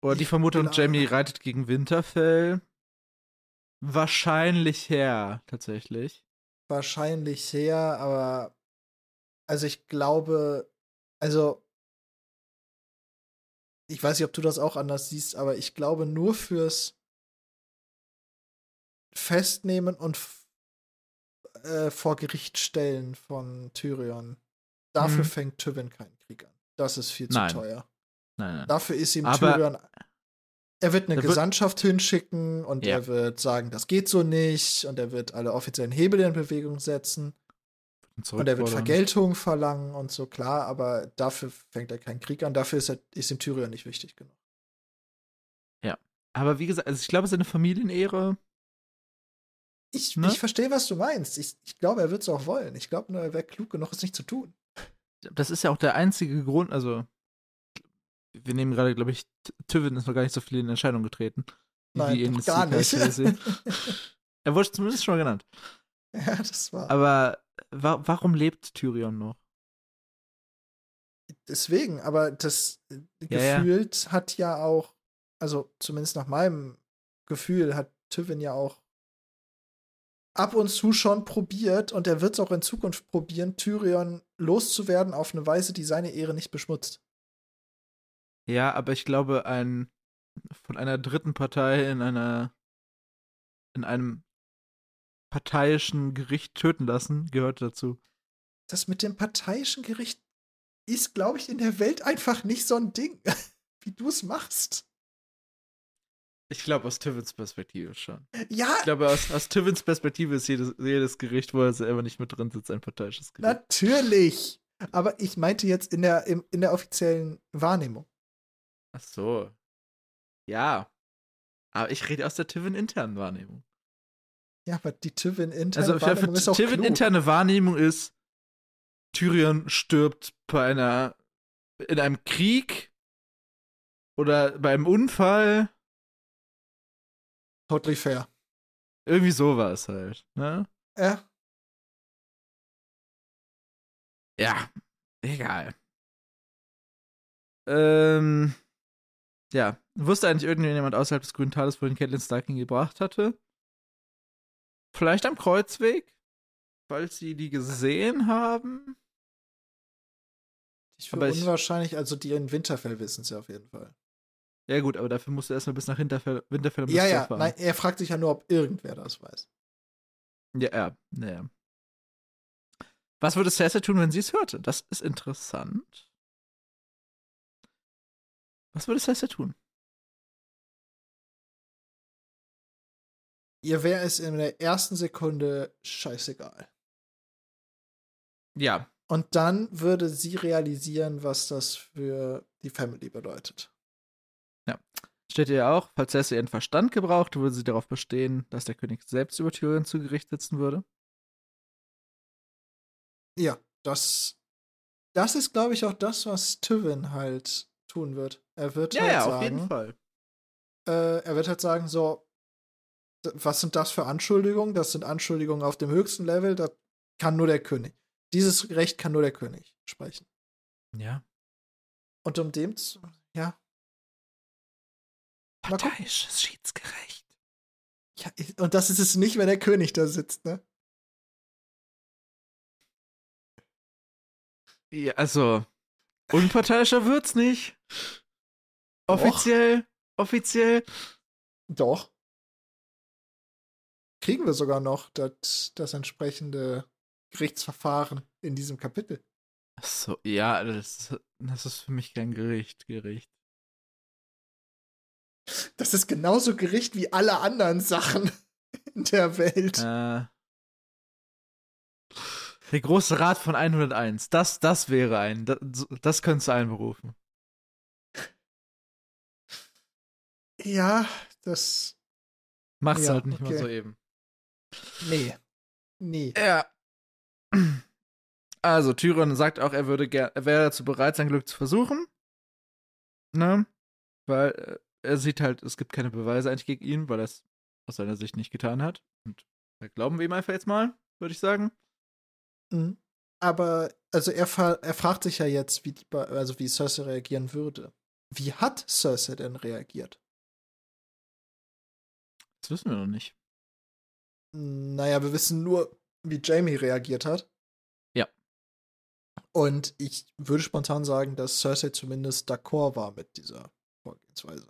Oder die Vermutung, Jamie reitet gegen Winterfell. Wahrscheinlich her, tatsächlich. Wahrscheinlich her, aber also ich glaube, also ich weiß nicht, ob du das auch anders siehst, aber ich glaube nur fürs Festnehmen und äh, vor Gericht stellen von Tyrion. Dafür Mhm. fängt Tywin keinen Krieg an. Das ist viel zu Nein. teuer. Nein, nein. Dafür ist ihm Aber- Tyrion. Er wird eine wird- Gesandtschaft hinschicken und Ja. er wird sagen, das geht so nicht und er wird alle offiziellen Hebel in Bewegung setzen und er wird. Vergeltung verlangen und so, klar, aber dafür fängt er keinen Krieg an, dafür ist, er, ist ihm Tyrion nicht wichtig genug. Aber wie gesagt, also ich glaube, seine Familienehre. Ich, Ne? ich verstehe, was du meinst. Ich, ich glaube, er wird es auch wollen. Ich glaube nur, er wäre klug genug, es nicht zu tun. Das ist ja auch der einzige Grund, also. Wir nehmen gerade, glaube ich, Tywin ist noch gar nicht so viel in Erscheinung getreten. Nein, gar nicht. Er wurde zumindest schon mal genannt. ja, das war. Aber wa warum lebt Tyrion noch? Deswegen, aber das äh, Ja, ja. gefühlt hat ja auch, also zumindest nach meinem Gefühl, hat Tywin ja auch ab und zu schon probiert und er wird es auch in Zukunft probieren, Tyrion loszuwerden auf eine Weise, die seine Ehre nicht beschmutzt. Ja, aber ich glaube, ein von einer dritten Partei in einer in einem parteiischen Gericht töten lassen gehört dazu. Das mit dem parteiischen Gericht ist, glaube ich, in der Welt einfach nicht so ein Ding, wie du es machst. Ich glaube, aus Tywins Perspektive schon. Ja, Ich glaube, aus, aus Tywins Perspektive ist jedes, jedes Gericht, wo er selber nicht mit drin sitzt, ein parteiisches Gericht. natürlich. Aber ich meinte jetzt in der, im, in der offiziellen Wahrnehmung. Ach so. Ja. Aber ich rede aus der Tywin-internen Wahrnehmung. Ja, aber die Tywin interne Also Wahrnehmung ist auch klug. Tywin-interne Wahrnehmung ist, Tyrion stirbt bei einer, in einem Krieg oder bei einem Unfall. Totally fair. Irgendwie sowas halt. Ne? Ja, Ja, egal. Ähm, ja, wusste eigentlich irgendjemand außerhalb des Grünen Tales, wohin Catelyn Stark ihn gebracht hatte? Vielleicht am Kreuzweg? Falls sie die gesehen haben? ich ich- unwahrscheinlich, also die in Winterfell wissen es ja auf jeden Fall. Ja gut, aber dafür musst du erstmal bis nach Hinterfell, Winterfell und Ja, ja, fahren. nein, er fragt sich ja nur, ob irgendwer das weiß. Ja, ja, naja. Was würde Cersei tun, wenn sie es hörte? Das ist interessant. Was würde Cersei tun? Ihr wäre es in der ersten Sekunde scheißegal. Ja, Und dann würde sie realisieren, was das für die Family bedeutet. Steht ihr auch, falls Cersei ihren Verstand gebraucht, würde sie darauf bestehen, dass der König selbst über Tyrion zu Gericht sitzen würde? Ja, das, das ist, glaube ich, auch das, was Tywin halt tun wird. Er wird Ja, halt ja, sagen, auf jeden Fall. Äh, er wird halt sagen, so, was sind das für Anschuldigungen? Das sind Anschuldigungen auf dem höchsten Level, das kann nur der König. Dieses Recht kann nur der König sprechen. Ja. Und um dem zu, ja. Parteiisches Schiedsgerecht. ja, und das ist es nicht, wenn der König da sitzt, ne? Ja, also, unparteiischer wird's nicht. Doch. Offiziell, offiziell. Doch. Kriegen wir sogar noch das, das entsprechende Gerichtsverfahren in diesem Kapitel. Ach So, ja, das, das ist für mich kein Gericht, Gericht. Das ist genauso Gericht wie alle anderen Sachen in der Welt. Äh, der große Rat von 101, das, das wäre ein, das, das könntest du einberufen. Ja, das. Macht's Ja, halt nicht mal okay. so eben. Nee. Nee. Ja. Also, Tyrion sagt auch, er würde er wäre dazu bereit, sein Glück zu versuchen. Ne? Weil äh, er sieht halt, es gibt keine Beweise eigentlich gegen ihn, weil er es aus seiner Sicht nicht getan hat. Und da glauben wir ihm einfach jetzt mal, würde ich sagen. Mhm. Aber, also er, er fragt sich ja jetzt, wie, die, also wie Cersei reagieren würde. Wie hat Cersei denn reagiert? Das wissen wir noch nicht. Naja, wir wissen nur, wie Jamie reagiert hat. Ja. Und ich würde spontan sagen, dass Cersei zumindest d'accord war mit dieser Vorgehensweise.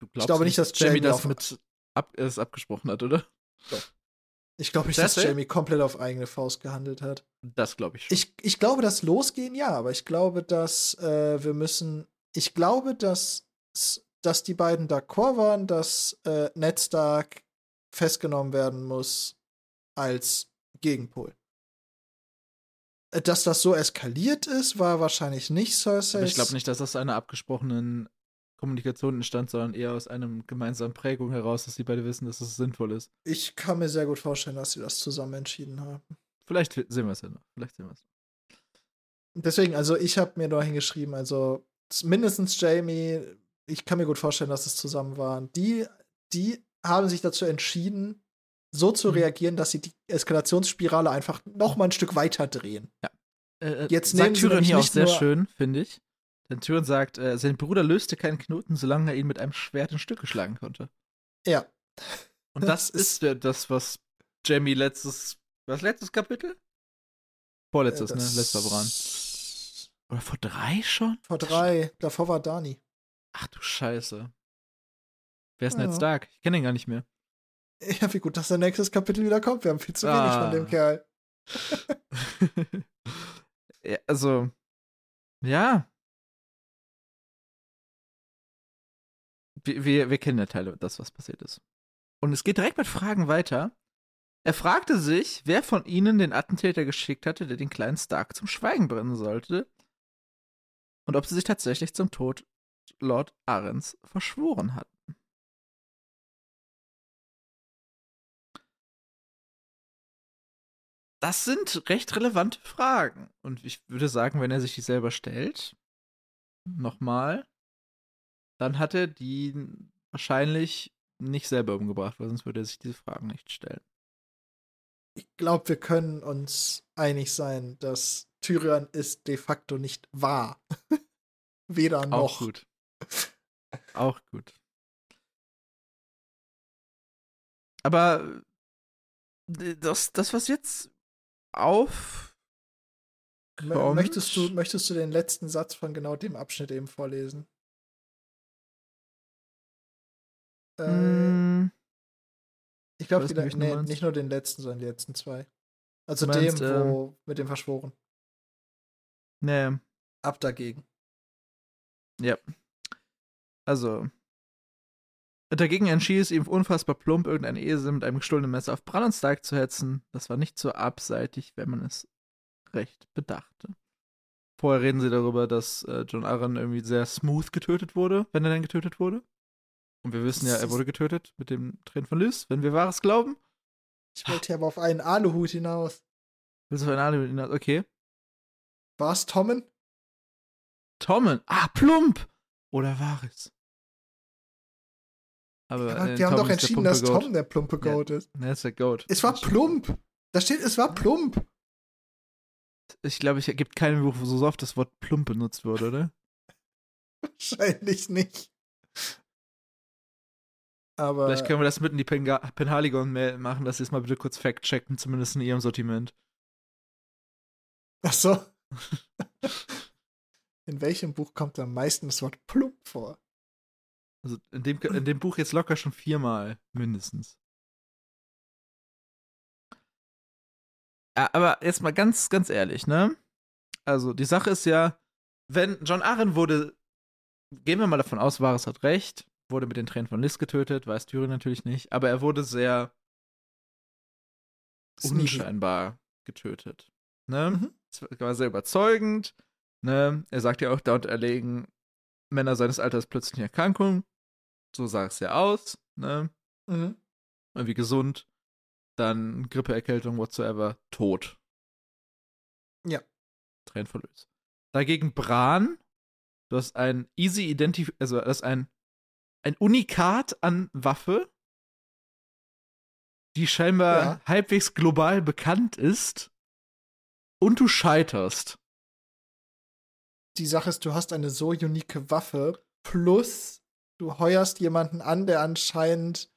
Du glaubst glaube nicht, dass Jamie Jamie das mit ab, es abgesprochen hat, oder? Ich glaube nicht, dass Cersei? Jamie komplett auf eigene Faust gehandelt hat. Das glaube ich schon. Ich, ich glaube, dass Losgehen ja, aber ich glaube, dass äh, wir müssen. Ich glaube, dass, dass die beiden d'accord waren, dass äh, Ned Stark festgenommen werden muss als Gegenpol. Äh, Dass das so eskaliert ist, war wahrscheinlich nicht Cersei. Ich glaube nicht, dass das aus einer abgesprochenen Kommunikation entstand, sondern eher aus einem gemeinsamen Prägung heraus, dass sie beide wissen, dass es sinnvoll ist. Ich kann mir sehr gut vorstellen, dass sie das zusammen entschieden haben. Vielleicht sehen wir es ja noch. Vielleicht sehen wir es. Deswegen, also ich habe mir nur hingeschrieben, also mindestens Jamie, ich kann mir gut vorstellen, dass es zusammen waren. Die, die haben sich dazu entschieden, so zu Mhm. reagieren, dass sie die Eskalationsspirale einfach noch mal ein Stück weiter drehen. Äh, Jetzt sagt nehmen sie Tyrion hier auch sehr schön, finde ich. Denn Tyrion sagt, äh, sein Bruder löste keinen Knoten, solange er ihn mit einem Schwert in Stücke schlagen konnte. Ja. Und Das das, ist ja das, was Jamie letztes, was letztes Kapitel? Vorletztes, Äh, ne? Letzter Bran. Oder vor drei schon? Vor drei, davor war Dani. Ach du Scheiße. Wer ist Ja. Ned Stark? Ich kenne ihn gar nicht mehr. Ja, wie gut, dass der nächste Kapitel wieder kommt. Wir haben viel zu wenig Ah. von dem Kerl. ja, also, ja. Wir, wir, wir kennen ja Teile, das, was passiert ist. Und es geht direkt mit Fragen weiter. Er fragte sich, wer von ihnen den Attentäter geschickt hatte, der den kleinen Stark zum Schweigen bringen sollte. Und ob sie sich tatsächlich zum Tod Lord Arrens verschworen hatten. Das sind recht relevante Fragen. Und ich würde sagen, wenn er sich die selber stellt, nochmal, dann hat er die wahrscheinlich nicht selber umgebracht, weil sonst würde er sich diese Fragen nicht stellen. Ich glaube, wir können uns einig sein, dass Tyrion ist de facto nicht wahr. Weder Auch noch. gut. Auch gut. Aber äh, das, das was jetzt auf Möchtest du, möchtest du den letzten Satz von genau dem Abschnitt eben vorlesen? Äh, Mm, ich glaube, nee, nicht nur den letzten, sondern die letzten zwei. Also meinst, dem, ähm, wo mit dem Verschworen. nee. Ab dagegen. Also. Dagegen entschied es ihm unfassbar plump, irgendein Esel mit einem gestohlenen Messer auf Bran und Stark zu hetzen. Das war nicht so abseitig, wenn man es recht bedachte. Vorher reden sie darüber, dass äh, John Arryn irgendwie sehr smooth getötet wurde, wenn er denn getötet wurde. Und wir wissen ja, er wurde getötet mit dem Tränen von Lys, wenn wir Wahres glauben. Ich wollte ja aber auf einen Aluhut hinaus. Willst du eine Ahnung? Okay. War es Tommen? Tommen. Ah, plump! oder Varys. Aber, Aber äh, die haben doch entschieden, dass Goat. Tom der plumpe Goat ja. ist. Ne, ist der Goat. Es war plump. Da steht, es war plump. Ich glaube, es gibt keinen Buch, wo so oft das Wort plump benutzt wurde, oder? Wahrscheinlich nicht. Aber Vielleicht können wir das mit in die Penhaligon-Mail machen, dass sie es mal bitte kurz fact-checken, zumindest in ihrem Sortiment. Ach so. in welchem Buch kommt am meisten das Wort plump vor? Also in dem, in dem Buch jetzt locker schon viermal, mindestens. Ja, aber jetzt mal ganz, ganz ehrlich, ne? Also die Sache ist ja, wenn John Arryn wurde, gehen wir mal davon aus, Varys hat recht, wurde mit den Tränen von Liz getötet, weiß Tyrion natürlich nicht, aber er wurde sehr unscheinbar getötet. Ne? Mhm. Das war sehr überzeugend. Ne? Er sagt ja auch, dort erlegen Männer seines Alters plötzlich Erkrankungen. So sah es ja aus. Ne? Mhm. Irgendwie gesund. Dann Grippe, Erkältung, whatsoever, tot. Ja. Tränenverlös. Dagegen Bran, du hast ein easy Identif, also das ist ein, ein Unikat an Waffe, die scheinbar ja. halbwegs global bekannt ist und du scheiterst. Die Sache ist, du hast eine so unique Waffe, plus du heuerst jemanden an, der anscheinend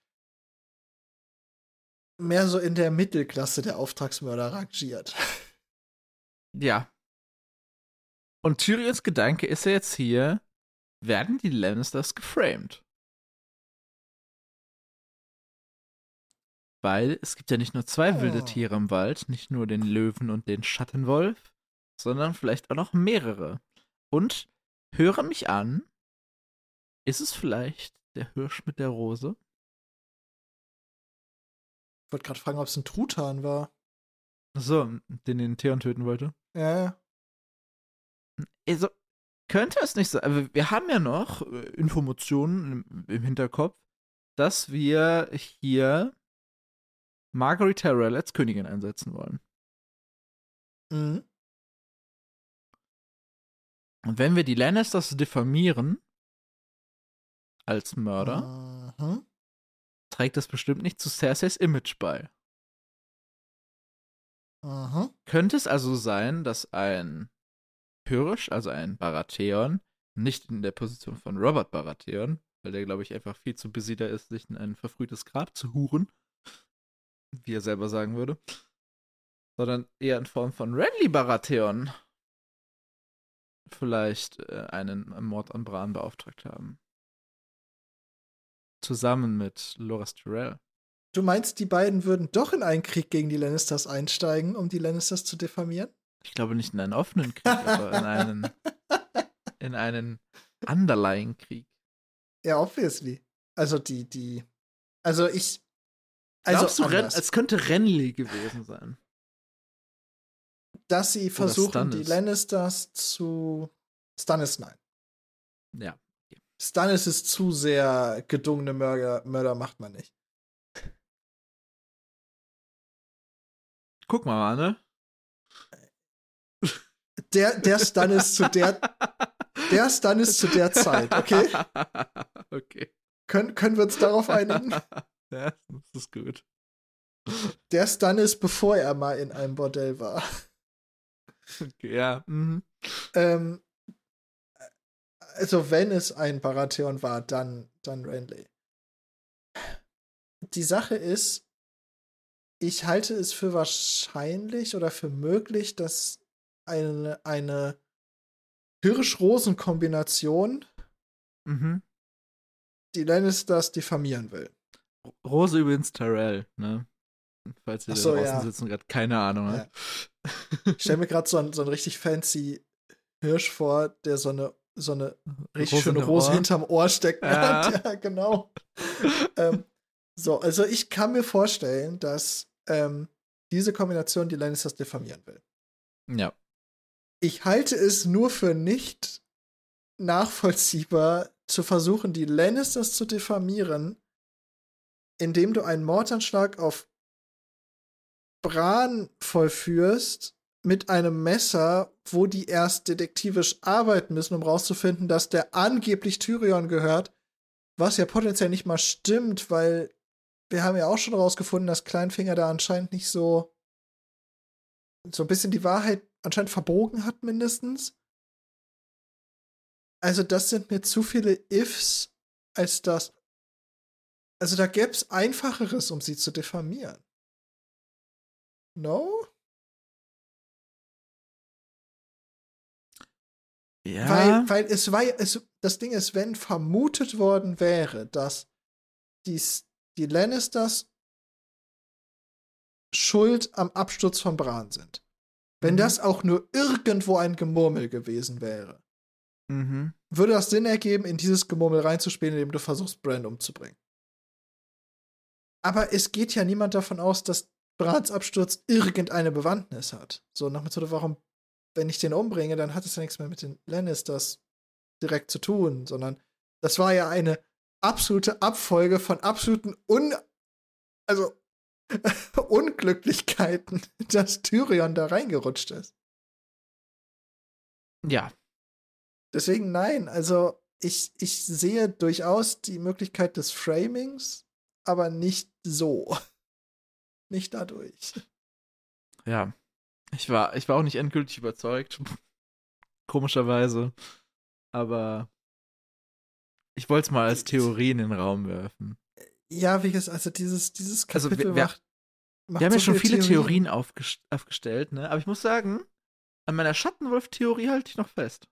mehr so in der Mittelklasse der Auftragsmörder rangiert. Ja. Und Tyrions Gedanke ist ja jetzt hier, werden die Lannisters geframed? Weil es gibt ja nicht nur zwei oh. wilde Tiere im Wald, nicht nur den Löwen und den Schattenwolf, sondern vielleicht auch noch mehrere. Und höre mich an, ist es vielleicht der Hirsch mit der Rose? Ich wollte gerade fragen, ob es ein Truthahn war. So, den den Theon töten wollte. Ja, ja. Also, könnte es nicht sein. Aber wir haben ja noch äh, Informationen im, im Hinterkopf, dass wir hier Margaret Terrell als Königin einsetzen wollen. Mhm. Und wenn wir die Lannisters diffamieren als Mörder, mhm. trägt das bestimmt nicht zu Cerseis Image bei. Mhm. Könnte es also sein, dass ein Pyrrhisch, also ein Baratheon, nicht in der Position von Robert Baratheon, weil der, glaube ich, einfach viel zu busy da ist, sich in ein verfrühtes Grab zu huren, wie er selber sagen würde, sondern eher in Form von Renly Baratheon vielleicht äh, einen Mord an Bran beauftragt haben. Zusammen mit Loras Tyrell. Du meinst, die beiden würden doch in einen Krieg gegen die Lannisters einsteigen, um die Lannisters zu diffamieren? Ich glaube nicht in einen offenen Krieg, aber in einen in einen underlying Krieg. Ja, obviously. Also die die also ich also Glaubst du, Ren es könnte Renly gewesen sein? Dass sie versuchen, die Lannisters zu Stannis nein. Ja. Stannis ist zu sehr gedungene Mörder, Mörder macht man nicht. Guck mal, ne? Der, der Stannis zu der. Der Stannis zu der Zeit, okay? Okay. Können, können wir uns darauf einigen? Ja, das ist gut. Der Stannis, bevor er mal in einem Bordell war. Okay, ja. Mhm. Ähm, also, wenn es ein Baratheon war, dann, dann Renly. Die Sache ist, ich halte es für wahrscheinlich oder für möglich, dass eine, eine Hirsch-Rosen-Kombination mhm. die Lannisters diffamieren will. Rose übrigens Tyrell, ne? Falls ihr so, da draußen ja. sitzen gerade keine Ahnung ja. Ich stelle mir gerade so, so einen richtig fancy Hirsch vor, der so eine, so eine richtig Rose schöne Rose Ohr. hinterm Ohr steckt. Ja, ja genau. ähm, so, also ich kann mir vorstellen, dass ähm, diese Kombination die Lannisters diffamieren will. Ja. Ich halte es nur für nicht nachvollziehbar, zu versuchen, die Lannisters zu diffamieren, indem du einen Mordanschlag auf Bran vollführst, mit einem Messer, wo die erst detektivisch arbeiten müssen, um rauszufinden, dass der angeblich Tyrion gehört, was ja potenziell nicht mal stimmt, weil wir haben ja auch schon rausgefunden, dass Kleinfinger da anscheinend nicht so so ein bisschen die Wahrheit anscheinend verbogen hat, mindestens. Also, das sind mir zu viele Ifs, als das. Also, da gäbe es einfacheres, um sie zu diffamieren. No? Ja. Weil, weil es war es, das Ding ist, wenn vermutet worden wäre, dass dies, die Lannisters schuld am Absturz von Bran sind. Wenn mhm. das auch nur irgendwo ein Gemurmel gewesen wäre, mhm. würde das Sinn ergeben, in dieses Gemurmel reinzuspielen, indem du versuchst, Bran umzubringen. Aber es geht ja niemand davon aus, dass Brans Absturz irgendeine Bewandtnis hat. So nach dem Motto, warum, wenn ich den umbringe, dann hat es ja nichts mehr mit den Lannisters direkt zu tun, sondern das war ja eine absolute Abfolge von absoluten Un also Unglücklichkeiten, dass Tyrion da reingerutscht ist. Ja. Deswegen nein, also ich, ich sehe durchaus die Möglichkeit des Framings, aber nicht so. Nicht dadurch. Ja. Ich war, ich war auch nicht endgültig überzeugt. Komischerweise. Aber ich wollte es mal als Theorie in den Raum werfen. Ja, wie gesagt, also dieses, dieses Kapitel also wir, wir, macht, macht Wir haben so ja schon viele Theorien, Theorien aufgest aufgestellt, ne? Aber ich muss sagen, an meiner Schattenwolf-Theorie halte ich noch fest.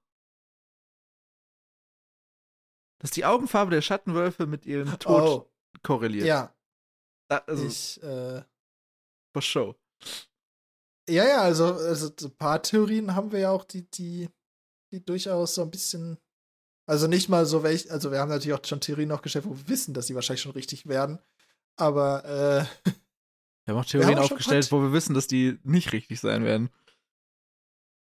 Dass die Augenfarbe der Schattenwölfe mit ihrem Tod oh. korreliert. Ja. also, ich, äh. For show. Ja, ja, also, also ein paar Theorien haben wir ja auch, die, die, die durchaus so ein bisschen also nicht mal so welche, also wir haben natürlich auch schon Theorien aufgestellt, wo wir wissen, dass sie wahrscheinlich schon richtig werden. Aber äh, Wir haben auch Theorien haben aufgestellt, wo wir wissen, dass die nicht richtig sein werden.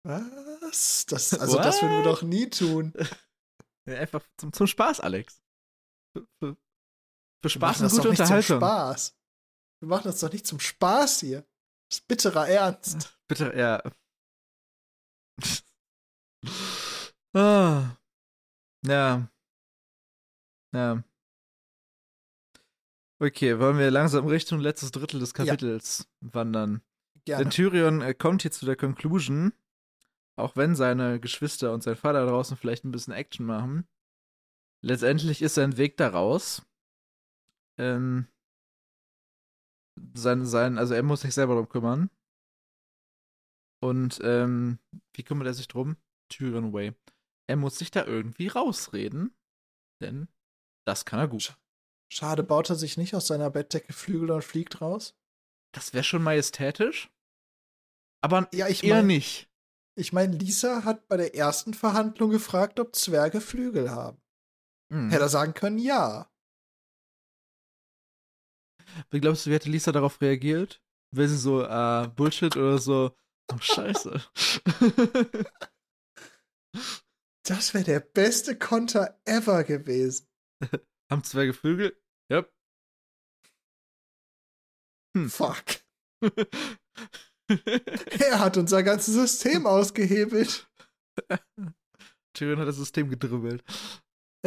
Was? Das, also What? das würden wir doch nie tun. Ja, einfach zum, zum Spaß, Alex. Für, für, für Spaß und gute Unterhaltung. Zum Spaß. Wir machen das doch nicht zum Spaß hier. Das ist bitterer Ernst. Bitter, ja. ah. Ja. Ja. Okay, wollen wir langsam Richtung letztes Drittel des Kapitels ja. wandern. Gerne. Denn Tyrion äh, kommt hier zu der Conclusion, auch wenn seine Geschwister und sein Vater draußen vielleicht ein bisschen Action machen, letztendlich ist sein Weg daraus. Ähm, sein, sein, also er muss sich selber darum kümmern. Und ähm, wie kümmert er sich drum? Tyrion Way er muss sich da irgendwie rausreden, denn das kann er gut. Schade, baut er sich nicht aus seiner Bettdecke Flügel und fliegt raus? Das wäre schon majestätisch. Aber ja, ich eher mein, nicht. Ich meine, Lisa hat bei der ersten Verhandlung gefragt, ob Zwerge Flügel haben. Hm. Hätte er sagen können, ja. Wie glaubst du, wie hätte Lisa darauf reagiert? Wäre sie so, äh, Bullshit oder so, oh, scheiße. Das wäre der beste Konter ever gewesen. Haben Zwerge Flügel? Yep. Hm. Fuck. er hat unser ganzes System ausgehebelt. Tyrion hat das System gedribbelt.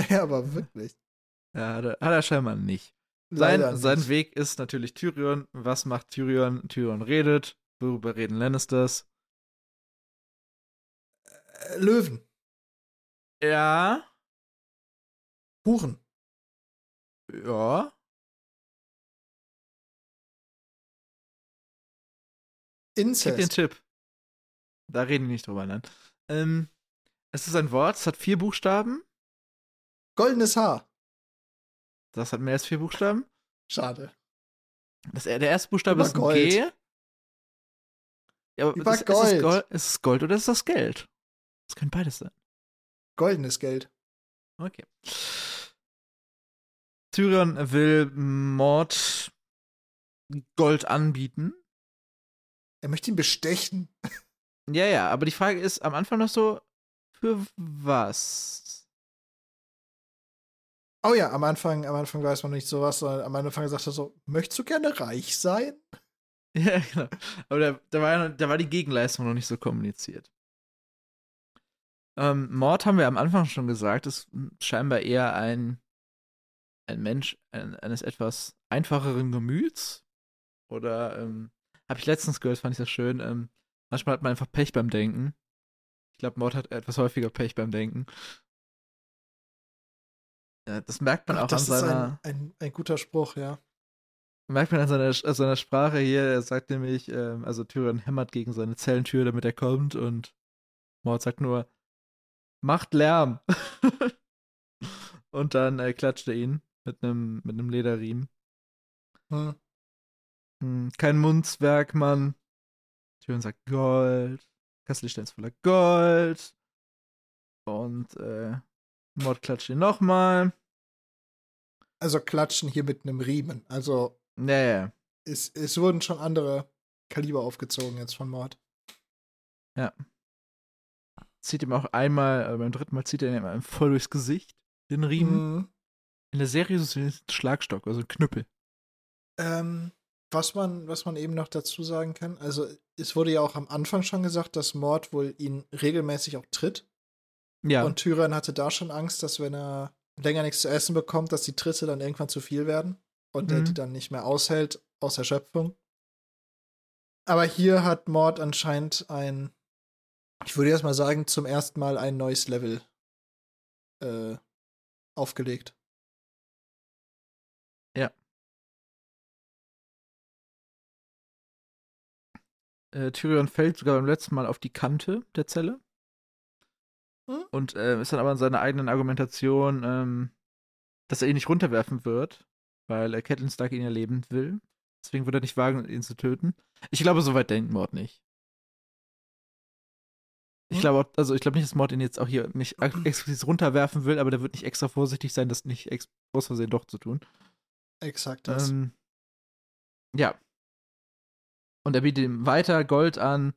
Ja, aber wirklich. Ja, hat er, hat er scheinbar nicht. Sein, sein Weg ist natürlich Tyrion. Was macht Tyrion? Tyrion redet. Worüber reden Lannisters? Äh, Löwen. Ja. Huren. Ja. Inzest. Gib den Tipp. Da reden wir nicht drüber, nein. Ähm, es ist ein Wort, es hat vier Buchstaben. Goldenes Haar. Das hat mehr als vier Buchstaben. Schade. Das, der erste Buchstabe Über ist Gold. G. Ja, aber Über ist, Gold. Ist es, Gold. ist es Gold oder ist das Geld? Das können beides sein. Goldenes Geld. Okay. Tyrion will Mord Gold anbieten. Er möchte ihn bestechen. Ja, ja, aber die Frage ist am Anfang noch so, für was? Oh ja, am Anfang, am Anfang weiß man nicht sowas, sondern am Anfang sagt er so, möchtest du gerne reich sein? Ja, genau. Aber da, da, war, da war die Gegenleistung noch nicht so kommuniziert. Ähm, Mord haben wir am Anfang schon gesagt, ist scheinbar eher ein, ein Mensch ein, eines etwas einfacheren Gemüts. Oder ähm, habe ich letztens gehört, fand ich das schön. Ähm, manchmal hat man einfach Pech beim Denken. Ich glaube, Mord hat etwas häufiger Pech beim Denken. Ja, das merkt man Ach, auch an seiner. Ein, ein, ein guter Spruch, ja merkt man an seiner, an seiner Sprache hier, er sagt nämlich, ähm, also Tyrion hämmert gegen seine Zellentür, damit er kommt und Mord sagt nur, macht Lärm. und dann äh, klatscht er ihn mit einem mit einem Lederriemen. Hm. Hm, kein Mundswerk, Mann. Tyrion sagt Gold. Kassel ist voller Gold. Und äh, Mord klatscht ihn nochmal. Also klatschen hier mit einem Riemen. Also naja. Es, es wurden schon andere Kaliber aufgezogen jetzt von Mord. Ja. Zieht ihm auch einmal, äh, beim dritten Mal zieht er ihm voll durchs Gesicht, den Riemen. Mhm. In der Serie ist es ein Schlagstock, also ein Knüppel. Ähm, was man, was man eben noch dazu sagen kann, also es wurde ja auch am Anfang schon gesagt, dass Mord wohl ihn regelmäßig auch tritt. Ja. Und Tyrion hatte da schon Angst, dass wenn er länger nichts zu essen bekommt, dass die Tritte dann irgendwann zu viel werden und der die mhm. dann nicht mehr aushält aus Erschöpfung. Aber hier hat Mord anscheinend ein, ich würde erst mal sagen, zum ersten Mal ein neues Level äh, aufgelegt. Ja. Äh, Tyrion fällt sogar beim letzten Mal auf die Kante der Zelle. Hm? Und äh, ist dann aber in seiner eigenen Argumentation, ähm, dass er ihn nicht runterwerfen wird, weil äh, Catelyn Stark ihn ja leben will. Deswegen würde er nicht wagen, ihn zu töten. Ich glaube, soweit denkt Mord nicht. Ich hm? glaube, also ich glaube nicht, dass Mord ihn jetzt auch hier nicht explizit runterwerfen will, aber der wird nicht extra vorsichtig sein, das nicht aus Versehen doch zu tun. Exakt das. Ähm, ja. Und er bietet ihm weiter Gold an,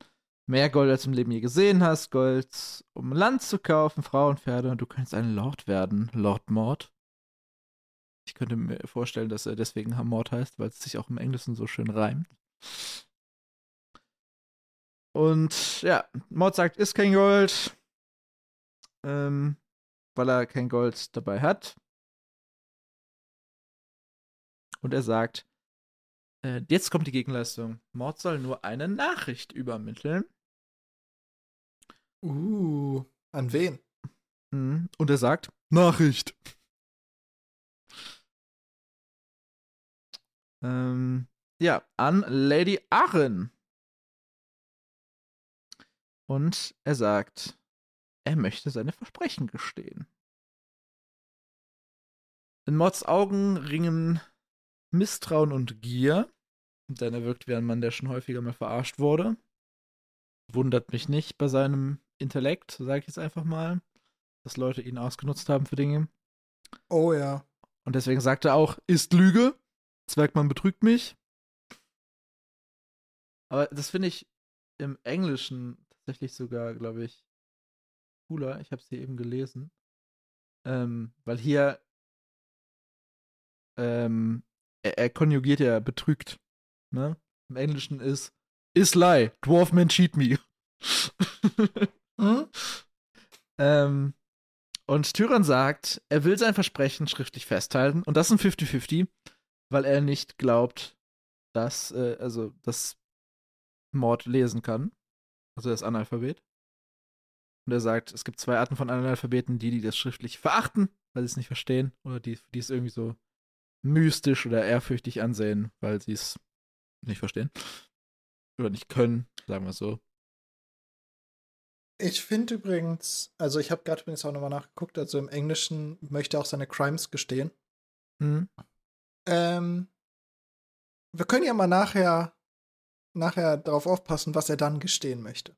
mehr Gold als du im Leben je gesehen hast, Gold, um Land zu kaufen, Frauen, Pferde, und du kannst ein Lord werden, Lord Mord. Ich könnte mir vorstellen, dass er deswegen Mord heißt, weil es sich auch im Englischen so schön reimt. Und ja, Mord sagt, ist kein Gold, ähm, weil er kein Gold dabei hat. Und er sagt, äh, jetzt kommt die Gegenleistung. Mord soll nur eine Nachricht übermitteln. Uh, an wen? Mhm. Und er sagt, Nachricht. Ähm, ja, an Lady Arren. Und er sagt, er möchte seine Versprechen gestehen. In Mods Augen ringen Misstrauen und Gier, denn er wirkt wie ein Mann, der schon häufiger mal verarscht wurde. Wundert mich nicht bei seinem Intellekt, sage ich jetzt einfach mal, dass Leute ihn ausgenutzt haben für Dinge. Oh ja. Und deswegen sagt er auch, ist Lüge. Zwergmann betrügt mich. Aber das finde ich im Englischen tatsächlich sogar, glaube ich, cooler. Ich habe es hier eben gelesen. Ähm, weil hier ähm, er, er, konjugiert ja betrügt. Ne? Im Englischen ist is lie, dwarfman cheat me. hm? ähm, und Tyrann sagt, er will sein Versprechen schriftlich festhalten und das ist ein 50-50 weil er nicht glaubt, dass, äh, also, dass Mord lesen kann. Also er ist Analphabet. Und er sagt, es gibt zwei Arten von Analphabeten, die, die das schriftlich verachten, weil sie es nicht verstehen, oder die, die es irgendwie so mystisch oder ehrfürchtig ansehen, weil sie es nicht verstehen. Oder nicht können, sagen wir so. Ich finde übrigens, also ich habe gerade übrigens auch nochmal nachgeguckt, also im Englischen möchte er auch seine Crimes gestehen. Mhm. Ähm, wir können ja mal nachher, nachher darauf aufpassen, was er dann gestehen möchte.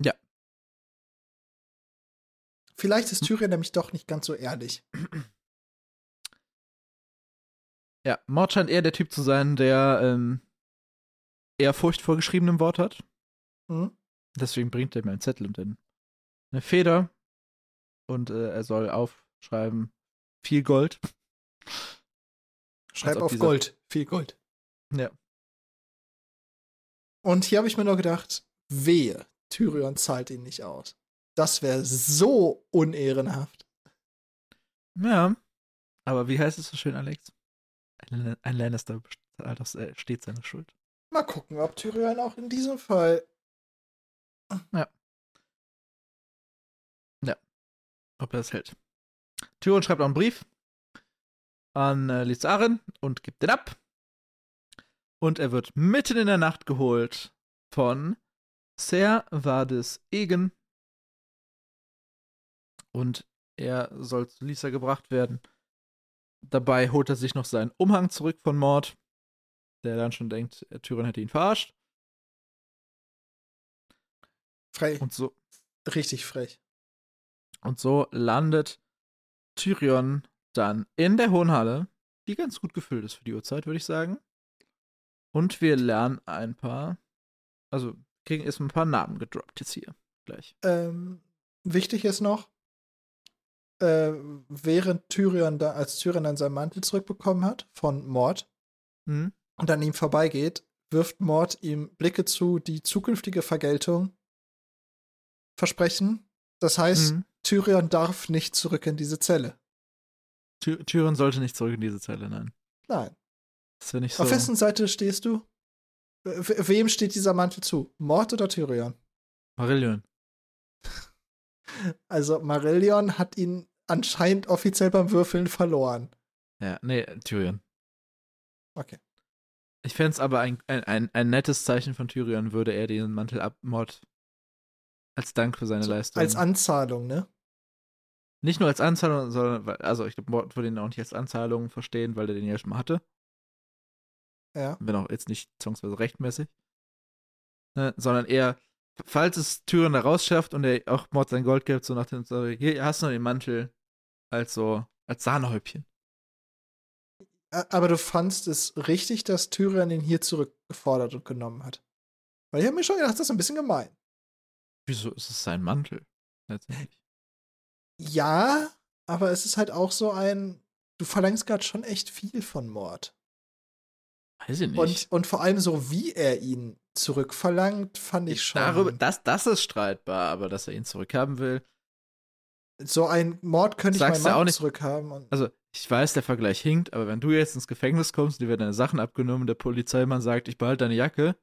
Ja. Vielleicht ist hm. Tyrion nämlich doch nicht ganz so ehrlich. Ja, Mord scheint eher der Typ zu sein, der ähm, eher Furcht vor geschriebenem Wort hat. Mhm. Deswegen bringt er mir einen Zettel und eine Feder. Und äh, er soll aufschreiben, viel Gold. Schreib auf Gold. Viel Gold. Ja. Und hier habe ich mir nur gedacht, wehe, Tyrion zahlt ihn nicht aus. Das wäre so unehrenhaft. Ja. Aber wie heißt es so schön, Alex? Ein, ein Lannister zahlt aus, äh, steht seine Schuld. Mal gucken, ob Tyrion auch in diesem Fall. Ja. Ja. Ob er es hält. Tyrion schreibt auch einen Brief an äh, Lizarin und gibt den ab. Und er wird mitten in der Nacht geholt von Ser Vades Egen. Und er soll zu Lisa gebracht werden. Dabei holt er sich noch seinen Umhang zurück von Mord, der dann schon denkt, Tyrion hätte ihn verarscht. Frech. Und so, Richtig frech. und so landet Tyrion dann in der Hohen Halle, die ganz gut gefüllt ist für die Uhrzeit, würde ich sagen. Und wir lernen ein paar, also kriegen erst ein paar Namen gedroppt jetzt hier gleich. Ähm, wichtig ist noch, äh, während Tyrion da, als Tyrion dann seinen Mantel zurückbekommen hat von Mord Mhm. und an ihm vorbeigeht, wirft Mord ihm Blicke zu, die zukünftige Vergeltung versprechen. Das heißt, Mhm. Tyrion darf nicht zurück in diese Zelle. Ty Tyrion sollte nicht zurück in diese Zelle, nein. Nein. Das nicht so. Auf wessen Seite stehst du? We wem steht dieser Mantel zu? Mord oder Tyrion? Marillion. Also Marillion hat ihn anscheinend offiziell beim Würfeln verloren. Ja, nee, Tyrion. Okay. Ich fände es aber ein, ein, ein, ein nettes Zeichen von Tyrion, würde er den Mantel abmord als Dank für seine So, Leistung. Als Anzahlung, ne? nicht nur als Anzahlung, sondern, weil- also ich glaube, Mord würde ihn auch nicht als Anzahlung verstehen, weil er den ja schon mal hatte. Ja. Wenn auch jetzt nicht zwangsweise rechtmäßig. Ne, sondern eher, falls es Tyrion da rausschafft und er auch Mord sein Gold gibt, so nach dem, so, hier hast du noch den Mantel als so, als Sahnehäubchen. Aber du fandst es richtig, dass Tyrion ihn hier zurückgefordert und genommen hat. Weil ich habe mir schon gedacht, das ist ein bisschen gemein. Wieso ist es sein Mantel? Letztendlich. Ja, aber es ist halt auch so ein, du verlangst gerade schon echt viel von Mord. Weiß ich nicht. Und, und vor allem so, wie er ihn zurückverlangt, fand ich schon. Darüber, das, das ist streitbar, aber dass er ihn zurückhaben will. so ein Mord könnte ich meinen auch nicht- zurückhaben. Und Also, ich weiß, der Vergleich hinkt, aber wenn du jetzt ins Gefängnis kommst, dir werden deine Sachen abgenommen, der Polizeimann sagt, ich behalte deine Jacke,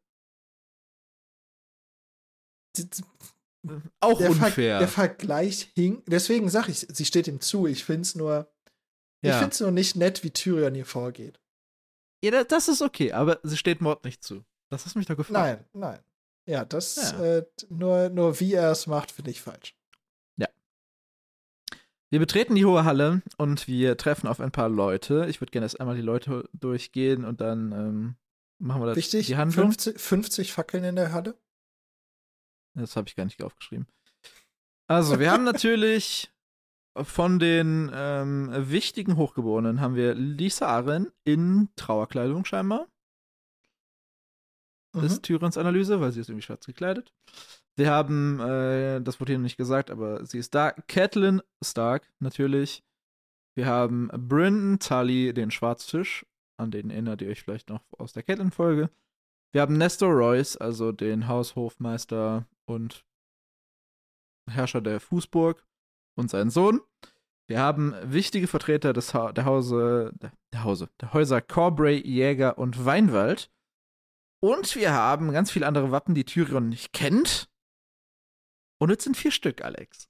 auch der, Ver unfair. der Vergleich hing. Deswegen sage ich, sie steht ihm zu. Ich finde es nur, ich ja. finde es nur nicht nett, wie Tyrion hier vorgeht. ja, da- das ist okay, aber sie steht Mord nicht zu. Das hast mich doch gefragt. Nein, nein. Ja, das Ja. Äh, nur, nur wie er es macht, finde ich falsch. Wir betreten die hohe Halle und wir treffen auf ein paar Leute. Ich würde gerne erst einmal die Leute durchgehen und dann ähm, machen wir das Wichtig, die Handlung. 50, 50 Fackeln in der Halle. Das habe ich gar nicht aufgeschrieben. Also, wir haben natürlich von den ähm, wichtigen Hochgeborenen haben wir Lisa Aren in Trauerkleidung scheinbar. Mhm. ist Tyrens Analyse, weil sie ist irgendwie schwarz gekleidet. Wir haben, äh, das wurde hier noch nicht gesagt, aber sie ist da. Catelyn Stark, natürlich. Wir haben Brynden Tully, den Schwarzfisch, an den erinnert ihr euch vielleicht noch aus der Catelyn-Folge. Wir haben Nestor Royce, also den Haushofmeister und Herrscher der Fußburg und seinen Sohn. Wir haben wichtige Vertreter des ha der Hause, der, Hause, der Häuser Corbray, Jäger und Weinwald. Und wir haben ganz viele andere Wappen, die Tyrion nicht kennt. Und es sind vier Stück, Alex.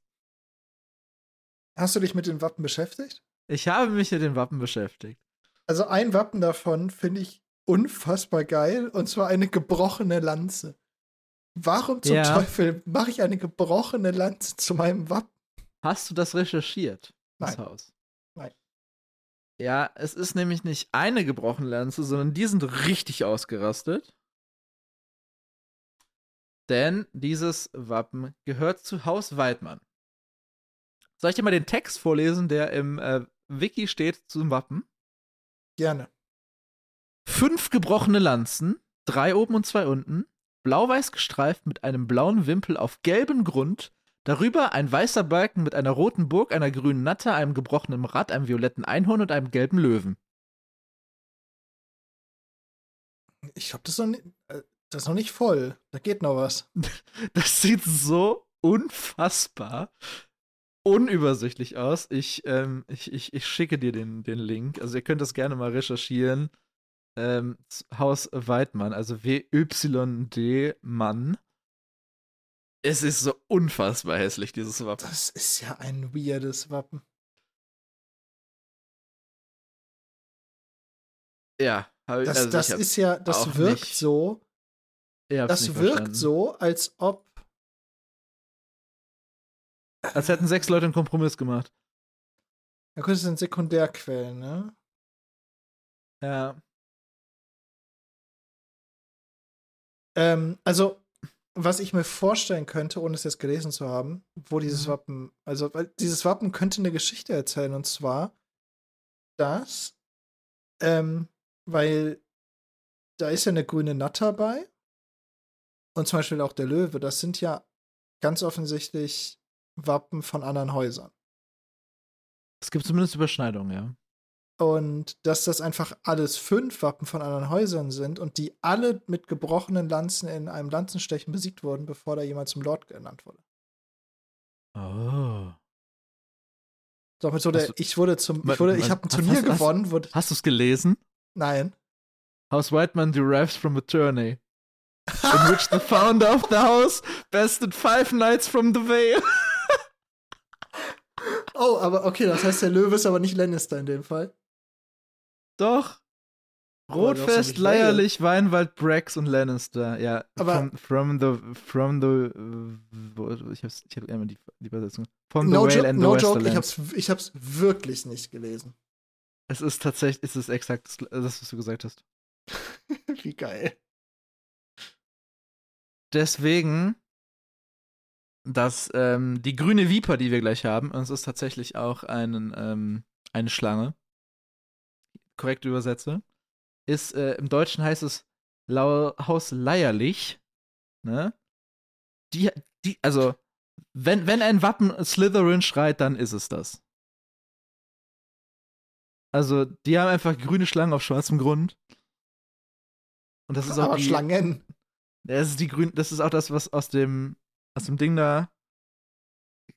Hast du dich mit den Wappen beschäftigt? Ich habe mich mit den Wappen beschäftigt. Also ein Wappen davon finde ich unfassbar geil und zwar eine gebrochene Lanze. Warum zum Ja. Teufel mache ich eine gebrochene Lanze zu meinem Wappen? Hast du das recherchiert? Das Nein. Haus? Nein. Ja, es ist nämlich nicht eine gebrochene Lanze, sondern die sind richtig ausgerastet. Denn dieses Wappen gehört zu Haus Weidmann. Soll ich dir mal den Text vorlesen, der im äh, Wiki steht zum Wappen? Gerne. Fünf gebrochene Lanzen, drei oben und zwei unten, blau-weiß gestreift mit einem blauen Wimpel auf gelbem Grund, darüber ein weißer Balken mit einer roten Burg, einer grünen Natte, einem gebrochenen Rad, einem violetten Einhorn und einem gelben Löwen. Ich glaube, das, ist noch ni- äh, Das ist noch nicht voll. Da geht noch was. Das sieht so unfassbar unübersichtlich aus. Ich, ähm, ich, ich, ich schicke dir den, den Link. Also ihr könnt das gerne mal recherchieren. Ähm, Haus Weidmann, also W-Y-D Mann. Es ist so unfassbar hässlich, dieses Wappen. Das ist ja ein weirdes Wappen. Ja, ich, das, also das ist ja, das wirkt nicht, so. Das wirkt verstanden. so, als ob. Als hätten sechs Leute einen Kompromiss gemacht. Ja, gut, das sind Sekundärquellen, ne? Ja. Ähm, also, was ich mir vorstellen könnte, ohne es jetzt gelesen zu haben, wo dieses mhm. Wappen, also dieses Wappen könnte eine Geschichte erzählen, und zwar, dass, ähm, weil da ist ja eine grüne Natter bei und zum Beispiel auch der Löwe, das sind ja ganz offensichtlich Wappen von anderen Häusern. Es gibt zumindest Überschneidungen, ja. Und dass das einfach alles fünf Wappen von anderen Häusern sind und die alle mit gebrochenen Lanzen in einem Lanzenstechen besiegt wurden, bevor da jemand zum Lord genannt wurde. Oh. Doch mit so der, ich wurde zum, ich wurde, ich habe ein Turnier hast, gewonnen. Wurde, hast du es gelesen? Nein. House Whiteman derives from a tourney. in which the founder of the house bested five knights from the Vale. oh, aber okay, das heißt, der Löwe ist aber nicht Lannister in dem Fall. Doch. Rotfest, Leierlich, Weinwald, Brax und Lannister. Ja, aber from, from the, from the, ich hab's, ich hab immer die, die Übersetzung. From the no Whale and the no joke, ich hab's, ich hab's wirklich nicht gelesen. Es ist tatsächlich, es ist exakt das, das was du gesagt hast. Wie geil. Deswegen, dass ähm, die grüne Viper, die wir gleich haben, und es ist tatsächlich auch einen, ähm, eine Schlange, korrekt übersetze, ist, äh, im Deutschen heißt es Haus Leierlich, ne? Die, die, also, wenn, wenn ein Wappen Slytherin schreit, dann ist es das. Also, die haben einfach grüne Schlangen auf schwarzem Grund. Und das ist auch Aber die, Schlangen. Das ist die grün, das ist auch das, was aus dem aus dem Ding da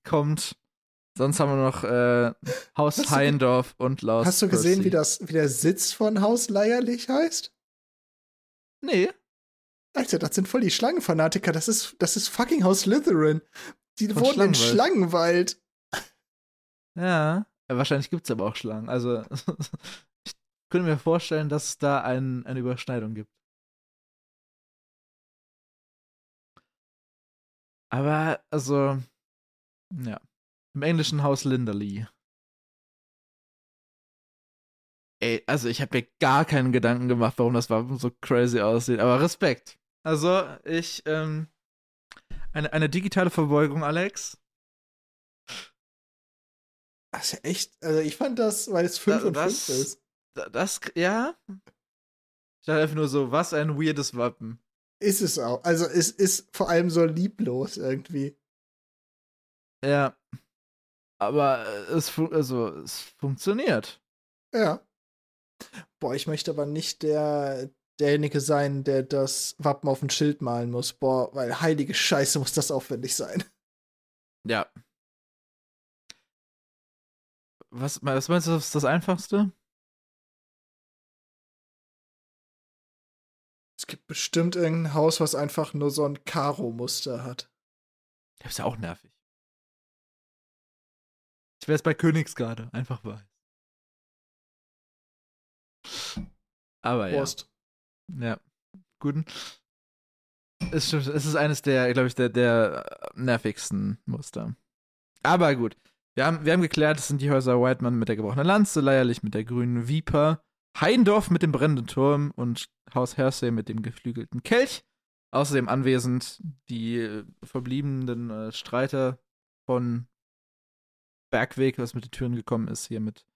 kommt. Sonst haben wir noch äh, Haus hast Heindorf und Laus. Hast du gesehen, wie, das, wie der Sitz von Haus Leierlich heißt? Nee. Alter, das sind voll die Schlangenfanatiker. Das ist, das ist fucking Haus Slytherin. Die von wohnen in Schlangenwald. Ja, wahrscheinlich gibt es aber auch Schlangen. Also, ich könnte mir vorstellen, dass es da ein, eine Überschneidung gibt. Aber, also, ja. Im englischen Haus Linderly. Ey, also ich habe mir gar keinen Gedanken gemacht, warum das Wappen so crazy aussieht. Aber Respekt. Also, ich, ähm, eine, eine digitale Verbeugung, Alex. Das ist ja echt, also ich fand das, weil es 5 da, und 5 ist. Das, das, ja. Ich dachte einfach nur so, was ein weirdes Wappen. Ist es auch. Also es ist vor allem so lieblos irgendwie. Ja. Aber es, also, es funktioniert. Ja. Boah, ich möchte aber nicht der, derjenige sein, der das Wappen auf ein Schild malen muss. Boah, weil heilige Scheiße muss das aufwendig sein. Ja. Was, was meinst du, ist das Einfachste? Es gibt bestimmt irgendein Haus, was einfach nur so ein Karo-Muster hat. Das ist ja auch nervig. Ich wäre es bei Königsgarde, einfach weiß. Aber ja. Prost. Ja. Guten. Es, es ist eines der, glaube ich, der, der nervigsten Muster. Aber gut. Wir haben, wir haben geklärt, es sind die Häuser Whiteman mit der gebrochenen Lanze, Leierlich mit der grünen Viper, Heindorf mit dem brennenden Turm und Haus Hersey mit dem geflügelten Kelch. Außerdem anwesend die äh, verbliebenen äh, Streiter von Bergweg, was mit den Türen gekommen ist, hier mit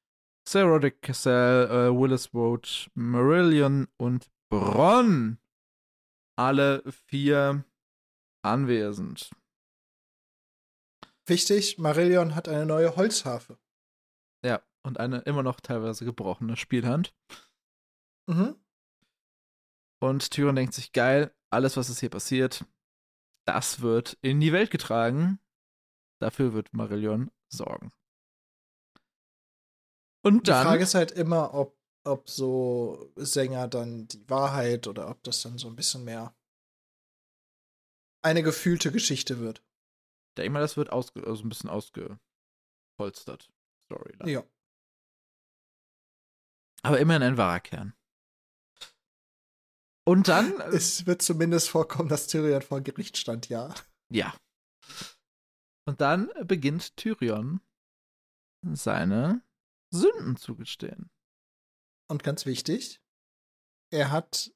Sir Roderick Cassell, äh, Willis Road, Marillion und Bronn. Alle vier anwesend. Wichtig, Marillion hat eine neue Holzharfe. Ja, und eine immer noch teilweise gebrochene Spielhand. Mhm. Und Tyrion denkt sich, geil, alles, was ist hier passiert, das wird in die Welt getragen. Dafür wird Marillion sorgen. Und dann. Die Frage ist halt immer, ob, ob so Sänger dann die Wahrheit oder ob das dann so ein bisschen mehr eine gefühlte Geschichte wird. Ich denke mal, das wird ausge also ein bisschen ausgepolstert. Storyline. Ja. Aber immerhin ein wahrer Kern. Und dann. äh, Es wird zumindest vorkommen, dass Tyrion vor Gericht stand, ja. Ja. Und dann beginnt Tyrion seine Sünden zu gestehen. Und ganz wichtig, er hat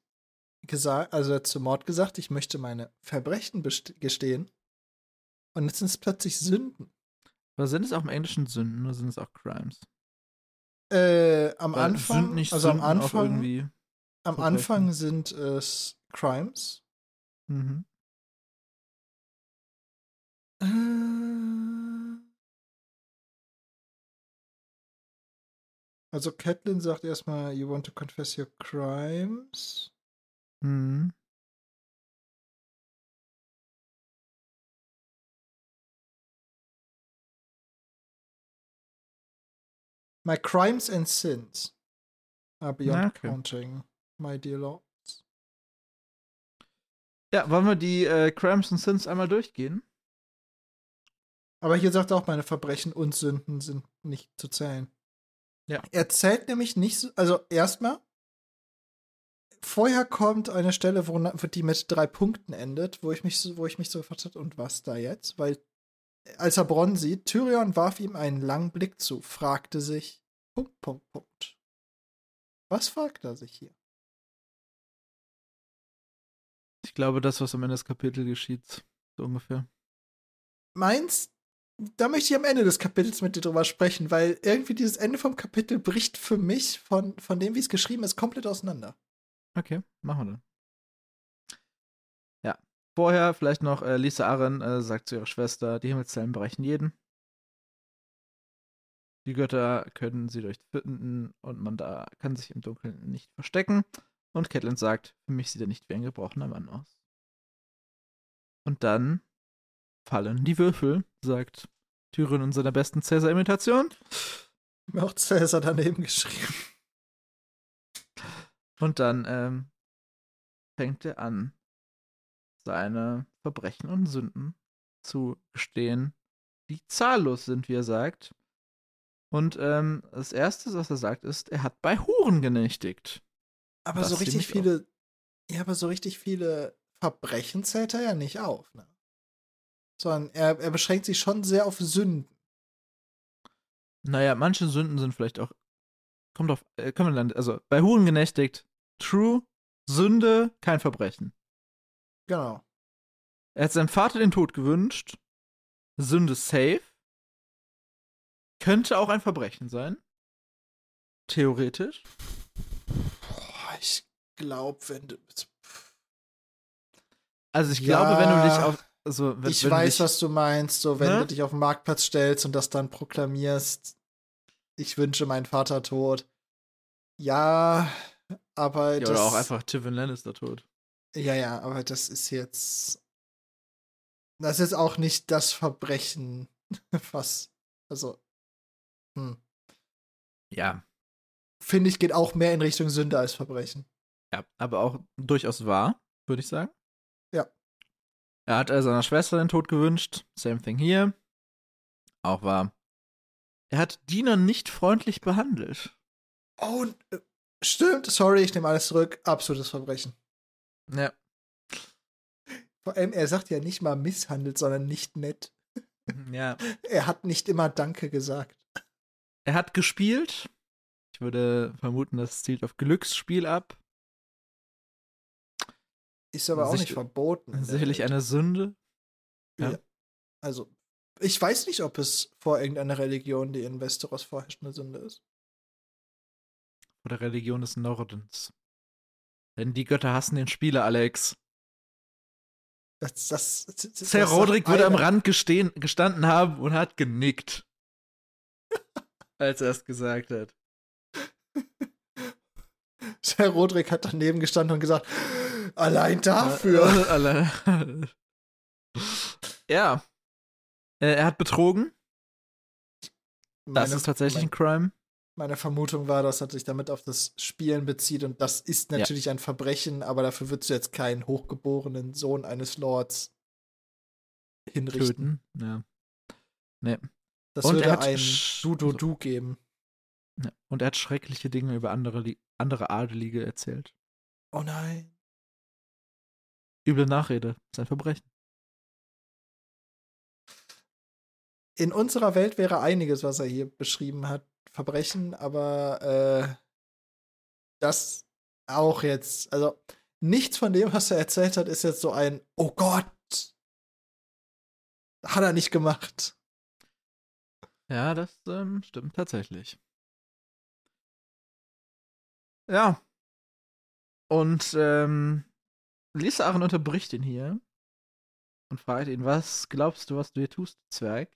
gesagt, also er hat zum Mord gesagt, ich möchte meine Verbrechen gestehen. Und jetzt sind es plötzlich Sünden. Aber sind es auch im Englischen Sünden oder sind es auch Crimes? Äh, am Weil Anfang, also am Sünden auch Anfang, irgendwie. am? Anfang sind es Crimes. Mhm. Äh. Also Catelyn sagt erstmal, you want to confess your crimes. Mhm. My crimes and sins are beyond okay. counting, my dear lord. Ja, wollen wir die äh, Crimes und Sins einmal durchgehen? Aber hier sagt er auch, meine Verbrechen und Sünden sind nicht zu zählen. Ja. Er zählt nämlich nicht, so, also erstmal, vorher kommt eine Stelle, wo, die mit drei Punkten endet, wo ich mich so, wo ich mich so gefragt habe, und was da jetzt? Weil, als er Bronn sieht, Tyrion warf ihm einen langen Blick zu, fragte sich, Punkt, Punkt, Punkt. Was fragt er sich hier? Ich glaube, das, was am Ende des Kapitels geschieht, so ungefähr. Meins, da möchte ich am Ende des Kapitels mit dir drüber sprechen, weil irgendwie dieses Ende vom Kapitel bricht für mich von, von dem, wie es geschrieben ist, komplett auseinander. Okay, machen wir dann. Ja. Vorher vielleicht noch äh, Lisa Arren äh, sagt zu ihrer Schwester, die Himmelszellen brechen jeden. Die Götter können sie durchfinden und man da kann sich im Dunkeln nicht verstecken. Und Catelyn sagt, für mich sieht er nicht wie ein gebrochener Mann aus. Und dann fallen die Würfel, sagt Tyrion in seiner besten Cäsar-Imitation. Mir auch Cäsar daneben geschrieben. Und dann ähm, fängt er an, seine Verbrechen und Sünden zu gestehen, die zahllos sind, wie er sagt. Und ähm, das Erste, was er sagt, ist, er hat bei Huren genächtigt. Aber Das so richtig viele, ja, aber so richtig viele Verbrechen zählt er ja nicht auf, ne? Sondern er, er beschränkt sich schon sehr auf Sünden. Naja, manche Sünden sind vielleicht auch. Kommt auf. Äh, können wir dann. Also, bei Huren genächtigt, true, Sünde, kein Verbrechen. Genau. Er hat seinem Vater den Tod gewünscht. Sünde safe. Könnte auch ein Verbrechen sein. Theoretisch. Boah, ich glaube, wenn du. Also ich Ja, glaube, wenn du dich auf. Also, wenn, ich wenn weiß, dich, was du meinst, so wenn Ne? du dich auf den Marktplatz stellst und das dann proklamierst, ich wünsche meinen Vater tot. Ja, aber Ja, das. oder auch einfach Tywin Lannister tot. Ja, ja, aber das ist jetzt. Das ist auch nicht das Verbrechen, was. Also. Hm. Ja. Finde ich, geht auch mehr in Richtung Sünde als Verbrechen. Ja, aber auch durchaus wahr, würde ich sagen. Er hat seiner Schwester den Tod gewünscht. Same thing hier. Auch wahr. Er hat Diener nicht freundlich behandelt. Oh, äh, stimmt, sorry, ich nehme alles zurück. Absolutes Verbrechen. Ja. Vor allem, er sagt ja nicht mal misshandelt, sondern nicht nett. Ja. Er hat nicht immer Danke gesagt. Er hat gespielt. Ich würde vermuten, das zielt auf Glücksspiel ab. Ist aber auch nicht verboten. Sicherlich eine Sünde. Also, ich weiß nicht, ob es vor irgendeiner Religion, die in Westeros vorherrscht, eine Sünde ist. Oder Religion des Nordens. Denn die Götter hassen den Spieler, Alex. Das, das, das, das sagt Roderick würde am. Rand gestehen, gestanden haben und hat genickt. als er es gesagt hat. Herr Rodrik hat daneben gestanden und gesagt, allein dafür. Äh, alle- ja. Äh, er hat betrogen. Das Meine- ist tatsächlich mein- ein Crime. Meine Vermutung war, dass er sich damit auf das Spielen bezieht und das ist Ja. natürlich ein Verbrechen, aber dafür würdest du jetzt keinen hochgeborenen Sohn eines Lords hinrichten. Töten. Ja. Nee. Das Und er würde hat ein sch- Du-Du-Du geben. Ja. Und er hat schreckliche Dinge über andere, andere Adelige erzählt. Oh nein. Üble Nachrede. Ist ein Verbrechen. In unserer Welt wäre einiges, was er hier beschrieben hat, Verbrechen, aber äh, das auch jetzt, also nichts von dem, was er erzählt hat, ist jetzt so ein Oh Gott, hat er nicht gemacht. Ja, das ähm, stimmt tatsächlich. Ja. Und ähm, Lisa Aaron unterbricht ihn hier und fragt ihn, was glaubst du, was du hier tust, Zwerg?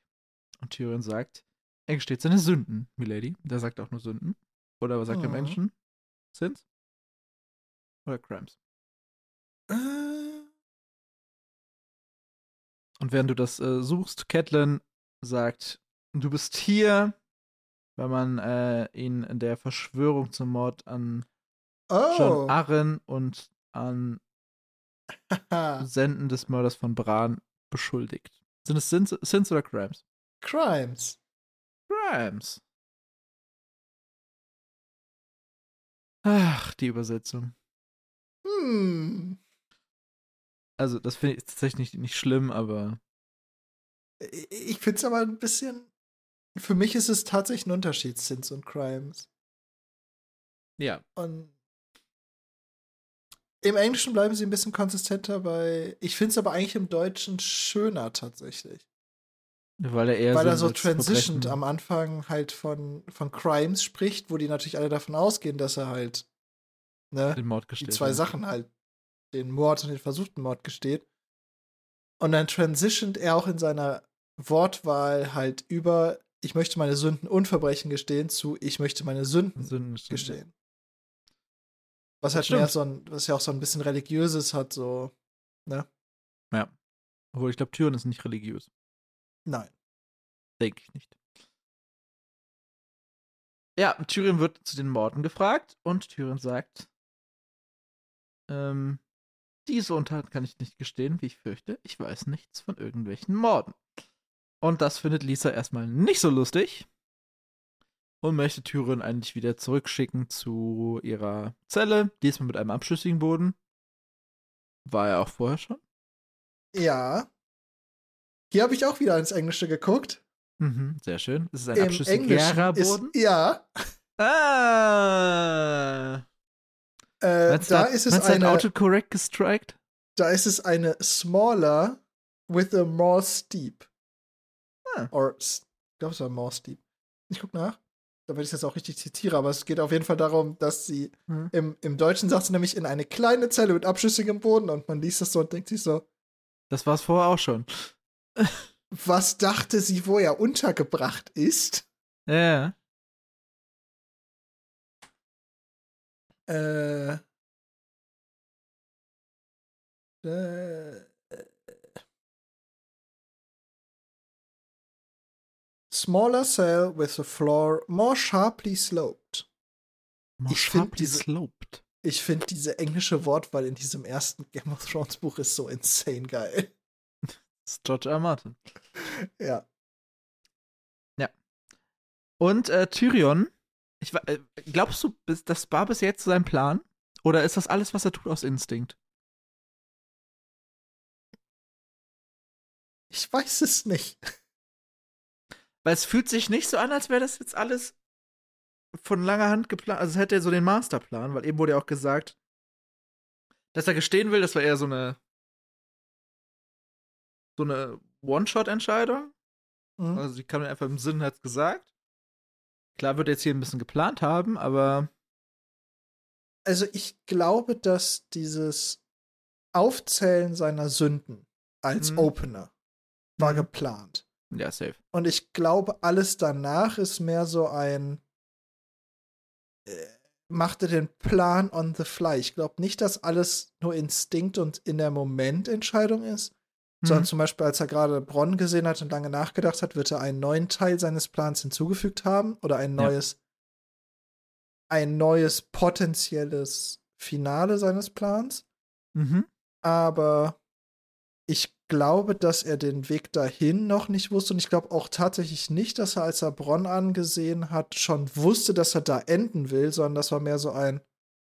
Und Tyrion sagt, er gesteht seine Sünden, Milady. Der sagt auch nur Sünden. Oder was sagt er im Mhm. Englischen? Sins? Oder Crimes? Äh, Und während du das äh, suchst, Catelyn sagt, du bist hier, weil man äh, ihn in der Verschwörung zum Mord an Oh, John Arryn und an. Senden des Mörders von Bran beschuldigt. Sind es Sins, Sins oder Crimes? Crimes. Crimes. Ach, die Übersetzung. Hm. Also, das finde ich tatsächlich nicht, nicht schlimm, aber Ich finde es aber ein bisschen. Für mich ist es tatsächlich ein Unterschied, Sins und Crimes. ja. Und im Englischen bleiben sie ein bisschen konsistenter bei. Ich finde es aber eigentlich im Deutschen schöner tatsächlich. Weil er eher Weil er so transitioned am Anfang halt von, von Crimes spricht, wo die natürlich alle davon ausgehen, dass er halt ne, den Mord die gestellt zwei. Sachen halt, den Mord und den versuchten Mord gesteht. Und dann transitioned er auch in seiner Wortwahl halt über, ich möchte meine Sünden und Verbrechen gestehen, zu, ich möchte meine Sünden Sünden gestehen. Was halt mehr so ein, was ja auch so ein bisschen religiöses hat, so, ne? Ja. Obwohl, ich glaube, Tyrion ist nicht religiös. Nein. Denke ich nicht. Ja, Tyrion wird zu den Morden gefragt und Tyrion sagt, ähm, diese Untat kann ich nicht gestehen, wie ich fürchte. Ich weiß nichts von irgendwelchen Morden. Und das findet Lisa erstmal nicht so lustig und möchte Tyrion eigentlich wieder zurückschicken zu ihrer Zelle, diesmal mit einem abschüssigen Boden. War er auch vorher schon. Ja. Hier habe ich auch wieder ins Englische geguckt. Mhm, sehr schön. Es ist ein Im abschüssigerer Englischen ist, Boden. ja, Ah. äh, Meinst da hat- ist es eine, Autocorrect gestrikt? da ist es eine smaller with a more steep. Ah. Or, ich glaube, es war more steep. Ich guck nach, damit ich das auch richtig zitiere, aber es geht auf jeden Fall darum, dass sie Mhm. im, im Deutschen sagt sie nämlich in eine kleine Zelle mit abschüssigem Boden und man liest das so und denkt sich so, Das war's vorher auch schon. was dachte sie, wo er untergebracht ist? Ja. Äh. Äh. Smaller cell with a floor more sharply sloped. More Ich sharply diese- sloped. Ich finde diese englische Wortwahl in diesem ersten Game of Thrones Buch ist so insane geil. Das ist George R. Martin. Ja. Und äh, Tyrion, ich, äh, glaubst du, das war bis jetzt sein Plan? Oder ist das alles, was er tut, aus Instinkt? Ich weiß es nicht. Weil es fühlt sich nicht so an, als wäre das jetzt alles von langer Hand geplant. Also es hätte er so den Masterplan, weil eben wurde ja auch gesagt, dass er gestehen will, das war eher so eine so eine One-Shot-Entscheidung. Mhm. Also die kam einfach im Sinn, hat's gesagt. Klar wird er jetzt hier ein bisschen geplant haben, aber Also ich glaube, dass dieses Aufzählen seiner Sünden als Mhm. Opener war Mhm. geplant. Ja, safe. Und ich glaube, alles danach ist mehr so ein. Äh, machte den Plan on the fly. Ich glaube nicht, dass alles nur Instinkt und in der Momententscheidung ist, mhm. sondern zum Beispiel, als er gerade Bronn gesehen hat und lange nachgedacht hat, wird er einen neuen Teil seines Plans hinzugefügt haben oder ein neues, ja. ein neues potenzielles Finale seines Plans. Mhm. Aber ich glaube, dass er den Weg dahin noch nicht wusste. Und ich glaube auch tatsächlich nicht, dass er, als er Bronn angesehen hat, schon wusste, dass er da enden will, sondern das war mehr so ein,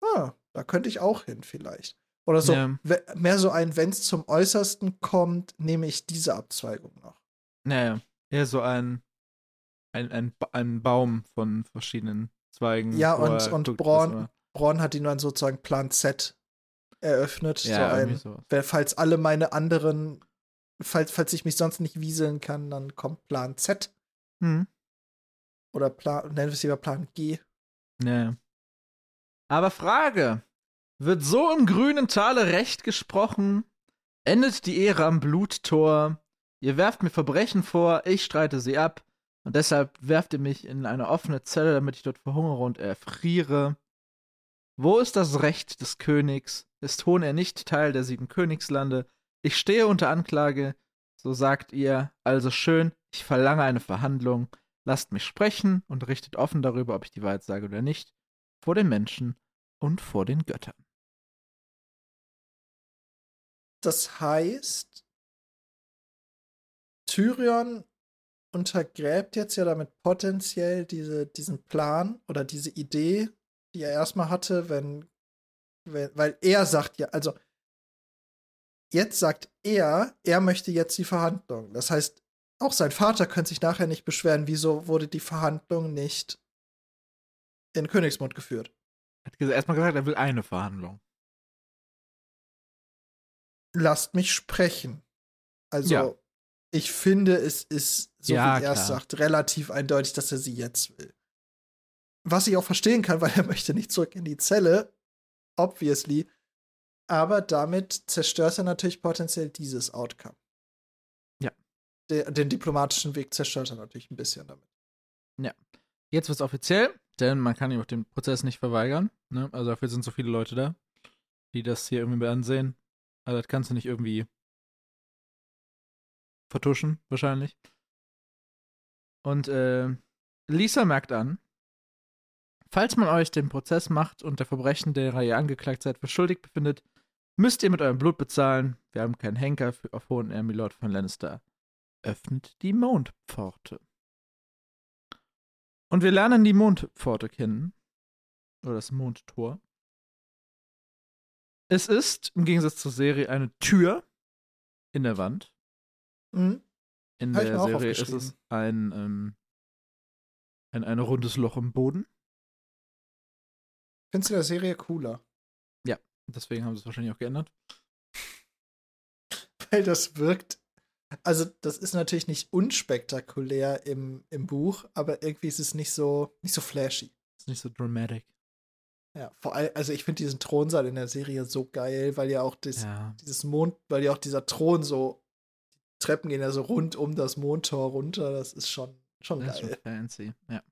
ah, da könnte ich auch hin vielleicht. Oder so, ja. mehr so ein, wenn es zum Äußersten kommt, nehme ich diese Abzweigung noch. Naja, eher so ein, ein, ein, ein Baum von verschiedenen Zweigen. Ja, und, und Braun, Braun hat ihn dann sozusagen Plan Z eröffnet. Ja, so ein, falls alle meine anderen, falls, falls ich mich sonst nicht wieseln kann, dann kommt Plan Z. Hm. Oder Plan, nennen wir es lieber Plan G. Nee. Aber Frage: Wird so im grünen Tale recht gesprochen? Endet die Ehre am Bluttor? Ihr werft mir Verbrechen vor, ich streite sie ab. Und deshalb werft ihr mich in eine offene Zelle, damit ich dort verhungere und erfriere. Wo ist das Recht des Königs? Ist Hohn er nicht Teil der sieben Königslande? Ich stehe unter Anklage, so sagt ihr, also schön, ich verlange eine Verhandlung, lasst mich sprechen und richtet offen darüber, ob ich die Wahrheit sage oder nicht, vor den Menschen und vor den Göttern. Das heißt, Tyrion untergräbt jetzt ja damit potenziell diese, diesen Plan oder diese Idee die er erstmal hatte, wenn, wenn, weil er sagt ja, also jetzt sagt er, er möchte jetzt die Verhandlung. Das heißt, auch sein Vater könnte sich nachher nicht beschweren, wieso wurde die Verhandlung nicht in Königsmund geführt. Er hat erstmal gesagt, er will eine Verhandlung. Lasst mich sprechen. Also, ja. ich finde, es ist, so ja, wie er es sagt, relativ eindeutig, dass er sie jetzt will. Was ich auch verstehen kann, weil er möchte nicht zurück in die Zelle, obviously. Aber damit zerstört er natürlich potenziell dieses Outcome. Ja. Den, den diplomatischen Weg zerstört er natürlich ein bisschen damit. Ja. Jetzt wird es offiziell, denn man kann ihm auch den Prozess nicht verweigern. Ne? Also dafür sind so viele Leute da, die das hier irgendwie ansehen. Also das kannst du nicht irgendwie vertuschen, wahrscheinlich. Und äh, Lisa merkt an, Falls man euch den Prozess macht und der Verbrechen, derer ihr angeklagt seid, für schuldig befindet, müsst ihr mit eurem Blut bezahlen. Wir haben keinen Henker für, auf hohen Air, Milord von Lannister. Öffnet die Mondpforte. Und wir lernen die Mondpforte kennen. Oder das Mondtor. Es ist, im Gegensatz zur Serie, eine Tür in der Wand. Mhm. In Hab der Serie ist es ein, ähm, ein, ein rundes Loch im Boden. Findest du der Serie cooler? Ja, deswegen haben sie es wahrscheinlich auch geändert. Weil das wirkt. Also, das ist natürlich nicht unspektakulär im, im Buch, aber irgendwie ist es nicht so, nicht so flashy. Ist nicht so dramatic. Ja, vor allem, also ich finde diesen Thronsaal in der Serie so geil, weil ja auch das, ja. dieses Mond, weil ja auch dieser Thron so, die Treppen gehen ja so rund um das Mondtor runter, das ist schon, schon das geil. Ist schon fancy, ja.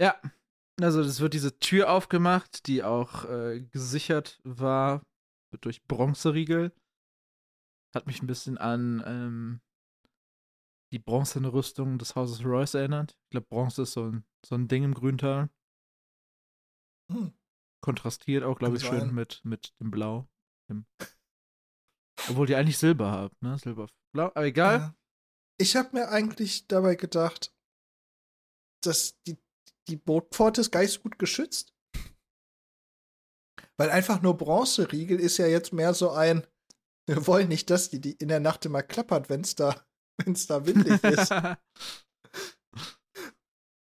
Ja, also es wird diese Tür aufgemacht, die auch äh, gesichert war durch Bronzeriegel. Hat mich ein bisschen an ähm, die bronzene Rüstung des Hauses Royce erinnert. Ich glaube, Bronze ist so ein, so ein Ding im Grüntal. Hm. Kontrastiert auch, glaube ich, schön mit, mit dem Blau. Dem Obwohl die eigentlich Silber haben, ne? Silber, Blau, aber egal. Ja. Ich habe mir eigentlich dabei gedacht, dass die die Bootpforte ist gar nicht so gut geschützt. Weil einfach nur Bronzeriegel ist ja jetzt mehr so ein, wir wollen nicht, dass die, die in der Nacht immer klappert, wenn es da, wenn's da windig ist.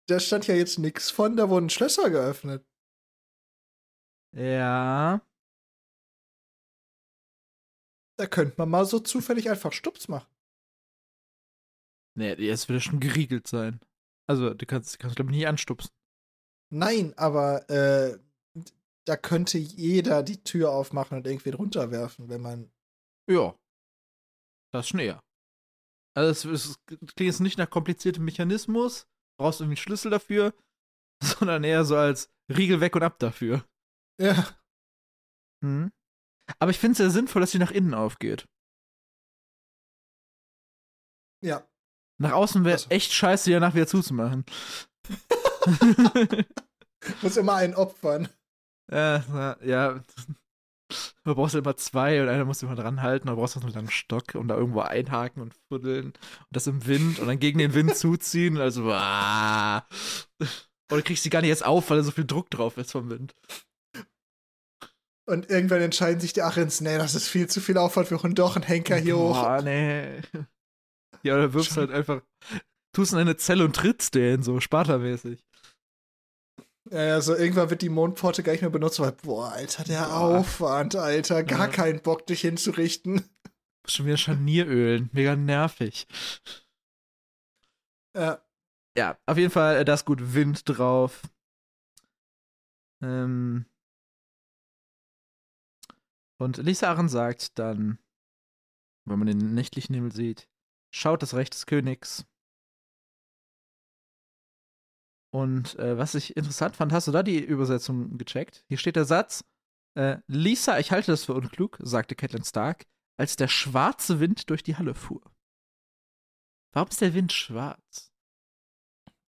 da stand ja jetzt nichts von, da wurden Schlösser geöffnet. Ja. Da könnte man mal so zufällig einfach Stups machen. Nee, jetzt wird er schon geriegelt sein. Also, du kannst, kannst glaube ich, nicht anstupsen. Nein, aber äh, da könnte jeder die Tür aufmachen und irgendwie runterwerfen, wenn man. Ja. Das ist schon eher. Also, es, es klingt jetzt nicht nach kompliziertem Mechanismus, brauchst irgendwie einen Schlüssel dafür, sondern eher so als, Riegel weg und ab dafür. Ja. Mhm. Aber ich finde es sehr sinnvoll, dass sie nach innen aufgeht. Ja. Nach außen wäre Also- echt scheiße, die danach wieder zuzumachen. Muss immer einen opfern. ja, ja, ja. Du brauchst immer zwei und einer muss immer dran halten, dann brauchst du so einen langen Stock und da irgendwo einhaken und fuddeln und das im Wind und dann gegen den Wind zuziehen. Also, ah. Oder kriegst sie gar nicht erst auf, weil da so viel Druck drauf ist vom Wind. Und irgendwann entscheiden sich die Achins, nee, das ist viel zu viel Aufwand, wir holen doch einen Henker hier hoch. Boah, nee. Ja, oder wirfst halt einfach, tust in eine Zelle und trittst den, so Sparta-mäßig. Ja, ja, so irgendwann wird die Mondpforte gar nicht mehr benutzt, weil, boah, Alter, der Boah. Aufwand, Alter, gar Ja. keinen Bock, dich hinzurichten. Schon wieder Scharnierölen, mega nervig. Ja, Ja, auf jeden Fall, äh, da ist gut Wind drauf. Ähm. Und Lisa Aaron sagt dann, wenn man den nächtlichen Himmel sieht, schaut das Recht des Königs. Und äh, was ich interessant fand, hast du da die Übersetzung gecheckt? Hier steht der Satz: äh, Lisa, ich halte das für unklug, sagte Catelyn Stark, als der schwarze Wind durch die Halle fuhr. Warum ist der Wind schwarz?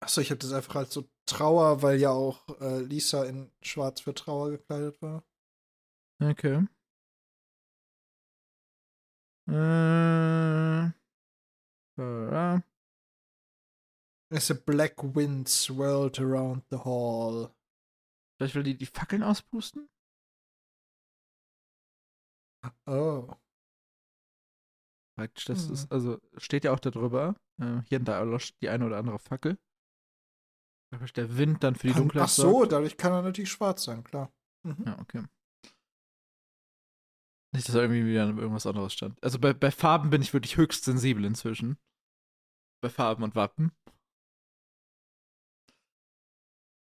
achso, ich habe das einfach als so Trauer, weil ja auch äh, Lisa in Schwarz für Trauer gekleidet war. Okay. Äh. Ja. As a black wind swirled around the hall. Vielleicht will die die Fackeln auspusten? Oh. Praktisch, das Hm. ist, also steht ja auch da drüber. Äh, hier und da erloscht die eine oder andere Fackel. Praktisch der Wind dann für die Kann, Dunkelheit. ach so, sorgt. dadurch kann er natürlich schwarz sein, klar. Mhm. Ja, okay. Nicht, dass da irgendwie wieder irgendwas anderes stand. Also bei, bei Farben bin ich wirklich höchst sensibel inzwischen. Bei Farben und Wappen.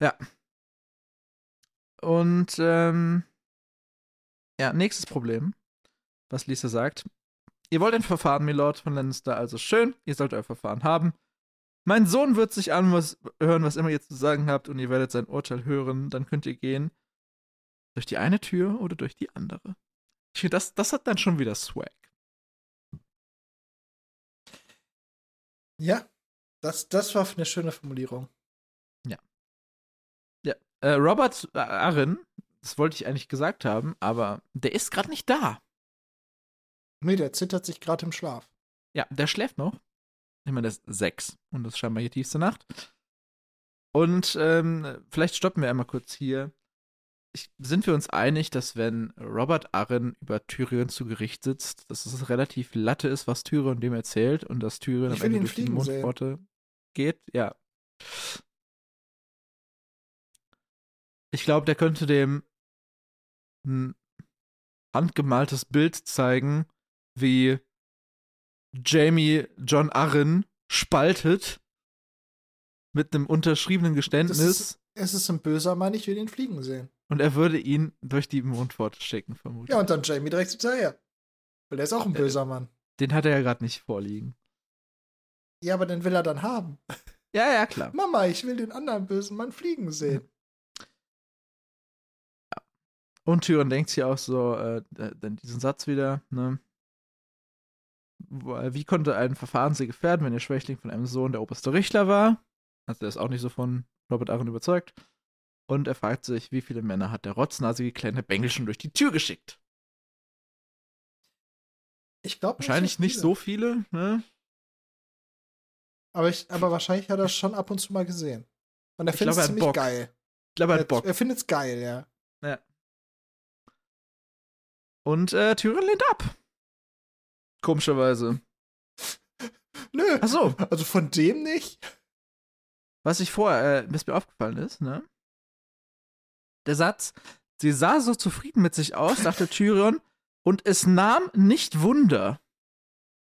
Ja. Und ähm, ja, nächstes Problem, was Lisa sagt. Ihr wollt ein Verfahren, Milord von Lannister, also schön, ihr sollt euer Verfahren haben. Mein Sohn wird sich an was hören, was immer ihr zu sagen habt, und ihr werdet sein Urteil hören. Dann könnt ihr gehen. Durch die eine Tür oder durch die andere. Ich das, das hat dann schon wieder Swag. Ja, das, das war eine schöne Formulierung. Ja. Äh, Robert Arryn, das wollte ich eigentlich gesagt haben, aber der ist gerade nicht da. Nee, der zittert sich gerade im Schlaf. Ja, der schläft noch. Ich meine, der ist sechs und das ist scheinbar die tiefste Nacht. Und ähm, vielleicht stoppen wir einmal kurz hier. Ich, sind wir uns einig, dass wenn Robert Arryn über Tyrion zu Gericht sitzt, dass es relativ latte ist, was Tyrion dem erzählt und dass Tyrion Ich am Ende durch die sehen. Mondpforte geht? Ja. Ich glaube, der könnte dem ein handgemaltes Bild zeigen, wie Jamie John Arryn spaltet mit einem unterschriebenen Geständnis ist- Es ist ein böser Mann, ich will ihn fliegen sehen. Und er würde ihn durch die Mondpforte schicken, vermutlich. Ja, und dann Jamie direkt hinterher. Weil der ist auch ein Äh, böser Mann. Den hat er ja gerade nicht vorliegen. Ja, aber den will er dann haben. Ja, ja, klar. Mama, ich will den anderen bösen Mann fliegen sehen. Und Tyrion denkt sich auch so, äh, diesen Satz wieder, ne? Äh, Wie konnte ein Verfahren sie gefährden, wenn ihr Schwächling von einem Sohn der oberste Richter war? Also er ist auch nicht so von Robert Aaron überzeugt. Und er fragt sich, wie viele Männer hat der rotznasige kleine Bengel schon durch die Tür geschickt? Ich glaube Wahrscheinlich nicht so viele, ne? Aber, ich, aber wahrscheinlich hat er es schon ab und zu mal gesehen. Und er findet es ziemlich Bock. geil. Ich glaube, er hat Bock. er findet es geil, ja. Und äh, Tyrion lehnt ab. Komischerweise. Nö. Ach so. Also von dem nicht. Was ich vorher, äh, was mir aufgefallen ist, ne? Der Satz, sie sah so zufrieden mit sich aus, dachte Tyrion, und es nahm nicht Wunder.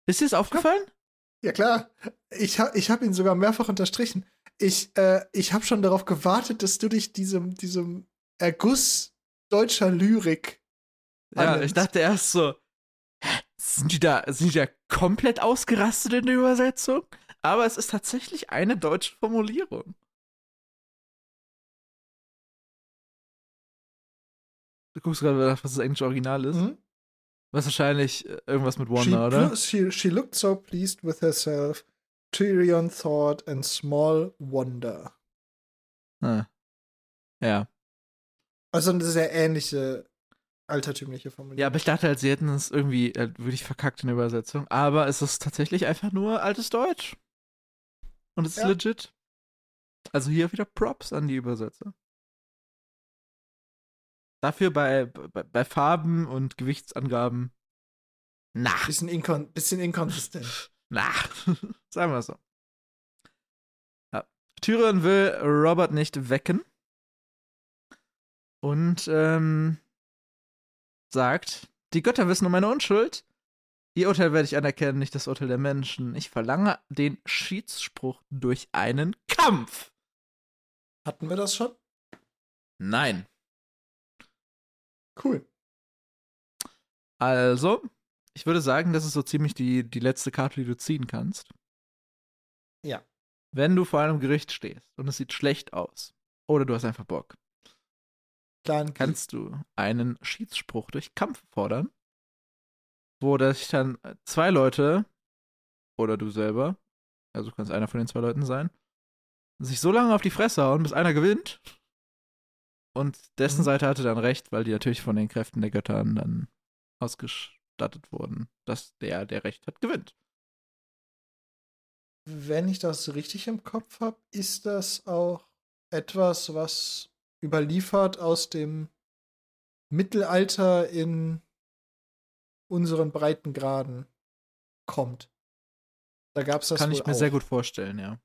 Ist dir das aufgefallen? Ja klar. Ich, ha, ich habe ihn sogar mehrfach unterstrichen. Ich, äh, ich habe schon darauf gewartet, dass du dich diesem, diesem Erguss deutscher Lyrik Ja, annimmt. ich dachte erst so, sind die da, sind die da komplett ausgerastet in der Übersetzung? Aber es ist tatsächlich eine deutsche Formulierung. Du guckst gerade nach, was das englische Original ist. Mhm. Was wahrscheinlich äh, irgendwas mit She, Wanda, oder? pl- she, she looked so pleased with herself. Tyrion thought and small wonder. Ah. Ja. Also eine sehr ähnliche altertümliche Formulierung. Ja, aber ich dachte halt, sie hätten es irgendwie äh, wirklich verkackt in der Übersetzung. Aber es ist tatsächlich einfach nur altes Deutsch. Und es ist Ja. legit. Also hier wieder Props an die Übersetzer. Dafür bei, bei, bei Farben und Gewichtsangaben. Na, Bisschen, inkon bisschen inkonsistent. na, sagen wir es so. Ja. Tyrion will Robert nicht wecken. Und ähm, sagt, die Götter wissen um meine Unschuld. Ihr Urteil werde ich anerkennen, nicht das Urteil der Menschen. Ich verlange den Schiedsspruch durch einen Kampf. Hatten wir das schon? Nein. Cool. Also, ich würde sagen, das ist so ziemlich die, die letzte Karte, die du ziehen kannst. Ja. Wenn du vor einem Gericht stehst und es sieht schlecht aus, oder du hast einfach Bock, Plan kannst du einen Schiedsspruch durch Kampf fordern, wo sich dann zwei Leute oder du selber, also du kannst einer von den zwei Leuten sein, sich so lange auf die Fresse hauen, bis einer gewinnt. Und dessen Mhm. Seite hatte dann recht, weil die natürlich von den Kräften der Göttern dann ausgestattet wurden, dass der, der recht hat, gewinnt. Wenn ich das richtig im Kopf habe, ist das auch etwas, was überliefert aus dem Mittelalter in unseren Breitengraden kommt. Da gab es das Kann ich mir auch. sehr gut vorstellen, ja.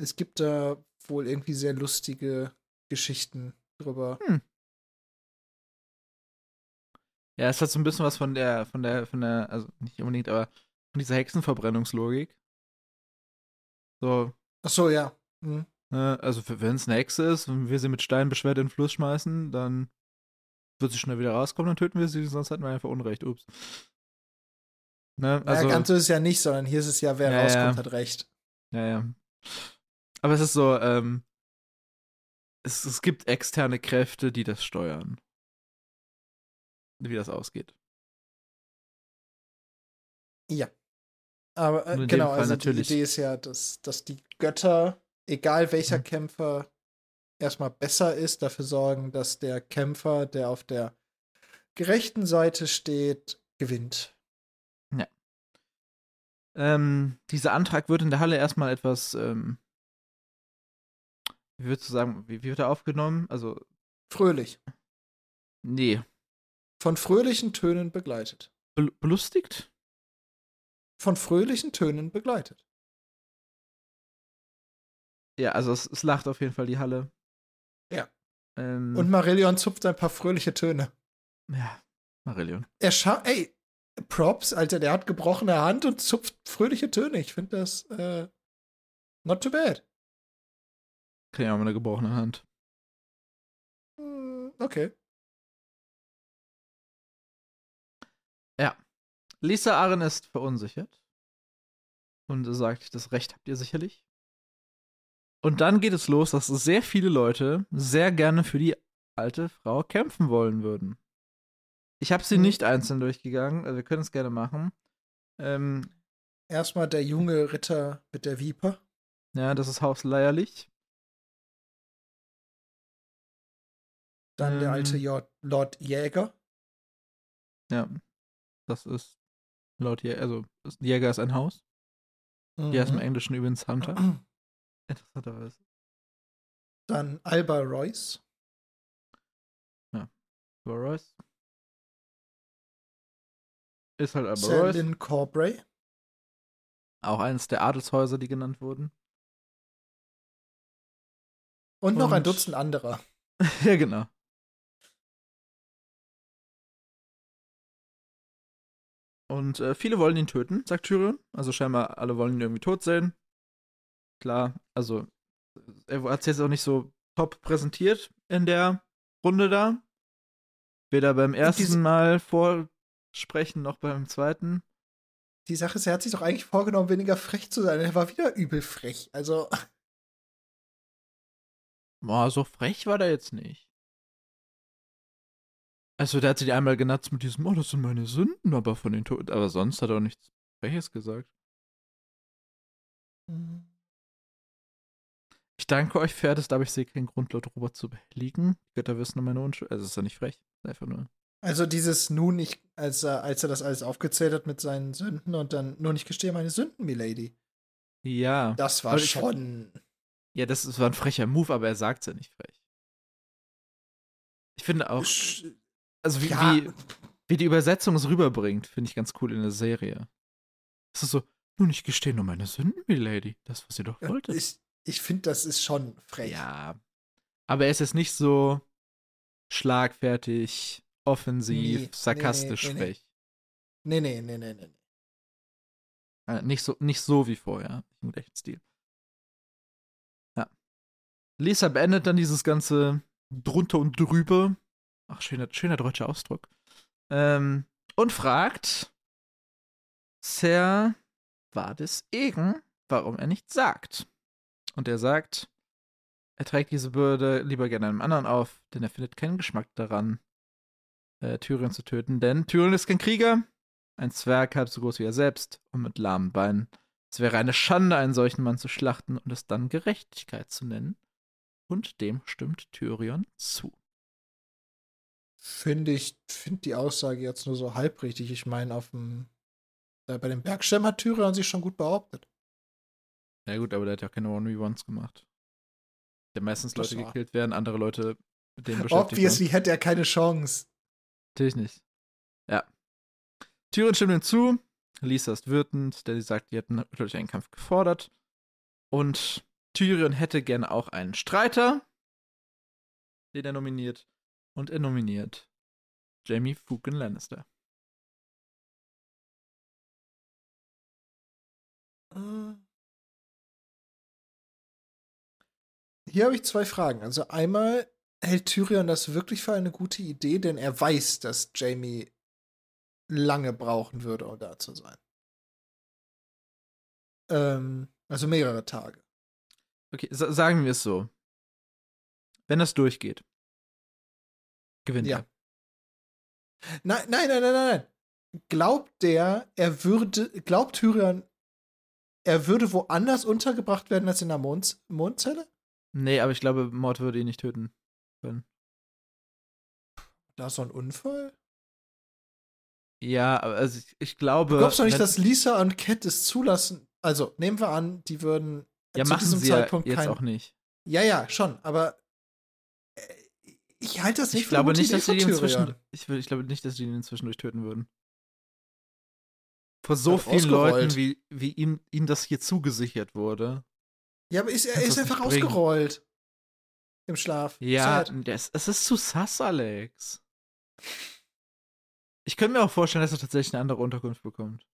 Es gibt da wohl irgendwie sehr lustige Geschichten drüber. Ja, es hat so ein bisschen was von der, von der, von der, also nicht unbedingt, aber von dieser Hexenverbrennungslogik. So, Ach so, ja. Hm. Ne, also wenn es eine Hexe ist und wir sie mit Stein beschwert in den Fluss schmeißen, dann wird sie schnell wieder rauskommen, dann töten wir sie, sonst hatten wir einfach Unrecht. Ups. Ne, also, ja, ganz so ist es ja nicht, sondern hier ist es ja, wer Ja, rauskommt, ja. hat recht. ja, ja. Aber es ist so, ähm, es, es gibt externe Kräfte, die das steuern. Wie das ausgeht. Ja. Aber äh, genau, Fall also natürlich- die Idee ist ja, dass, dass die Götter, egal welcher Mhm. Kämpfer erstmal besser ist, dafür sorgen, dass der Kämpfer, der auf der gerechten Seite steht, gewinnt. Ähm, dieser Antrag wird in der Halle erstmal etwas, ähm, wie würdest du sagen, wie, wie wird er aufgenommen? Also, Fröhlich. nee, Von fröhlichen Tönen begleitet. Bel belustigt? Von fröhlichen Tönen begleitet. Ja, also es, es lacht auf jeden Fall die Halle. Ja. Ähm, Und Marillion zupft ein paar fröhliche Töne. ja, Marillion. Er scha ey, Props, Alter, der hat gebrochene Hand und zupft fröhliche Töne. Ich finde das äh, not too bad. Kann ja auch mal eine gebrochene Hand. Hm, Okay. Lisa Aren ist verunsichert. Und sagt, das Recht habt ihr sicherlich. Und dann geht es los, dass sehr viele Leute sehr gerne für die alte Frau kämpfen wollen würden. Ich habe sie Mhm. nicht einzeln durchgegangen, also wir können es gerne machen. Ähm, Erstmal der junge Ritter mit der Viper. ja, das ist Haus Dann der Ähm. alte Lord, Lord Jäger. Ja, das ist laut Jäger, also Jäger ist ein Haus. Die heißt im Mhm. Englischen übrigens Hunter. Interessanterweise. Dann Alba Royce. Aber Royce. Ist halt aber Royce. Selin Corbray. Auch eines der Adelshäuser, die genannt wurden. Und noch ein Und- Dutzend anderer. ja, genau. Und äh, viele wollen ihn töten, sagt Tyrion. Also scheinbar alle wollen ihn irgendwie tot sehen. Klar, also er hat es jetzt auch nicht so top präsentiert in der Runde da. Weder beim ersten diese- Mal vorsprechen noch beim zweiten. Die Sache ist, er hat sich doch eigentlich vorgenommen, weniger frech zu sein. Er war wieder übel frech. Also, Boah, so frech war der jetzt nicht. Also, der hat sich einmal genatzt mit diesem, oh, das sind meine Sünden, aber von den Toten. Aber sonst hat er auch nichts Freches gesagt. Mhm. Ich danke euch, Pferdest, aber ich sehe keinen Grund, Lord Robert zu belegen. Die Götter wissen um meine Unschuld. Also, ist ja nicht frech. Einfach nur. Also dieses nun nicht, als er, als er das alles aufgezählt hat mit seinen Sünden und dann nur nicht gestehe meine Sünden, Milady. Ja. Das war Aber ich- schon. Ja, das ist- war ein frecher Move, aber er sagt's ja nicht frech. Ich finde auch, Sch- also wie, Ja. wie, wie die Übersetzung es rüberbringt, finde ich ganz cool in der Serie. Es ist so, nun, ich gestehe nur meine Sünden, Milady. Das, was ihr doch wolltet. Ich, ich finde, das ist schon frech. Ja. Aber er ist jetzt nicht so schlagfertig, offensiv, Nee, sarkastisch nee, nee, nee. frech. Nee, nee, nee, nee, nee. Äh, nicht, so, nicht so wie vorher, im gleichen Stil. Ja. Lisa beendet dann dieses ganze drunter und drüber. Ach, schöner, schöner deutscher Ausdruck. Ähm, und fragt Sir Vardis Egen, warum er nichts sagt. Und er sagt, er trägt diese Bürde lieber gerne einem anderen auf, denn er findet keinen Geschmack daran, äh, Tyrion zu töten. Denn Tyrion ist kein Krieger, ein Zwerg halb so groß wie er selbst und mit lahmen Beinen. Es wäre eine Schande, einen solchen Mann zu schlachten und es dann Gerechtigkeit zu nennen. Und dem stimmt Tyrion zu. Finde ich, finde die Aussage jetzt nur so halb richtig. Ich meine, auf dem, äh, bei dem Bergschirm hat Tyrion sich schon gut behauptet. Ja gut, aber der hat ja keine One-v-Ones gemacht. Der meistens Leute gekillt werden, andere Leute mit denen beschäftigt. Obviously hätte er keine Chance. Natürlich nicht. Ja. Tyrion stimmt ihm zu. Lisa ist wütend, denn sie sagt, die hätten natürlich einen Kampf gefordert. Und Tyrion hätte gerne auch einen Streiter, den er nominiert. Und er nominiert Jamie Fucking Lannister. Äh. Hier habe ich zwei Fragen. Also einmal, hält Tyrion das wirklich für eine gute Idee, denn er weiß, dass Jamie lange brauchen würde, um da zu sein. Ähm, also mehrere Tage. Okay, sa sagen wir es so. Wenn das durchgeht, gewinnt Ja. er. Nein, nein, nein, nein, nein. Glaubt der, er würde, glaubt Tyrion, er würde woanders untergebracht werden als in der Mond Mondzelle? Nee, aber ich glaube, Mord würde ihn nicht töten können. Da ist so ein Unfall? Ja, aber also ich, ich glaube. Du glaubst doch nicht, dass Lisa und Cat es zulassen? Also, nehmen wir an, die würden Ja, zu machen diesem sie ja Zeitpunkt jetzt kein. auch nicht. Ja, ja, schon, aber äh, ich halte das nicht Ich glaube für eine nicht, dass Tyrion. inzwischen. Ich, ich glaube nicht, dass sie ihn inzwischen töten würden. Vor so vielen. Leuten, wie, wie ihm, ihm das hier zugesichert wurde. Ja, aber ist, er ist einfach ausgerollt. Im Schlaf. Ja, das, es ist zu sass, Alex. Ich könnte mir auch vorstellen, dass er tatsächlich eine andere Unterkunft bekommt.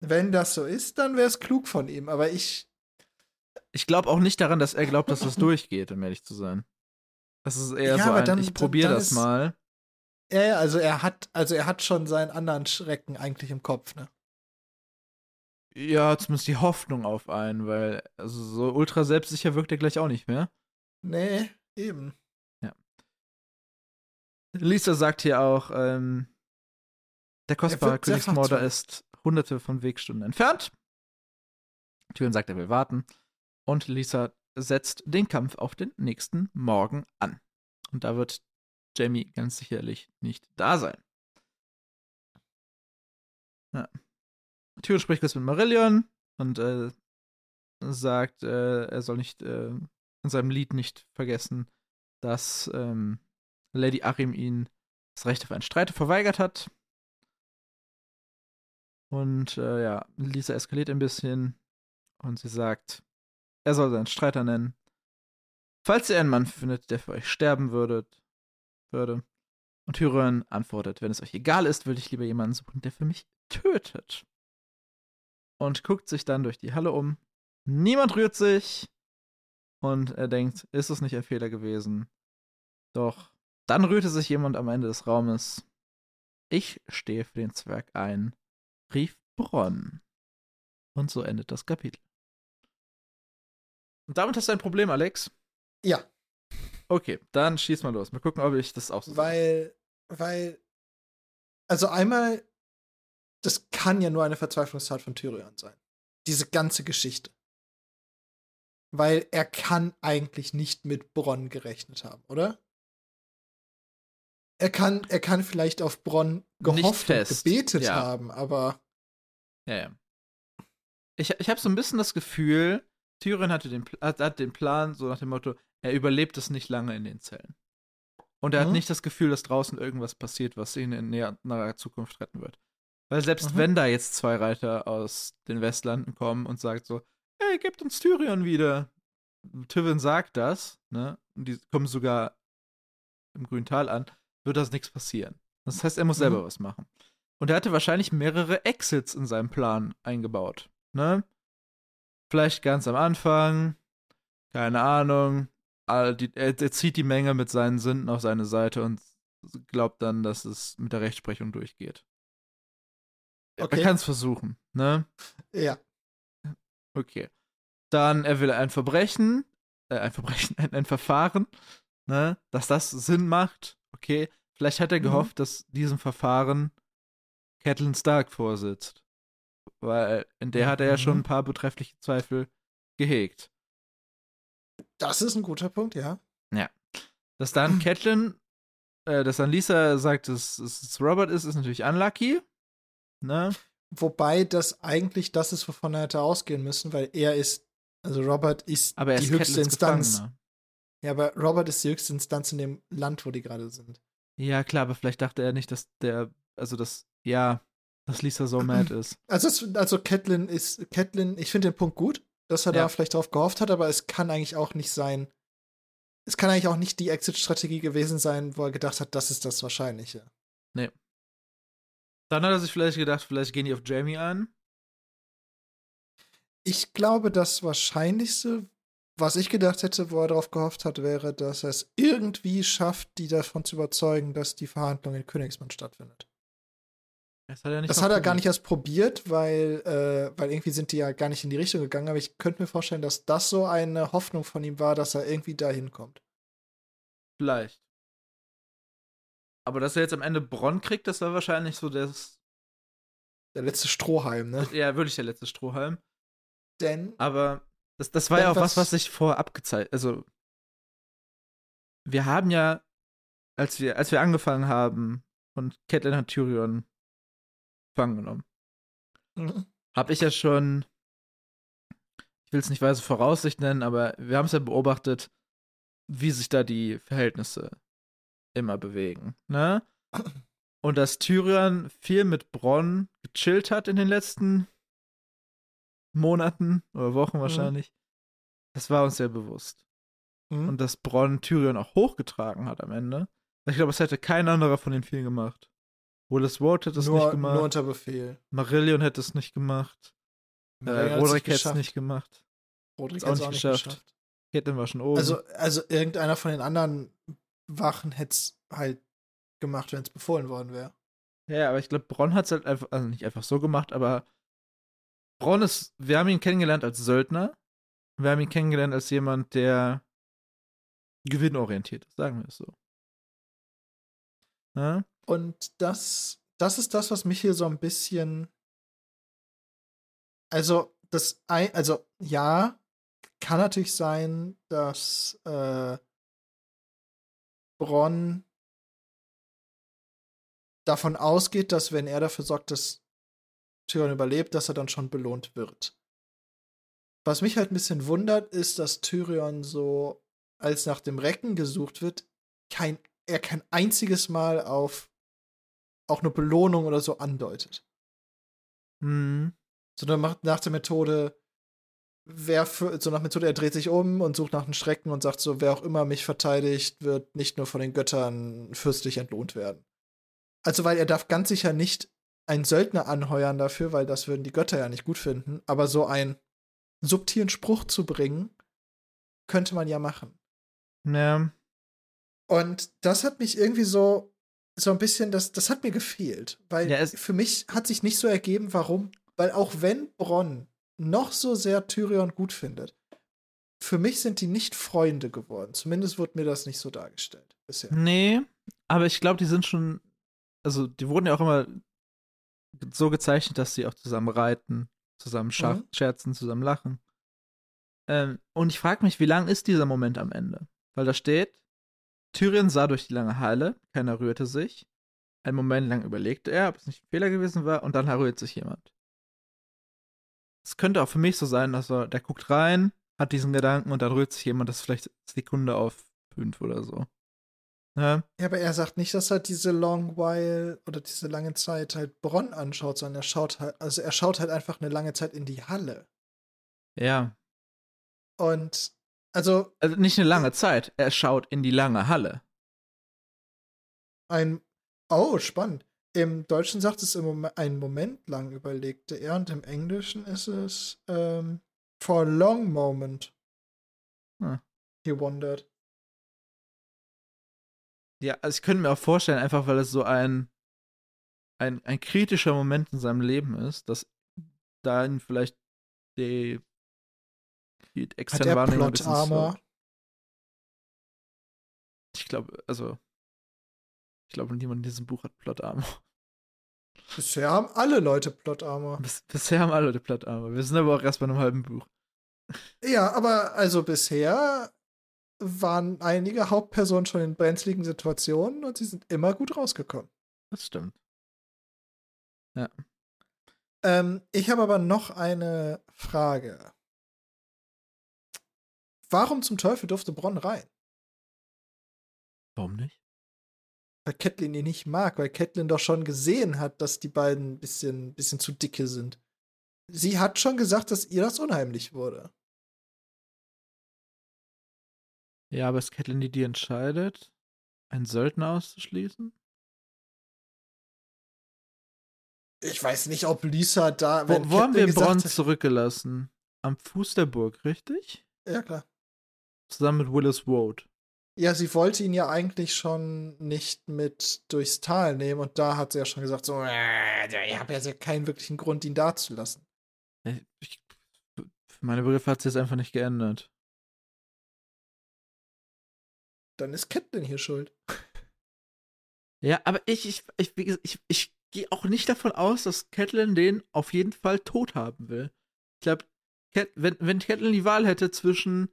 Wenn das so ist, dann wäre es klug von ihm, aber ich. Ich glaube auch nicht daran, dass er glaubt, dass das durchgeht, um ehrlich zu sein. Das ist eher Ja, so ein, dann- ich probiere das ist- mal. Ja, ja, also er hat, also er hat schon seinen anderen Schrecken eigentlich im Kopf, ne? Ja, zumindest die Hoffnung auf einen, weil also so ultra selbstsicher wirkt er gleich auch nicht mehr. Nee, eben. Lisa sagt hier auch, ähm, der kostbare Königsmorder ist hunderte von Wegstunden entfernt. Tyrion sagt, er will warten. Und Lisa setzt den Kampf auf den nächsten Morgen an. Und da wird Jamie ganz sicherlich nicht da sein. Ja. Tyrion spricht kurz mit Marillion und äh, sagt, äh, er soll nicht äh, in seinem Lied nicht vergessen, dass ähm, Lady Achim ihn das Recht auf einen Streit verweigert hat. Und äh, ja, Lisa eskaliert ein bisschen und sie sagt, er soll seinen Streiter nennen. Falls ihr einen Mann findet, der für euch sterben würdet, würde. Und Tyrion antwortet, wenn es euch egal ist, würde ich lieber jemanden suchen, der für mich tötet. Und guckt sich dann durch die Halle um. Niemand rührt sich. Und er denkt, ist es nicht ein Fehler gewesen? Doch dann rührte sich jemand am Ende des Raumes. Ich stehe für den Zwerg ein, rief Bronn. Und so endet das Kapitel. Und damit hast du ein Problem, Alex. Ja. Okay, dann schieß mal los. Mal gucken, ob ich das auch so Weil, weil, also einmal, das kann ja nur eine Verzweiflungstat von Tyrion sein. Diese ganze Geschichte. Weil er kann eigentlich nicht mit Bronn gerechnet haben, oder? Er kann, er kann vielleicht auf Bronn gehofft und gebetet ja. haben, aber. Ja, ja. Ich, ich habe so ein bisschen das Gefühl, Tyrion hatte den, hat, hat den Plan, so nach dem Motto, er überlebt es nicht lange in den Zellen. Und er mhm. hat nicht das Gefühl, dass draußen irgendwas passiert, was ihn in näherer Zukunft retten wird. Weil selbst mhm. wenn da jetzt zwei Reiter aus den Westlanden kommen und sagt so, hey, gebt uns Tyrion wieder. Tywin sagt das, ne? Und die kommen sogar im grünen Tal an, wird das nichts passieren. Das heißt, er muss selber mhm. was machen. Und er hatte wahrscheinlich mehrere Exits in seinem Plan eingebaut, ne? Vielleicht ganz am Anfang, keine Ahnung, er, er, zieht die Menge mit seinen Sünden auf seine Seite und glaubt dann, dass es mit der Rechtsprechung durchgeht. Okay. Er kann es versuchen, ne? Ja. Okay. Dann, er will ein Verbrechen, äh, ein Verbrechen, ein, ein Verfahren, ne? Dass das Sinn macht. Okay. Vielleicht hat er mhm. gehofft, dass diesem Verfahren Catelyn Stark vorsitzt. Weil in der hat er ja schon mhm. ein paar betreffliche Zweifel gehegt. Das ist ein guter Punkt, ja. Ja. Dass dann Catelyn, äh, dass dann Lisa sagt, dass es Robert ist, ist natürlich unlucky. Ne? Wobei das eigentlich das ist, wovon er hätte ausgehen müssen, weil er ist, also Robert ist aber die ist höchste Instanz. Ja, aber Robert ist die höchste Instanz in dem Land, wo die gerade sind. Ja, klar, aber vielleicht dachte er nicht, dass der, also das, ja, dass Lisa so mad ist. Also, es, also Catelyn ist, Catelyn, ich finde den Punkt gut, dass er ja. da vielleicht drauf gehofft hat, aber es kann eigentlich auch nicht sein, es kann eigentlich auch nicht die Exit-Strategie gewesen sein, wo er gedacht hat, das ist das Wahrscheinliche. Nee. Dann hat er sich vielleicht gedacht, vielleicht gehen die auf Jamie an. Ich glaube, das Wahrscheinlichste, was ich gedacht hätte, wo er darauf gehofft hat, wäre, dass er es irgendwie schafft, die davon zu überzeugen, dass die Verhandlung in Königsmann stattfindet. Das hat er, das hat er gar nicht erst probiert, weil, äh, weil irgendwie sind die ja gar nicht in die Richtung gegangen. Aber ich könnte mir vorstellen, dass das so eine Hoffnung von ihm war, dass er irgendwie dahin kommt. Vielleicht. Aber dass er jetzt am Ende Bronn kriegt, das war wahrscheinlich so das. Der letzte Strohhalm, ne? Ja, wirklich der letzte Strohhalm. Denn. Aber das, das war ja auch was, was sich vorab gezeigt. Also. Wir haben ja, als wir, als wir angefangen haben und Catelyn hat Tyrion gefangen genommen. Mhm. Hab ich ja schon, ich will es nicht weise Voraussicht nennen, aber wir haben es ja beobachtet, wie sich da die Verhältnisse immer bewegen, ne? Und dass Tyrion viel mit Bronn gechillt hat in den letzten Monaten oder Wochen mhm. wahrscheinlich, mhm. das war uns sehr bewusst. Mhm. Und dass Bronn Tyrion auch hochgetragen hat am Ende. Ich glaube, es hätte kein anderer von den vielen gemacht. Willis Ward hätte es nur, nicht gemacht. Nur unter Befehl. Marillion hätte es nicht gemacht. Äh, Roderick hätte es nicht gemacht. Roderick hat es auch nicht geschafft. geschafft. Caitlin war schon oben. Also, also irgendeiner von den anderen Wachen hätte es halt gemacht, wenn es befohlen worden wäre. Ja, aber ich glaube, Bronn hat es halt einfach, also nicht einfach so gemacht, aber Bronn ist, wir haben ihn kennengelernt als Söldner. Wir haben ihn kennengelernt als jemand, der gewinnorientiert ist, sagen wir es so. Ja? Und das, das ist das, was mich hier so ein bisschen. Also, das, also, ja, kann natürlich sein, dass äh, Bronn davon ausgeht, dass wenn er dafür sorgt, dass Tyrion überlebt, dass er dann schon belohnt wird. Was mich halt ein bisschen wundert, ist, dass Tyrion so, als nach dem Recken gesucht wird, kein, er kein einziges Mal auf auch eine Belohnung oder so andeutet. Mhm. Sondern macht nach der Methode, wer für, so nach Methode, er dreht sich um und sucht nach den Strecken und sagt so, wer auch immer mich verteidigt, wird nicht nur von den Göttern fürstlich entlohnt werden. Also, weil er darf ganz sicher nicht einen Söldner anheuern dafür, weil das würden die Götter ja nicht gut finden, aber so einen subtilen Spruch zu bringen, könnte man ja machen. Ja. Und das hat mich irgendwie so so ein bisschen, das, das hat mir gefehlt. Weil ja, für mich hat sich nicht so ergeben, warum. Weil auch wenn Bronn noch so sehr Tyrion gut findet, für mich sind die nicht Freunde geworden. Zumindest wurde mir das nicht so dargestellt bisher. Nee, aber ich glaube, die sind schon, also die wurden ja auch immer so gezeichnet, dass sie auch zusammen reiten, zusammen mhm. scherzen, zusammen lachen. Ähm, und ich frage mich, wie lang ist dieser Moment am Ende? Weil da steht, Tyrion sah durch die lange Halle, keiner rührte sich. Einen Moment lang überlegte er, ob es nicht ein Fehler gewesen war, und dann rührt sich jemand. Es könnte auch für mich so sein, dass er, der guckt rein, hat diesen Gedanken und dann rührt sich jemand, das ist vielleicht Sekunde auf fünf oder so. Ja. ja, aber er sagt nicht, dass er diese Long While oder diese lange Zeit halt Bronn anschaut, sondern er schaut halt, also er schaut halt einfach eine lange Zeit in die Halle. Ja. Und also. Also nicht eine lange Zeit, er schaut in die lange Halle. Ein. Oh, spannend. Im Deutschen sagt es im Moment, einen Moment lang überlegte er und im Englischen ist es ähm, for a long moment. Hm. He wondered. Ja, also ich könnte mir auch vorstellen, einfach weil es so ein, ein, ein kritischer Moment in seinem Leben ist, dass da ihn vielleicht die, die externe Wahrnehmung ein bisschen so. Ich glaube, also ich glaube, niemand in diesem Buch hat Plot Armor. Bisher haben alle Leute Plot Armor. Bis, bisher haben alle Leute Plot Armor. Wir sind aber auch erst bei einem halben Buch. Ja, aber also bisher waren einige Hauptpersonen schon in brenzligen Situationen und sie sind immer gut rausgekommen. Das stimmt. Ja. Ähm, ich habe aber noch eine Frage. Warum zum Teufel durfte Bronn rein? Warum nicht? weil Catelyn ihn nicht mag, weil Catelyn doch schon gesehen hat, dass die beiden ein bisschen, bisschen zu dicke sind. Sie hat schon gesagt, dass ihr das unheimlich wurde. Ja, aber ist Catelyn die, die entscheidet, einen Söldner auszuschließen? Ich weiß nicht, ob Lisa da. Wo, wo haben wir Bronn zurückgelassen? Am Fuß der Burg, richtig? Ja, klar. Zusammen mit Willis Road. Ja, sie wollte ihn ja eigentlich schon nicht mit durchs Tal nehmen und da hat sie ja schon gesagt, so, äh, ich habe ja keinen wirklichen Grund, ihn da zu lassen. Ich, für meine Begriffe hat sie es einfach nicht geändert. Dann ist Catelyn hier schuld. Ja, aber ich, ich, ich, ich, ich gehe auch nicht davon aus, dass Catelyn den auf jeden Fall tot haben will. Ich glaube, wenn, wenn Catelyn die Wahl hätte zwischen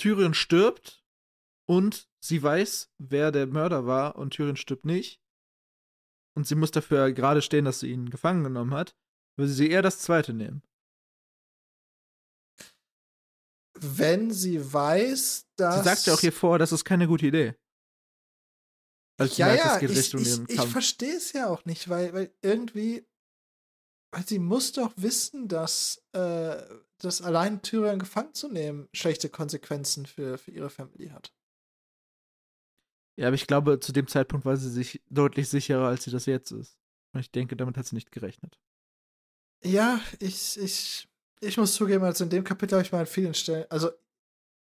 Tyrion stirbt und sie weiß, wer der Mörder war und Tyrion stirbt nicht. Und sie muss dafür gerade stehen, dass sie ihn gefangen genommen hat. Würde sie eher das zweite nehmen. Wenn sie weiß, dass. Sie sagt ja auch hier vor, das ist keine gute Idee. Als ja, merkt, ja, geht ich, ich, ich verstehe es ja auch nicht, weil, weil irgendwie. Sie muss doch wissen, dass, äh, dass allein Tyrion gefangen zu nehmen schlechte Konsequenzen für, für ihre Familie hat. Ja, aber ich glaube, zu dem Zeitpunkt war sie sich deutlich sicherer, als sie das jetzt ist. Und ich denke, damit hat sie nicht gerechnet. Ja, ich, ich, ich muss zugeben, also in dem Kapitel habe ich mal an vielen Stellen, also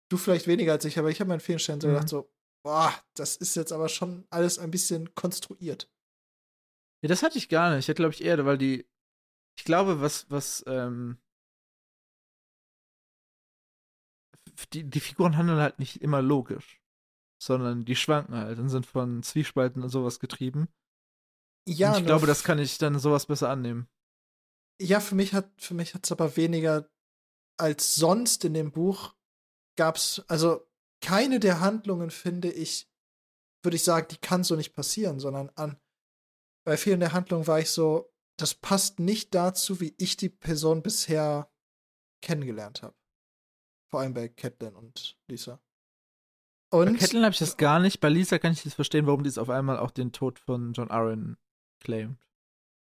du vielleicht weniger als ich, aber ich habe an vielen Stellen so mhm. gedacht, so, boah, das ist jetzt aber schon alles ein bisschen konstruiert. Ja, das hatte ich gar nicht. Ich hatte, glaube ich, eher, weil die, ich glaube, was, was, ähm, die, die Figuren handeln halt nicht immer logisch sondern die schwanken halt und sind von Zwiespalten und sowas getrieben. Ja, und ich glaube, das kann ich dann sowas besser annehmen. Ja, für mich hat für mich hat's aber weniger als sonst in dem Buch gab's also keine der Handlungen finde ich würde ich sagen, die kann so nicht passieren, sondern an bei vielen der Handlungen war ich so, das passt nicht dazu, wie ich die Person bisher kennengelernt habe. Vor allem bei Catelyn und Lisa. Und? Bei Catelyn habe ich das gar nicht. Bei Lisa kann ich das verstehen, warum die es auf einmal auch den Tod von John Arryn claimt.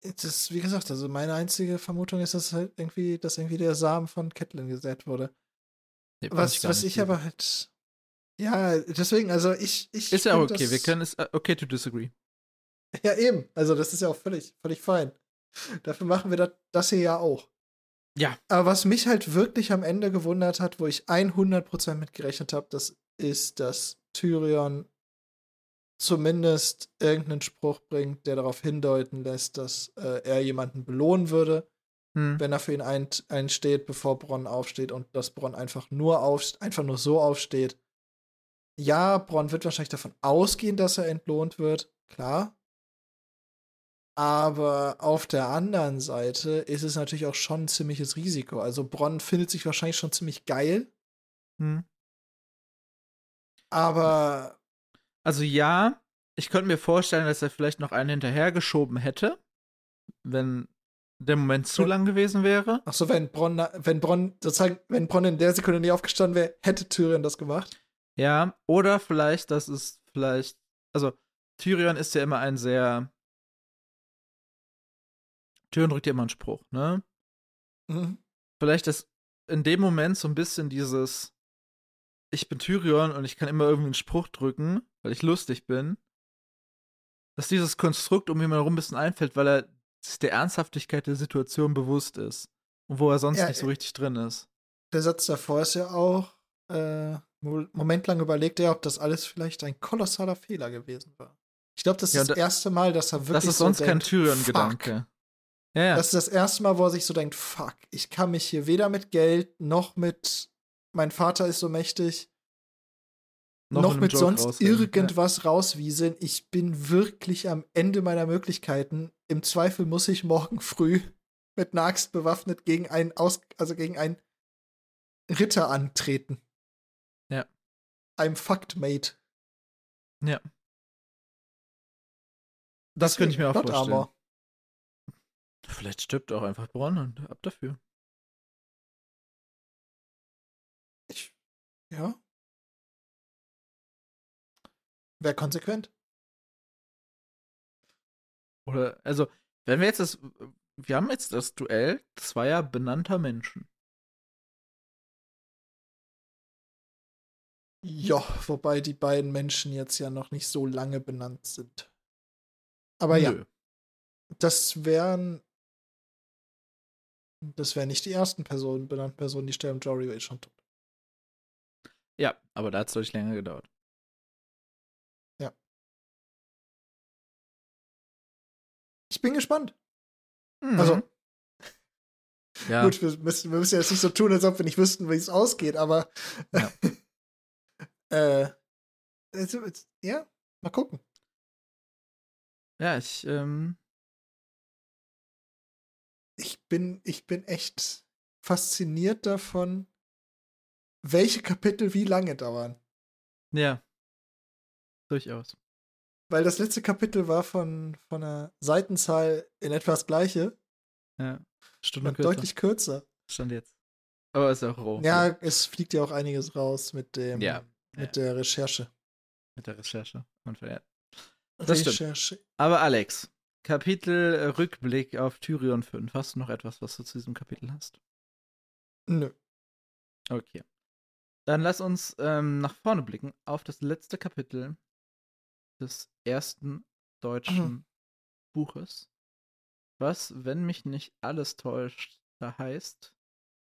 Das ist, wie gesagt, also meine einzige Vermutung ist, dass halt irgendwie, dass irgendwie der Samen von Catelyn gesät wurde. Nee, was ich, was ich aber halt. Ja, deswegen, also ich. ich ist ja auch okay, wir können es uh, okay to disagree. Ja, eben. Also, das ist ja auch völlig, völlig fein. Dafür machen wir das, das hier ja auch. Ja. Aber was mich halt wirklich am Ende gewundert hat, wo ich 100% mit gerechnet habe, das ist, dass Tyrion zumindest irgendeinen Spruch bringt, der darauf hindeuten lässt, dass äh, er jemanden belohnen würde. hm. wenn er für ihn ein, einsteht, bevor Bronn aufsteht und dass Bronn einfach nur auf, einfach nur so aufsteht. Ja, Bronn wird wahrscheinlich davon ausgehen, dass er entlohnt wird, klar. Aber auf der anderen Seite ist es natürlich auch schon ein ziemliches Risiko. Also Bronn findet sich wahrscheinlich schon ziemlich geil. Hm. Aber. Also ja, ich könnte mir vorstellen, dass er vielleicht noch einen hinterhergeschoben hätte, wenn der Moment zu lang gewesen wäre. Ach so, wenn Bronn, wenn Bronn, sozusagen, wenn Bronn in der Sekunde nicht aufgestanden wäre, hätte Tyrion das gemacht. Ja, oder vielleicht, das ist vielleicht, also Tyrion ist ja immer ein sehr Tyrion drückt ja immer einen Spruch, ne? Mhm. Vielleicht ist in dem Moment so ein bisschen dieses ich bin Tyrion und ich kann immer irgendwie einen Spruch drücken, weil ich lustig bin. Dass dieses Konstrukt um ihn herum ein bisschen einfällt, weil er sich der Ernsthaftigkeit der Situation bewusst ist. Und wo er sonst ja, nicht so äh, richtig drin ist. Der Satz davor ist ja auch, äh, Moment lang überlegt er, ob das alles vielleicht ein kolossaler Fehler gewesen war. Ich glaube, das ist ja, das erste Mal, dass er wirklich. Das ist sonst so kein Tyrion-Gedanke. Ja, ja. Das ist das erste Mal, wo er sich so denkt, fuck, ich kann mich hier weder mit Geld noch mit mein Vater ist so mächtig noch, noch mit Joke sonst rausgehen. irgendwas ja. rauswieseln. Ich bin wirklich am Ende meiner Möglichkeiten. Im Zweifel muss ich morgen früh mit einer Axt bewaffnet gegen einen Aus also gegen einen Ritter antreten. Ja. I'm fucked, mate. Ja. Das könnte ich mir auch vorstellen. Armor. Vielleicht stirbt auch einfach Bronn und ab dafür. Ich, ja. Wäre konsequent. Oder, also, wenn wir jetzt das, wir haben jetzt das Duell zweier benannter Menschen. Ja, wobei die beiden Menschen jetzt ja noch nicht so lange benannt sind. Aber Nö. ja, das wären das wären nicht die ersten Personen, benannten Personen, die sterben. Jory ist schon tot. Ja, aber da hat es deutlich länger gedauert. Ja. Ich bin gespannt. Mhm. Also. Ja. Gut, wir müssen, wir müssen jetzt nicht so tun, als ob wir nicht wüssten, wie es ausgeht, aber. Ja. äh, ja, mal gucken. Ja, ich, ähm, ich bin, ich bin echt fasziniert davon, welche Kapitel wie lange dauern. Ja. Durchaus. Weil das letzte Kapitel war von, von der Seitenzahl in etwas gleiche. Ja. Stunde kürzer. Deutlich kürzer. Stand jetzt. Aber ist auch roh. Ja, es fliegt ja auch einiges raus mit dem, ja. mit ja. der Recherche. Mit der Recherche. Und ja. Das Recherche. Stimmt. Aber Alex, Kapitel äh, Rückblick auf Tyrion 5. Hast du noch etwas, was du zu diesem Kapitel hast? Nö. Okay. Dann lass uns ähm, nach vorne blicken auf das letzte Kapitel des ersten deutschen mhm. Buches. Was, wenn mich nicht alles täuscht, da heißt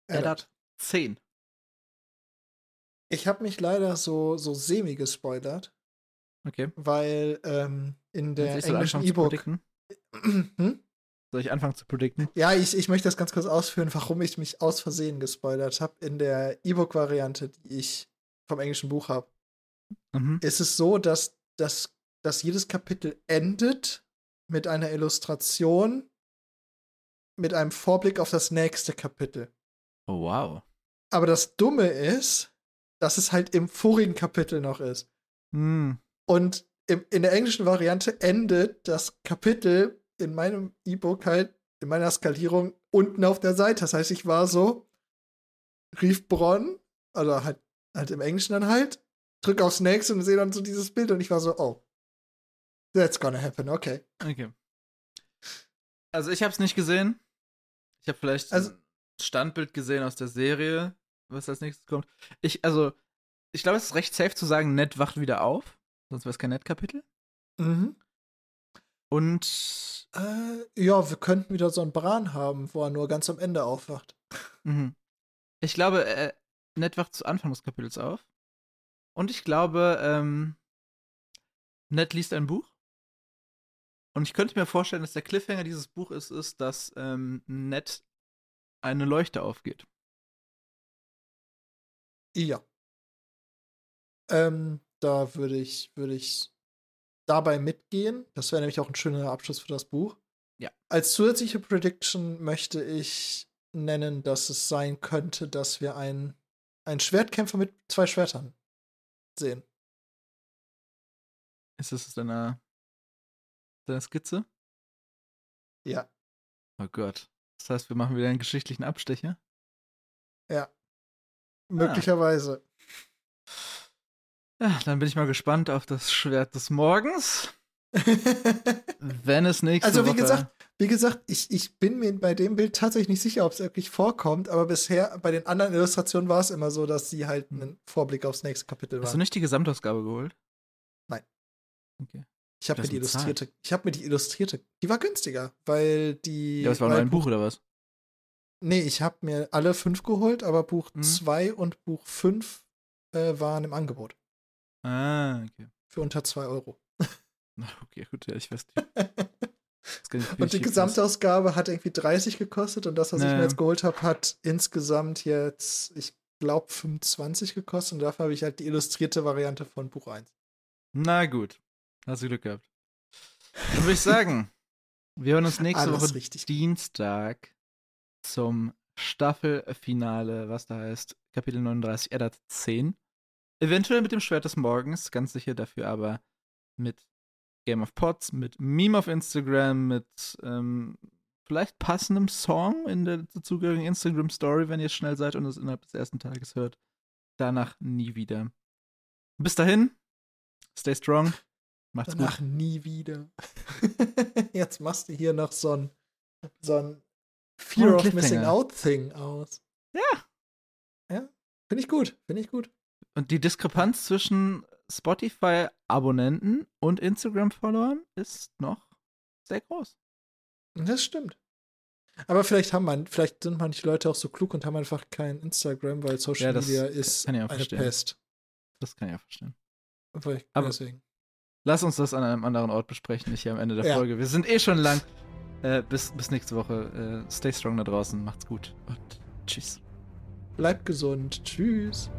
Eddard 10. Ich habe mich leider so, so semi gespoilert. Okay. Weil ähm, in der englischen E-Book. Hm? Soll ich anfangen zu predikten? Ja, ich, ich möchte das ganz kurz ausführen, warum ich mich aus Versehen gespoilert habe. In der E-Book-Variante, die ich vom englischen Buch habe, mhm. ist es so, dass, dass, dass jedes Kapitel endet mit einer Illustration mit einem Vorblick auf das nächste Kapitel. Oh, wow. Aber das Dumme ist, dass es halt im vorigen Kapitel noch ist. Mhm. Und im, in der englischen Variante endet das Kapitel in meinem E-Book halt, in meiner Skalierung, unten auf der Seite. Das heißt, ich war so, rief Bronn, oder halt, halt im Englischen dann halt, drück aufs nächste und sehe dann so dieses Bild und ich war so, oh, that's gonna happen, okay. Okay. Also ich hab's nicht gesehen. Ich habe vielleicht also, ein Standbild gesehen aus der Serie, was als nächstes kommt. Ich, also, ich glaube, es ist recht safe zu sagen, Ned wacht wieder auf. Sonst wäre es kein Ned-Kapitel. Mhm. Und. Äh, ja, wir könnten wieder so einen Bran haben, wo er nur ganz am Ende aufwacht. Mhm. Ich glaube, äh, Ned wacht zu Anfang des Kapitels auf. Und ich glaube, ähm, Ned liest ein Buch. Und ich könnte mir vorstellen, dass der Cliffhanger dieses Buches ist, dass ähm, Ned eine Leuchte aufgeht. Ja. Ähm, da würde ich, würde ich dabei mitgehen. Das wäre nämlich auch ein schöner Abschluss für das Buch. Ja. Als zusätzliche Prediction möchte ich nennen, dass es sein könnte, dass wir einen, einen Schwertkämpfer mit zwei Schwertern sehen. Ist das deine, deine Skizze? Ja. Oh Gott. Das heißt, wir machen wieder einen geschichtlichen Abstecher? Ja. Möglicherweise. Ja, dann bin ich mal gespannt auf das Schwert des Morgens. Wenn es nächste Also wie Woche gesagt, wie gesagt, ich, ich bin mir bei dem Bild tatsächlich nicht sicher, ob es wirklich vorkommt, aber bisher bei den anderen Illustrationen war es immer so, dass sie halt einen Vorblick aufs nächste Kapitel Hast du waren. nicht die Gesamtausgabe geholt? Nein. Okay. Ich habe mir die illustrierte, ich habe mir die illustrierte, die war günstiger, weil die Ja, es war nur ein Buch oder was? Nee, ich habe mir alle fünf geholt, aber Buch Mhm. 2 und Buch 5 äh, waren im Angebot. Ah, okay. Für unter 2 Euro. Na, Okay, gut, ja, ich weiß nicht. Ich und die Gesamtausgabe hat irgendwie 30 gekostet und das, was ich Naja. mir jetzt geholt habe, hat insgesamt jetzt, ich glaube, 25 gekostet und dafür habe ich halt die illustrierte Variante von Buch 1. Na gut. Hast du Glück gehabt. Dann würde ich sagen, wir hören uns nächste Alles Woche richtig. Dienstag zum Staffelfinale, was da heißt, Kapitel 39, Eddard 10. Eventuell mit dem Schwert des Morgens, ganz sicher dafür aber mit Game of Pots, mit Meme auf Instagram, mit ähm, vielleicht passendem Song in der dazugehörigen Instagram-Story, wenn ihr schnell seid und es innerhalb des ersten Tages hört. Danach nie wieder. Bis dahin, stay strong, macht's Danach gut. nie wieder. jetzt machst du hier noch so ein, so ein Fear ein of Missing. Out Thing aus. Ja. Ja, finde ich gut, finde ich gut. Und die Diskrepanz zwischen Spotify-Abonnenten und Instagram-Followern ist noch sehr groß. Das stimmt. Aber vielleicht haben man, vielleicht sind manche Leute auch so klug und haben einfach kein Instagram, weil Social Ja, Media ist ich eine verstehen. Pest. Das kann ich auch verstehen. Vielleicht Aber- deswegen. Lass uns das an einem anderen Ort besprechen, nicht hier am Ende der Ja. Folge. Wir sind eh schon lang. Äh, bis, bis nächste Woche. Äh, stay strong da draußen. Macht's gut. Und tschüss. Bleibt gesund. Tschüss.